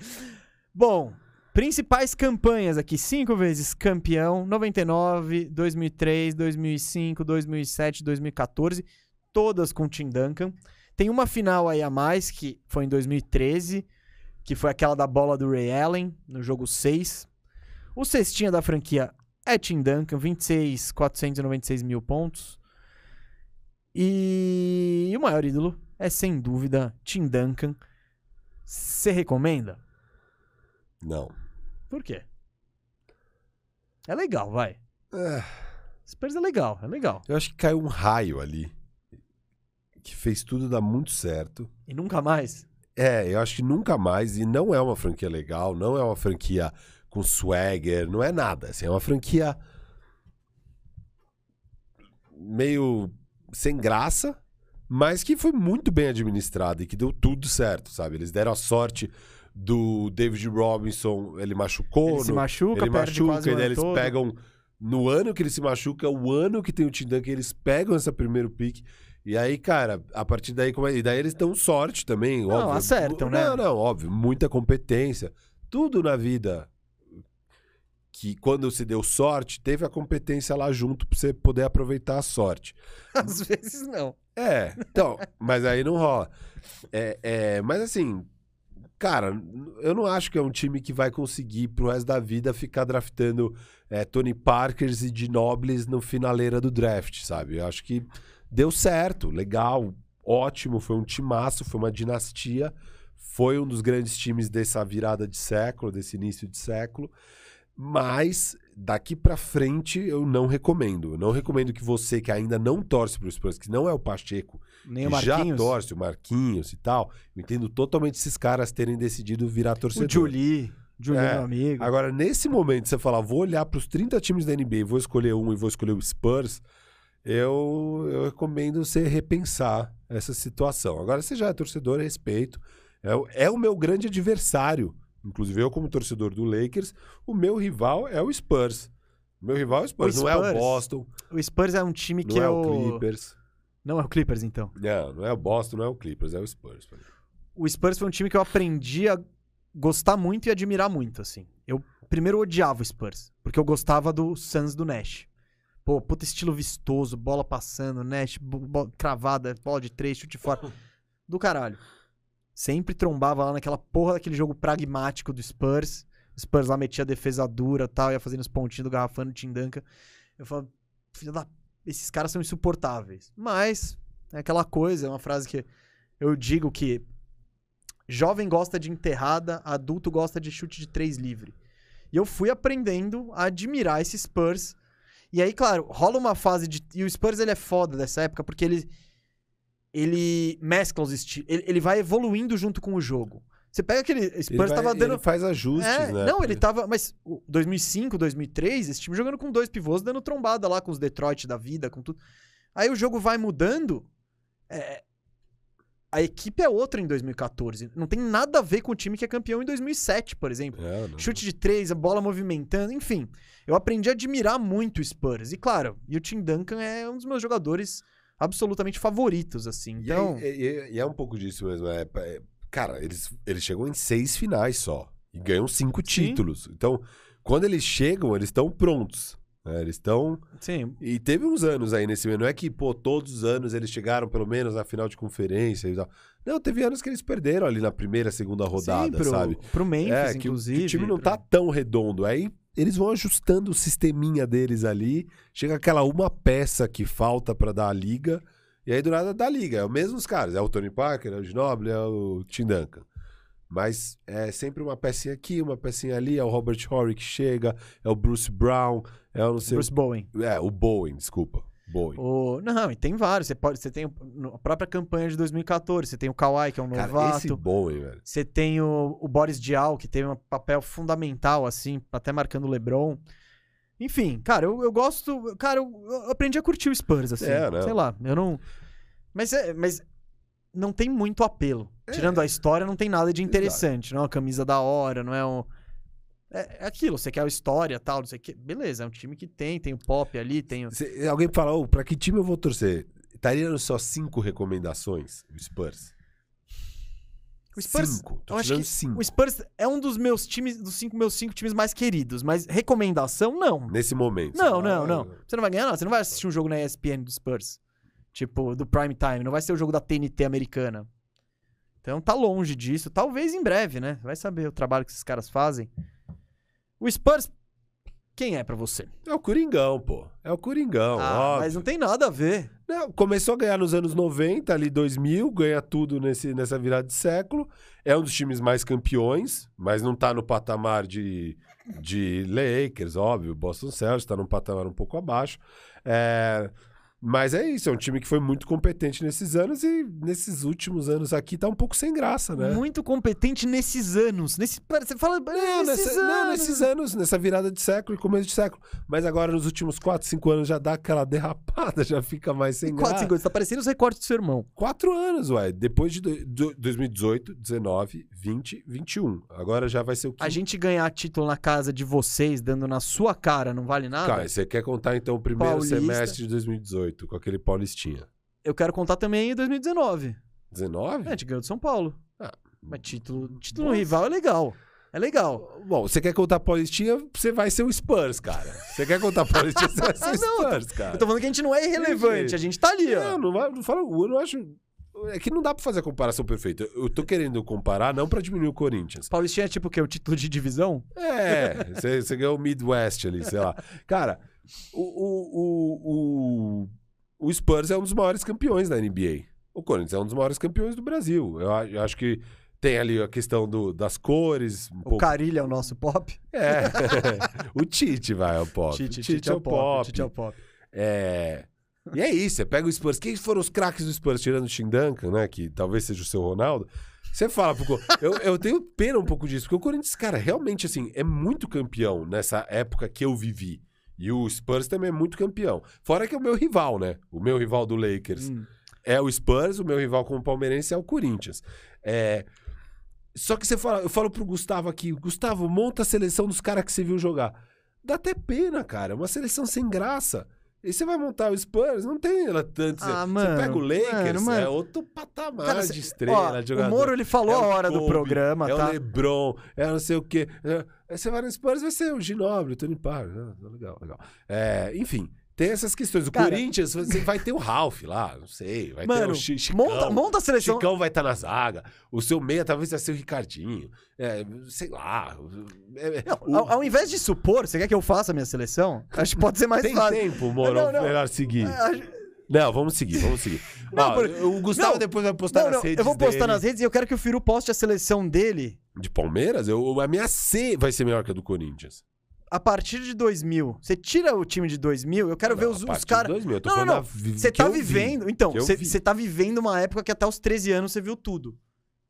[LAUGHS] Bom, principais campanhas aqui. Cinco vezes campeão. 99, 2003, 2005, 2007, 2014. Todas com Tim Duncan. Tem uma final aí a mais, que foi em 2013. Que foi aquela da bola do Ray Allen, no jogo 6. O cestinha da franquia é Tim Duncan. 26, 496 mil pontos. E o maior ídolo é, sem dúvida, Tim Duncan. Você recomenda? Não. Por quê? É legal, vai. É, Spurs é legal, é legal. eu acho que caiu um raio ali. Que fez tudo dar muito certo. E nunca mais. É, eu acho que nunca mais. E não é uma franquia legal, não é uma franquia com swagger, não é nada. Assim, é uma franquia meio sem graça, mas que foi muito bem administrada e que deu tudo certo, sabe? Eles deram a sorte do David Robinson, ele machucou, Ele se no- machuca, ele machuca, e daí eles todo. pegam. No ano que ele se machuca, é o ano que tem o Tim Duncan, eles pegam esse primeiro pick. E aí, cara, a partir daí, como é- e daí eles dão sorte também, Não, óbvio. acertam, né? Não, não, óbvio, muita competência. Tudo na vida que quando se deu sorte, teve a competência lá junto pra você poder aproveitar a sorte. [LAUGHS] Às vezes não. É, então, mas aí não rola. É, é, mas assim, Cara, eu não acho que é um time que vai conseguir pro resto da vida ficar draftando é, Tony Parkers e de Nobles no finaleira do draft, sabe? Eu acho que deu certo, legal, ótimo, foi um timaço, foi uma dinastia, foi um dos grandes times dessa virada de século, desse início de século. Mas daqui para frente eu não recomendo. Eu não recomendo que você que ainda não torce pro Spurs, que não é o Pacheco, Nem o já torce o Marquinhos e tal, eu entendo totalmente esses caras terem decidido virar torcedor. O Julie. Julie, É. meu amigo. Agora, nesse momento, você falar, vou olhar para os 30 times da NBA, vou escolher um e vou escolher o Spurs, eu, eu recomendo você repensar essa situação. Agora, você já é torcedor, respeito. É, o- é o meu grande adversário. Inclusive, eu, como torcedor do Lakers, o meu rival é o Spurs. O meu rival é o Spurs, O não é o Spurs Boston, O Spurs é um time que não é é o o. Clippers. Não é o Clippers, então. Não, não é o Boston, não é o Clippers, é o Spurs. O Spurs foi um time que eu aprendi a gostar muito e admirar muito, assim. Eu primeiro odiava o Spurs, porque eu gostava do Suns do Nash. Pô, puta estilo vistoso, bola passando, bo- cravada, bola de três, chute fora. Do caralho. Sempre trombava lá naquela porra daquele jogo pragmático do Spurs. O Spurs lá metia a defesa dura tal, ia fazendo os pontinhos do Tim Duncan. Eu falava, filho da... Esses caras são insuportáveis. Mas, é aquela coisa, é uma frase que eu digo que jovem gosta de enterrada, adulto gosta de chute de três livre. E eu fui aprendendo a admirar esse Spurs. E aí, claro, rola uma fase de. E o Spurs ele é foda dessa época porque ele. Ele mescla os estilos. Ele, ele vai evoluindo junto com o jogo. Você pega aquele. Ele, Spurs vai- tava dando. ele faz ajustes, É, né? Não, ele tava. Mas o 2005, 2003, esse time jogando com dois pivôs, dando trombada lá com os Detroit da vida, com tudo. Aí o jogo vai mudando. é, a equipe é outra em 2014. Não tem nada a ver com o time que é campeão em 2007, por exemplo. É. Chute de três, a bola movimentando, enfim. Eu aprendi a admirar muito o Spurs. E claro, e o Tim Duncan é um dos meus jogadores absolutamente favoritos, assim. E, Então, e- e- e é um pouco disso mesmo. É, é- cara, eles, eles chegam em seis finais só. E ganham cinco títulos. Então, quando eles chegam, eles estão prontos. Né? Eles estão. sim, E teve uns anos aí nesse meio. Não é que, pô, todos os anos eles chegaram pelo menos na final de conferência e tal. Não, teve anos que eles perderam ali na primeira, segunda rodada, sim, pro, sabe? pro Memphis, é, que, o- que inclusive. o time não pra- tá tão redondo. Aí eles vão ajustando o sisteminha deles ali. Chega aquela uma peça que falta pra dar a liga. E aí do nada dá a liga. É os mesmos caras. É o Tony Parker, é o Ginobili, é o Tim Duncan. Mas é sempre uma pecinha aqui, uma pecinha ali. É o Robert Horry que chega, é o Bruce Brown, é o não sei. Bruce Bowen. É, o Bowen, desculpa. Bowen. O... Não, e tem vários. Você, pode, você tem a própria campanha de 2014, você tem o Kawhi, que é um Cara, novato. esse Bowen, velho. Você tem o, o Boris Diaw, que teve um papel fundamental, assim, até marcando o LeBron. Enfim, cara, eu, eu gosto. Cara, eu, eu aprendi a curtir o Spurs, assim. É, né? Sei lá, eu não. Mas, é, mas não tem muito apelo. É. Tirando a história, não tem nada de interessante. Não é uma camisa da hora, não é um. É, é aquilo, você quer a história tal, não sei o quê. Beleza, é um time que tem, tem o pop ali, tem o. Cê- alguém fala, ô, pra que time eu vou torcer? Estaria só cinco recomendações, o Spurs. O Spurs. Cinco. Tô eu acho que cinco. O Spurs é um dos meus times, dos cinco, meus cinco times mais queridos, mas recomendação, não. Nesse momento. Não, não, não. "Ah, Você não vai ganhar, não. Você não vai assistir um jogo na ESPN do Spurs. Tipo, do Prime Time. Não vai ser o jogo da TNT americana. Então tá longe disso. Talvez em breve, né? Vai saber o trabalho que esses caras fazem. O Spurs, quem é pra você? É o Coringão, pô. É o Coringão, ah, óbvio. mas não tem nada a ver. Não, começou a ganhar nos anos 90, ali 2000, ganha tudo nesse, nessa virada de século. É um dos times mais campeões, mas não tá no patamar de, de Lakers, óbvio. Boston Celtics tá num patamar um pouco abaixo. É, mas é isso, é um time que foi muito competente nesses anos e nesses últimos anos aqui tá um pouco sem graça, né? Muito competente nesses anos. Nesse, você fala, Não, nesses nessa- anos. não, nesses anos, nessa virada de século e começo de século. Mas agora, nos últimos 4, 5 anos, já dá aquela [LAUGHS] derrapada, já fica mais sem graça. cinco anos. Tá parecendo os recortes do seu irmão. Quatro anos, ué. Depois de do- do- 2018, 19, 20, 21. Agora já vai ser o A quinto. gente ganhar título na casa de vocês, dando na sua cara, não vale nada? Cara, você quer contar então o primeiro Paulista. semestre de 2018, com aquele Paulistinha? Eu quero contar também em 2019. 19? É, a gente ganhou de São Paulo. Ah, Mas título, título Nossa. rival é legal. É legal. Bom, você quer contar Paulistinha, você vai ser o Spurs, cara. Você quer contar Paulistinha, você vai [LAUGHS] ser o Não, Spurs, cara. Eu tô falando que a gente não é irrelevante, a gente tá ali, ó. Não, não, vai, não fala, eu não acho. É que não dá pra fazer a comparação perfeita. Eu tô querendo comparar não pra diminuir o Corinthians. Paulistinha é tipo o quê? O título de divisão? É, você, você ganhou o Midwest ali, sei lá. [LAUGHS] Cara, o, o, o, o, o Spurs é um dos maiores campeões da NBA. O Corinthians é um dos maiores campeões do Brasil. Eu, eu acho que tem ali a questão do, das cores. Um O pouco... Carilha é o nosso pop? É. [LAUGHS] o Tite vai ao pop. Tite, o Tite é o pop. Tite é o pop. É. E é isso, você pega o Spurs. Quem foram os craques do Spurs, tirando o Duncan, né? Que talvez seja o seu Ronaldo. Você fala, pro eu, eu tenho pena um pouco disso, porque o Corinthians, cara, realmente, assim, é muito campeão nessa época que eu vivi. E o Spurs também é muito campeão. Fora que é o meu rival, né? O meu rival do Lakers Hum. é o Spurs, o meu rival como palmeirense é o Corinthians. É... Só que você fala, eu falo pro Gustavo aqui, Gustavo, monta a seleção dos caras que você viu jogar. Dá até pena, cara. É uma seleção sem graça. E você vai montar o Spurs, não tem ela tanto. Ah, você mano, pega o Lakers, mano, é outro patamar Cara, de estrela, ó, de jogador. o Moro ele falou É a hora do Kobe, programa, é tá? o LeBron, é não sei o quê. É, aí você vai no Spurs, vai ser o Ginobre, o Tony Parker. Ah, legal, legal. É, enfim, tem essas questões. O Cara- Corinthians, você vai ter o Ralph lá, não sei. Vai ter Mano, o Chi- Chicão. monta, monta a seleção. Chicão vai estar na zaga. O seu meia talvez vai ser o Ricardinho. É, sei lá. É, é, Não, o- ao, ao invés de supor, você quer que eu faça a minha seleção? Acho que pode ser mais tem fácil. tempo, Moro, Não, não. melhor seguir. Ah, Não, vamos seguir, vamos seguir. [LAUGHS] Não, Ó, por- o Gustavo não, depois vai postar Não, nas redes eu vou postar dele. nas redes e eu quero que o Firu poste a seleção dele De Palmeiras? Eu, a minha C vai ser melhor que a do Corinthians. A partir de 2000. Você tira o time de 2000, eu quero ver Não, os, a os de caras. 2000, eu tô Não, não, não. vi- Você tá vi. vivendo. Então, que eu você vi. você tá vivendo uma época que até os 13 anos você viu tudo.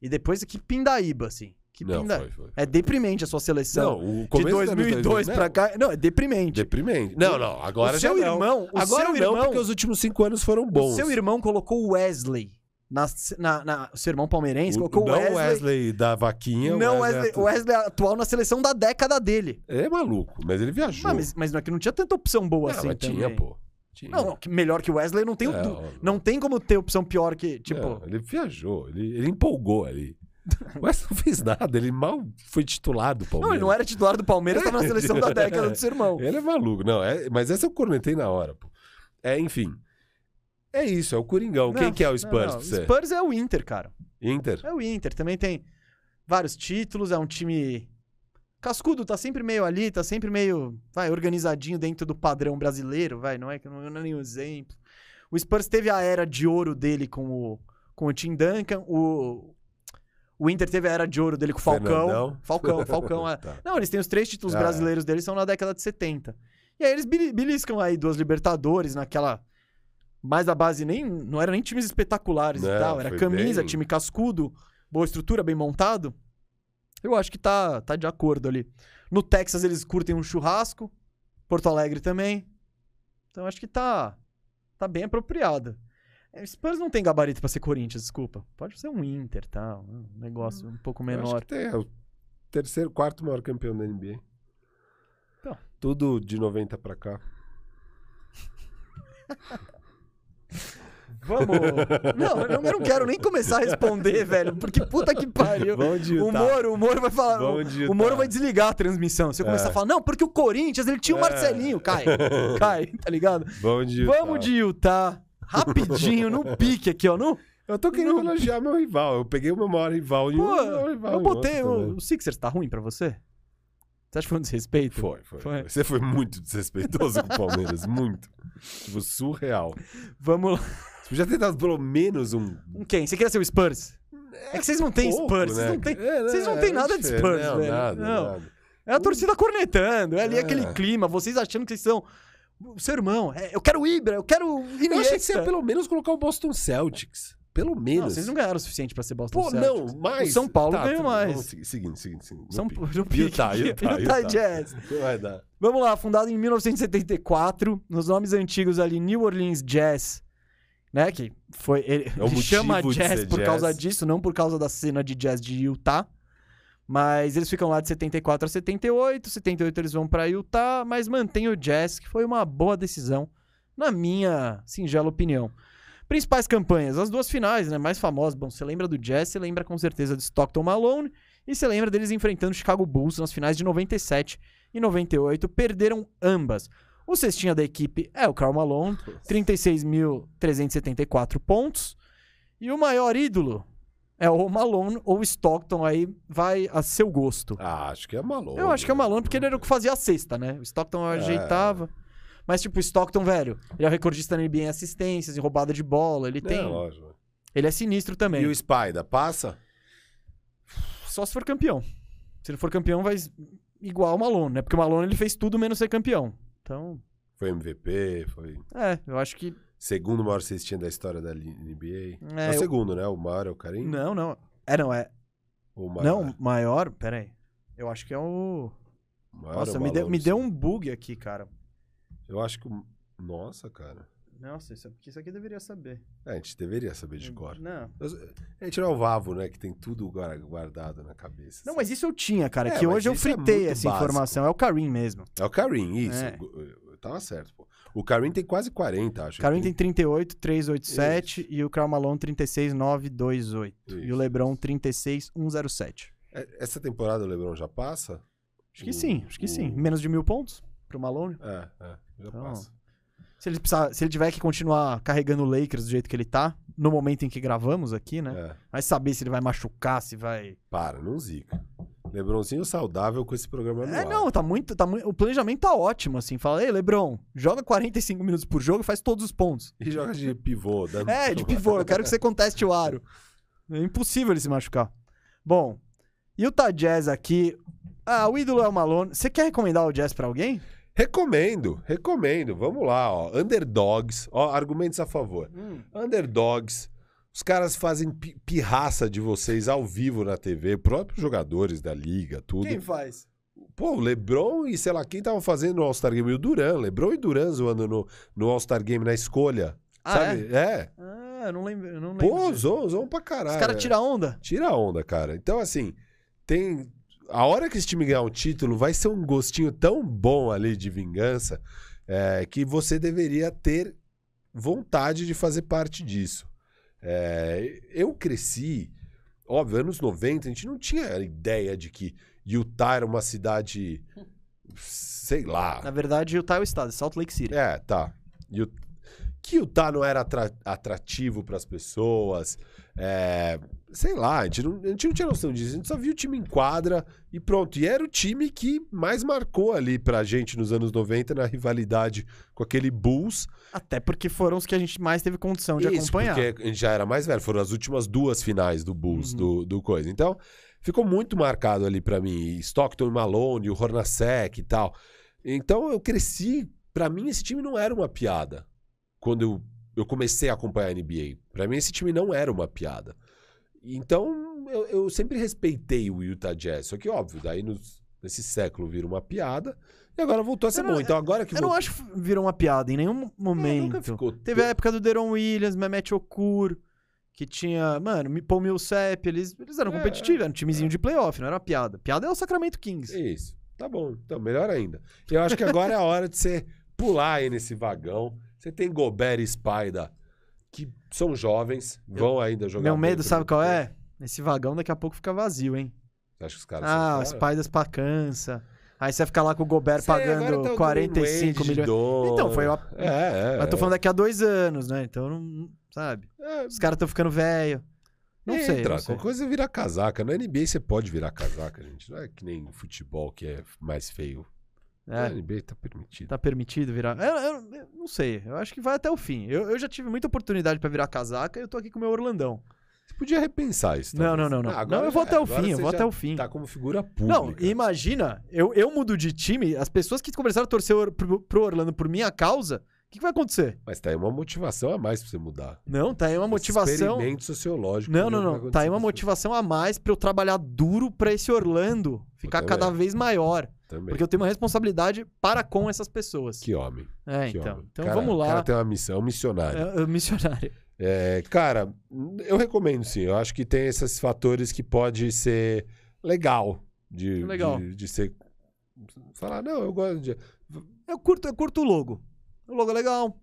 E depois que pindaíba, assim. Que Não, pinda... foi, foi. É deprimente a sua seleção. Não, o de começo anos 2002 2000, pra não, cá. Não, é deprimente. Deprimente. Não, não, agora o seu já irmão, Agora seu irmão, porque os últimos cinco anos foram bons. o seu irmão colocou o Wesley na, na, na- o seu irmão palmeirense O- colocou o não Wesley, o Wesley da vaquinha. não o Wesley, atu- o Wesley atual na seleção da década dele. Ele é maluco, mas ele viajou. Ah, mas, mas não é que não tinha tanta opção boa Não, assim mas tinha, pô. Tinha. Não, não, melhor que o Wesley não tem, o É, ó, não tem como ter opção pior que, tipo, Não, ele viajou, ele, ele empolgou ali. [LAUGHS] O Wesley não fez nada, ele mal foi titular do não, Palmeiras. ele não era titular do Palmeiras, tava na [LAUGHS] seleção da década do seu irmão. Ele é maluco, não, é, mas essa eu cornetei na hora, pô. É, enfim. É isso, é o Coringão. Quem Não, que é o não, Spurs não, pra O você? Spurs é o Inter, cara. Inter? É o Inter. Também tem vários títulos, é um time. Cascudo tá sempre meio ali, tá sempre meio, vai, organizadinho dentro do padrão brasileiro, vai, não é que não é nenhum exemplo. O Spurs teve a era de ouro dele com o, com o Tim Duncan, o, o Inter teve a era de ouro dele com o Falcão. Fernandão. Falcão, [LAUGHS] Falcão. é. Tá. Não, eles têm os três títulos Ah, brasileiros deles, são na década de 70. E aí eles beliscam aí duas Libertadores naquela. Mais a base nem. Não era nem times espetaculares e Não, tal. Era camisa, bem- time cascudo, boa estrutura, bem montado. Eu acho que tá, tá de acordo ali. No Texas eles curtem um churrasco. Porto Alegre também. Então acho que tá. Tá bem apropriado. É, Spurs não tem gabarito pra ser Corinthians, desculpa. Pode ser um Inter, tá? Um negócio um pouco menor. que tem, é o terceiro, quarto maior campeão da NBA. Então. Tudo de 90 pra cá. [LAUGHS] Vamos. Não, eu não, quero nem começar a responder, [LAUGHS] velho, porque puta que pariu. O. Moro, o Moro vai falar. De O, Moro vai desligar a transmissão. Se eu começar É. a falar, não, porque o Corinthians, ele tinha o É. Marcelinho. Cai. Cai, tá ligado? De Utah. Vamos de Utah. Rapidinho, no [LAUGHS] pique aqui, ó. No... Eu tô querendo Não. elogiar meu rival. Eu peguei o meu maior rival e Pô, o meu rival eu botei. O, também. o Sixers tá ruim pra você? Você acha que foi um desrespeito? Foi, foi, Foi. foi. Você foi muito desrespeitoso com o Palmeiras. [LAUGHS] muito. Tipo, surreal. Vamos lá. Você podia ter dado pelo menos um. Com quem? Você queria ser o Spurs? É que vocês não têm pouco, Spurs. Vocês né? não têm. É, vocês não é, têm é nada de. Spurs, não, velho. Nada, Não. nada. É a torcida cornetando, é ali É. aquele clima, vocês achando que vocês são. O seu irmão, é, eu quero o Ibra, eu quero Iniesta. Eu achei que você ia pelo menos colocar o Boston Celtics. Pelo menos. Não, vocês não ganharam o suficiente pra ser Boston Pô, Celtics. não, mas. O São Paulo ganhou tudo- mais. Vamos seguindo, seguindo. No São pique. Utah, Utah, [LAUGHS] Utah Utah. Jazz. Vai dar. Vamos lá, fundado em 1974, nos nomes antigos ali, New Orleans Jazz, né, que foi, ele, É ele chama jazz por jazz. causa disso, não por causa da cena de jazz de Utah, mas eles ficam lá de 74 a 78, 78 eles vão pra Utah, mas mantém o jazz, que foi uma boa decisão, na minha singela opinião. Principais campanhas, as duas finais, né, mais famosas, bom, você lembra do jazz, você lembra com certeza de Stockton Malone, e você lembra deles enfrentando o Chicago Bulls nas finais de 97 e 98, perderam ambas. O cestinha da equipe é o Karl Malone, 36.374 pontos. E o maior ídolo é o Malone ou o Stockton, aí vai a seu gosto. Ah, acho que é Malone. Eu acho que é? Malone, porque ele era o que fazia a cesta, né? O Stockton ajeitava. Mas, tipo, o Stockton, velho, ele é o recordista na NBA em assistências, em roubada de bola. Ele tem. É, lógico. Ele é sinistro também. E o Spider, passa? Só se for campeão. Se ele for campeão, vai igual o Malone, né? Porque o Malone ele fez tudo menos ser campeão. Então, Foi MVP, foi é, eu acho que. segundo maior cestinha da história da NBA. É, É, o eu- segundo, né? O maior é o Karim? Não, não. É, não, é. O maior? Não, maior. Pera aí. Eu acho que é o. O maior Nossa, é o me deu, me deu um bug aqui, cara. Eu acho que. Nossa, cara. Nossa, isso, porque isso aqui deveria saber. É, a gente deveria saber de cor. Não. Eu- A gente não é o Vavo, né? Que tem tudo gua- guardado na cabeça. Não, mas isso eu tinha, cara. É, que mas hoje eu isso é fritei muito essa básico. informação. É o Karim mesmo. É o Karim, isso. É. Eu, eu tava certo, pô. O Karim tem quase 40, acho. O Karim tem 38, 387 e o Karl Malone 36, 928. E o Isso, LeBron isso. 36, 107. É, Essa temporada o LeBron já passa? Acho que O- sim, acho que sim. o- Menos de mil pontos pro Malone. É, é, já Então, passa. Se ele, precisar, se ele tiver que continuar carregando o Lakers do jeito que ele tá, no momento em que gravamos aqui, né? É. Vai saber se ele vai machucar, se vai. Para, não zica. Lebronzinho saudável com esse programa no É, ar. não, tá muito. Tá, o planejamento tá ótimo, assim. Fala, ei, Lebron, joga 45 minutos por jogo e faz todos os pontos. E joga de pivô. Dando... [LAUGHS] É, de pivô, eu quero que você conteste o aro. É impossível ele se machucar. Bom, Utah Jazz aqui. Ah, o ídolo é o Malone. Você quer recomendar o Jazz pra alguém? Recomendo, recomendo. Vamos lá, ó. Underdogs. Ó, argumentos a favor. Underdogs. Os caras fazem pi- pirraça de vocês ao vivo na TV, próprios jogadores da liga, tudo. Quem faz? Pô, o Lebron e sei lá quem estavam fazendo no All-Star Game. E o Duran. Lebron e Duran zoando no, no All-Star Game na escolha. Ah, sabe? É. Ah, eu não lembro. Não lembro Pô, zoam, zoam pra caralho. Os caras é. tiram onda. Tira a onda, cara. Então, assim, tem. A hora que esse time ganhar um título, vai ser um gostinho tão bom ali de vingança é, que você deveria ter vontade de fazer parte disso. É, eu cresci, óbvio, anos 90, a gente não tinha ideia de que Utah era uma cidade. Sei lá. Na verdade, Utah é o estado, Salt Lake City. É, tá. Que Utah não era atra- atrativo para as pessoas. é, sei lá, a gente, não, a gente não tinha noção disso. A gente só via o time em quadra e pronto. E era o time que mais marcou ali pra gente nos anos 90 na rivalidade com aquele Bulls. Até porque foram os que a gente mais teve condição de Isso, acompanhar. porque a gente já era mais velho. Foram as últimas duas finais do Bulls, Uhum. do, do coisa. Então, ficou muito marcado ali pra mim. Stockton e Malone, o Hornacek e tal. Então, eu cresci... Pra mim, esse time não era uma piada. Quando eu, eu comecei a acompanhar a NBA. Pra mim, esse time não era uma piada. Então, eu, eu sempre respeitei o Utah Jazz. Só que, óbvio, daí nos- nesse século vira uma piada. E agora voltou a ser Eu não- bom. Então, agora que Eu não voltou- acho que virou uma piada em nenhum É, nunca momento. ficou Teve a época do Deron Williams, Mehmet Okur, que tinha, mano, Paul Millsap, eles, eles eram É, competitivos, era um timezinho de playoff, não era uma piada. Piada é o Sacramento Kings. Isso. Tá bom. Então, melhor ainda. Eu acho que agora é a hora de você pular aí nesse vagão. Você tem Gobert e Spider, que são jovens, vão ainda jogar. Meu medo, sabe qual é? Esse vagão daqui a pouco fica vazio, hein? Acha que os caras Ah, os pais pra cansa. Aí você vai ficar lá com o Gobert Sei, pagando tá o 45 Dwayne Wade de milhões. dono. Então, foi uma- É, é. Mas tô é. falando daqui a dois anos, né? Então, não, sabe? É, Os caras estão ficando velho. Não sei, entra, não sei. Qualquer coisa é virar casaca. Na NBA você pode virar casaca, gente. Não é que nem futebol que é mais feio. É, NBA tá permitido. tá permitido virar. Eu, eu- eu não sei, eu acho que vai até o fim. Eu, eu já tive muita oportunidade pra virar casaca e eu tô aqui com o meu Orlandão. Você podia repensar isso. Não, não, não, não. Ah, não, eu vou até é. o fim, eu vou até o fim. Tá como figura pública. Não, imagina, eu, eu mudo de time, as pessoas que começaram a torcer or- pro, pro Orlando por minha causa, o que, que vai acontecer? Mas tá aí uma motivação a mais pra você mudar. Não, tá aí uma Esse motivação. Experimento sociológico. Não, não, não. Tá aí uma motivação a mais pra eu trabalhar duro pra esse Orlando ficar cada vez maior. Também. Porque eu tenho uma responsabilidade para com essas pessoas. Que homem. É, que então. homem. Então Cara- vamos O lá. cara tem uma missão, é um missionário. É, é, missionário. É, cara, eu recomendo sim. Eu acho que tem esses fatores que pode ser legal de, Legal. de, de ser. Falar, não, eu gosto de. Eu curto, eu curto o logo. O logo é legal.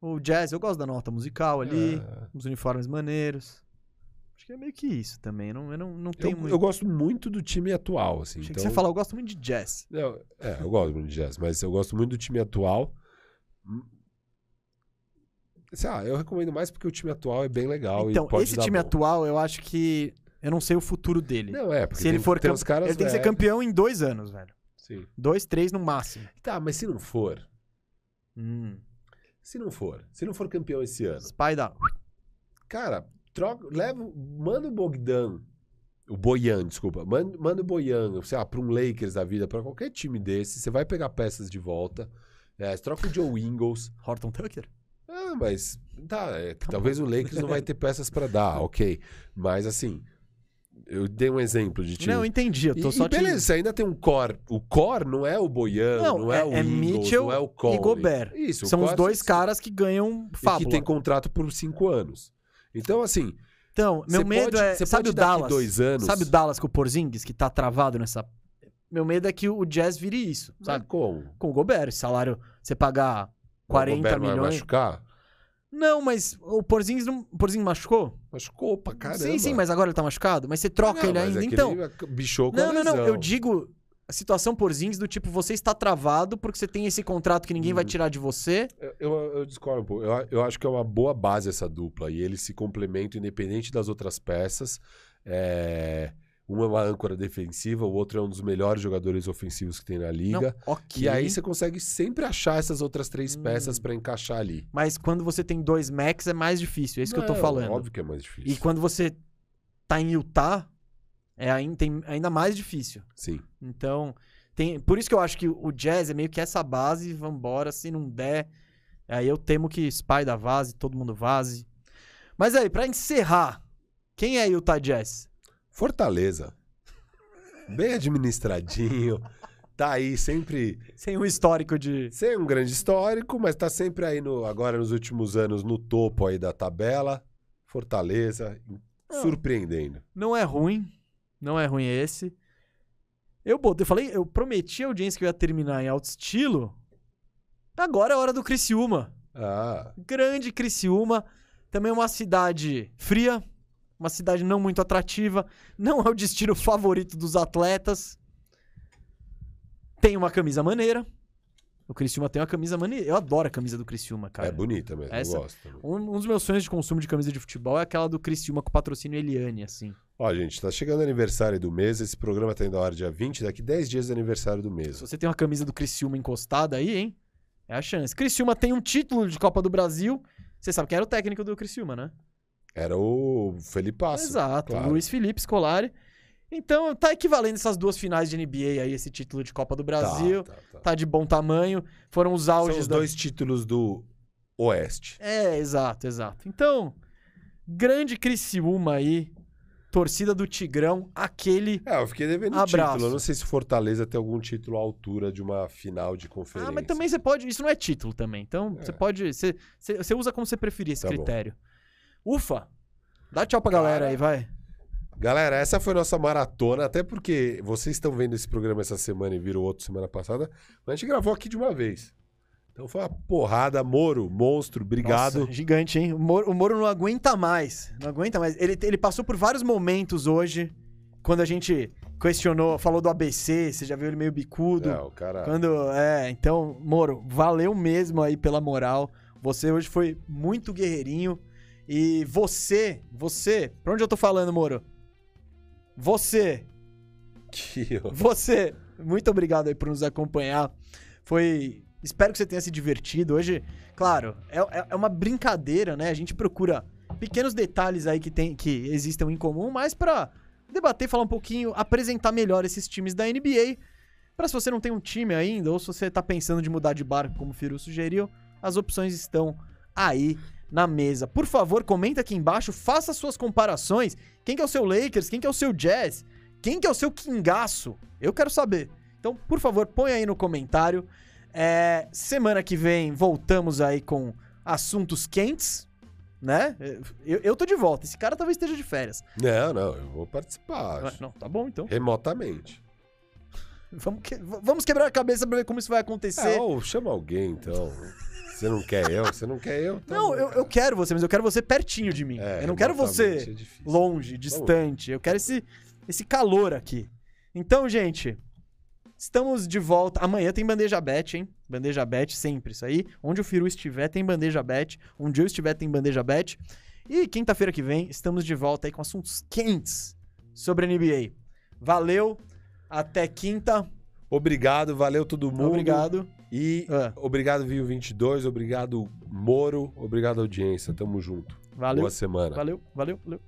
O jazz, eu gosto da nota musical ali. É, Os uniformes maneiros. Acho que é meio que isso também. Não, eu não, não eu, tenho muito. eu gosto muito do time atual, assim. Achei então... que você falar, eu gosto muito de jazz. Não, é, eu gosto muito de jazz, mas eu gosto muito do time atual. sei lá, eu recomendo mais porque o time atual é bem legal Então, esse time bom. atual, eu acho que. Eu não sei o futuro dele. Não, é, porque se ele for tem caras Ele tem que ser velhos. campeão em dois anos, velho. Sim. Dois, três no máximo. Tá, mas se não for, Hum. se não for, se não for campeão esse ano, Spy da. cara, troca, leva, manda o Bogdan, o Boyan, desculpa, manda, manda o Boyan, sei lá, pra um Lakers da vida, pra qualquer time desse, você vai pegar peças de volta, é, troca o Joe Ingles, [LAUGHS] Horton Tucker? ah, mas, tá, é que talvez o Lakers não vai ter peças pra dar, [LAUGHS] ok, mas assim, eu dei um exemplo de time. Não, eu entendi. Eu tô E, só e te- beleza, você ainda tem um core. O core não é o Boyan, Não, não, é, é- o é Ingles, Mitchell não é o e Conley. Gobert. Isso, o São os dois caras que ganham e fábula. que tem contrato por cinco anos. Então, assim, Então, meu medo pode- é. você Sabe pode o Dallas? dois anos- Sabe o Dallas com o Porzingis, que tá travado nessa. Meu medo é que o Jazz vire isso, sabe sabe? como? Com o Gobert, salário, você pagar 40 o Gobert vai milhões. machucar? Não, mas o Porzingis não. O Porzingis machucou? Machucou pra caramba. Sim, sim, mas agora ele tá machucado. Mas você troca Não, ele mas ainda. é então. bichou com Não, não, não. Eu digo a situação Porzingis do tipo, você está travado porque você tem esse contrato que ninguém vai Hum. tirar de você. Eu, eu, eu discordo um pouco. Eu, eu acho que é uma boa base essa dupla. E eles se complementam independente das outras peças. É, Um é uma âncora defensiva, o outro é um dos melhores jogadores ofensivos que tem na liga. Não, ok. E aí você consegue sempre achar essas outras três Hum. peças pra encaixar ali. Mas quando você tem dois max é mais difícil. É isso que eu tô Não, falando. Óbvio que é mais difícil. E quando você tá em Utah, é ainda, tem- ainda mais difícil. Sim. Então, tem, por isso que eu acho que o Jazz é meio que essa base, vambora, se não der. Aí eu temo que Spy da vaze, todo mundo vaze. Mas aí, pra encerrar, quem é Utah Jazz? Fortaleza. Bem administradinho. Tá aí sempre. Sem um histórico de. Sem um grande histórico, mas tá sempre aí no, agora nos últimos anos no topo aí da tabela. Fortaleza, Não. surpreendendo. Não é ruim. Não é ruim esse. Eu botei, eu falei, eu prometi à audiência que eu ia terminar em alto estilo. Agora é hora do Criciúma. Ah, Grande Criciúma, também uma cidade fria, uma cidade não muito atrativa, não é o destino favorito dos atletas. Tem uma camisa maneira. O Criciúma tem uma camisa maneira. Eu adoro a camisa do Criciúma, cara. é bonita mesmo, Essa- eu gosto. também. Um, um dos meus sonhos de consumo de camisa de futebol é aquela do Criciúma com patrocínio Eliane, assim. Ó, gente, tá chegando o aniversário do mês. Esse programa tá indo ao ar dia 20, daqui 10 dias é aniversário do mês. Se você tem uma camisa do Criciúma encostada aí, hein? É a chance. Criciúma tem um título de Copa do Brasil. Você sabe quem era o técnico do Criciúma, né? Era o Felipe Passo. Exato, claro. Luiz Felipe Scolari. Então, tá equivalendo essas duas finais de NBA aí, esse título de Copa do Brasil. Tá, tá, tá. Tá, de bom tamanho. Foram os São auges os da... dois títulos do Oeste. É, exato, exato. Então, grande Criciúma aí. Torcida do Tigrão, aquele. É, eu fiquei devendo Abraço. título. Eu não sei se Fortaleza tem algum título à altura de uma final de conferência. Ah, mas também você pode. Isso não é título também. Então, É. você pode. Você, você, usa como você preferir esse Tá bom. critério. Ufa! Dá tchau pra Cara, galera aí, vai. Galera, essa foi nossa maratona, até porque vocês estão vendo esse programa essa semana e viram outro semana passada, mas a gente gravou aqui de uma vez. Então foi uma porrada, Moro, monstro, obrigado. Nossa, gigante, hein? O Moro, o Moro não aguenta mais. Não aguenta mais. Ele, ele passou por vários momentos hoje, quando a gente questionou, falou do ABC, você já viu ele meio bicudo. É, o cara. Quando. É, então, Moro, valeu mesmo aí pela moral. Você hoje foi muito guerreirinho. E você, você, pra onde eu tô falando, Moro? Você, Que, você, muito obrigado aí por nos acompanhar. Foi. Espero que você tenha se divertido. Hoje, claro, é, é- é uma brincadeira, né? A gente procura pequenos detalhes aí que, tem, que existam em comum, mas pra debater, falar um pouquinho, apresentar melhor esses times da NBA. Pra se você não tem um time ainda, ou se você tá pensando de mudar de barco, como o Firu sugeriu, as opções estão aí na mesa. Por favor, comenta aqui embaixo, faça suas comparações. Quem que é o seu Lakers? Quem que é o seu Jazz? Quem que é o seu Kingaço? Eu quero saber. Então, por favor, põe aí no comentário. É, semana que vem voltamos aí com assuntos quentes, né? Eu, eu tô de volta. Esse cara talvez esteja de férias. Não, não, eu vou participar. Ah, Não, tá bom então. Remotamente. Vamos, que- vamos quebrar a cabeça pra ver como isso vai acontecer. É, ou chama alguém, então. Você não quer eu? Você não quer eu? Tá não, bom, eu, eu quero você, mas eu quero você pertinho de mim. É, eu não quero você é longe, distante. Eu quero esse, esse calor aqui. Então, gente, Estamos de volta. Amanhã tem bandeja bet, hein? Bandeja bet sempre, isso aí. Onde o Firu estiver, tem bandeja bet. Onde eu estiver, tem bandeja bet. E quinta-feira que vem, estamos de volta aí com assuntos quentes sobre a NBA. Valeu, até quinta. Obrigado, valeu todo mundo. Obrigado. E Ah. obrigado, Viu 22, obrigado, Moro, obrigado, audiência. Tamo junto. Valeu. Boa semana. Valeu, valeu, valeu.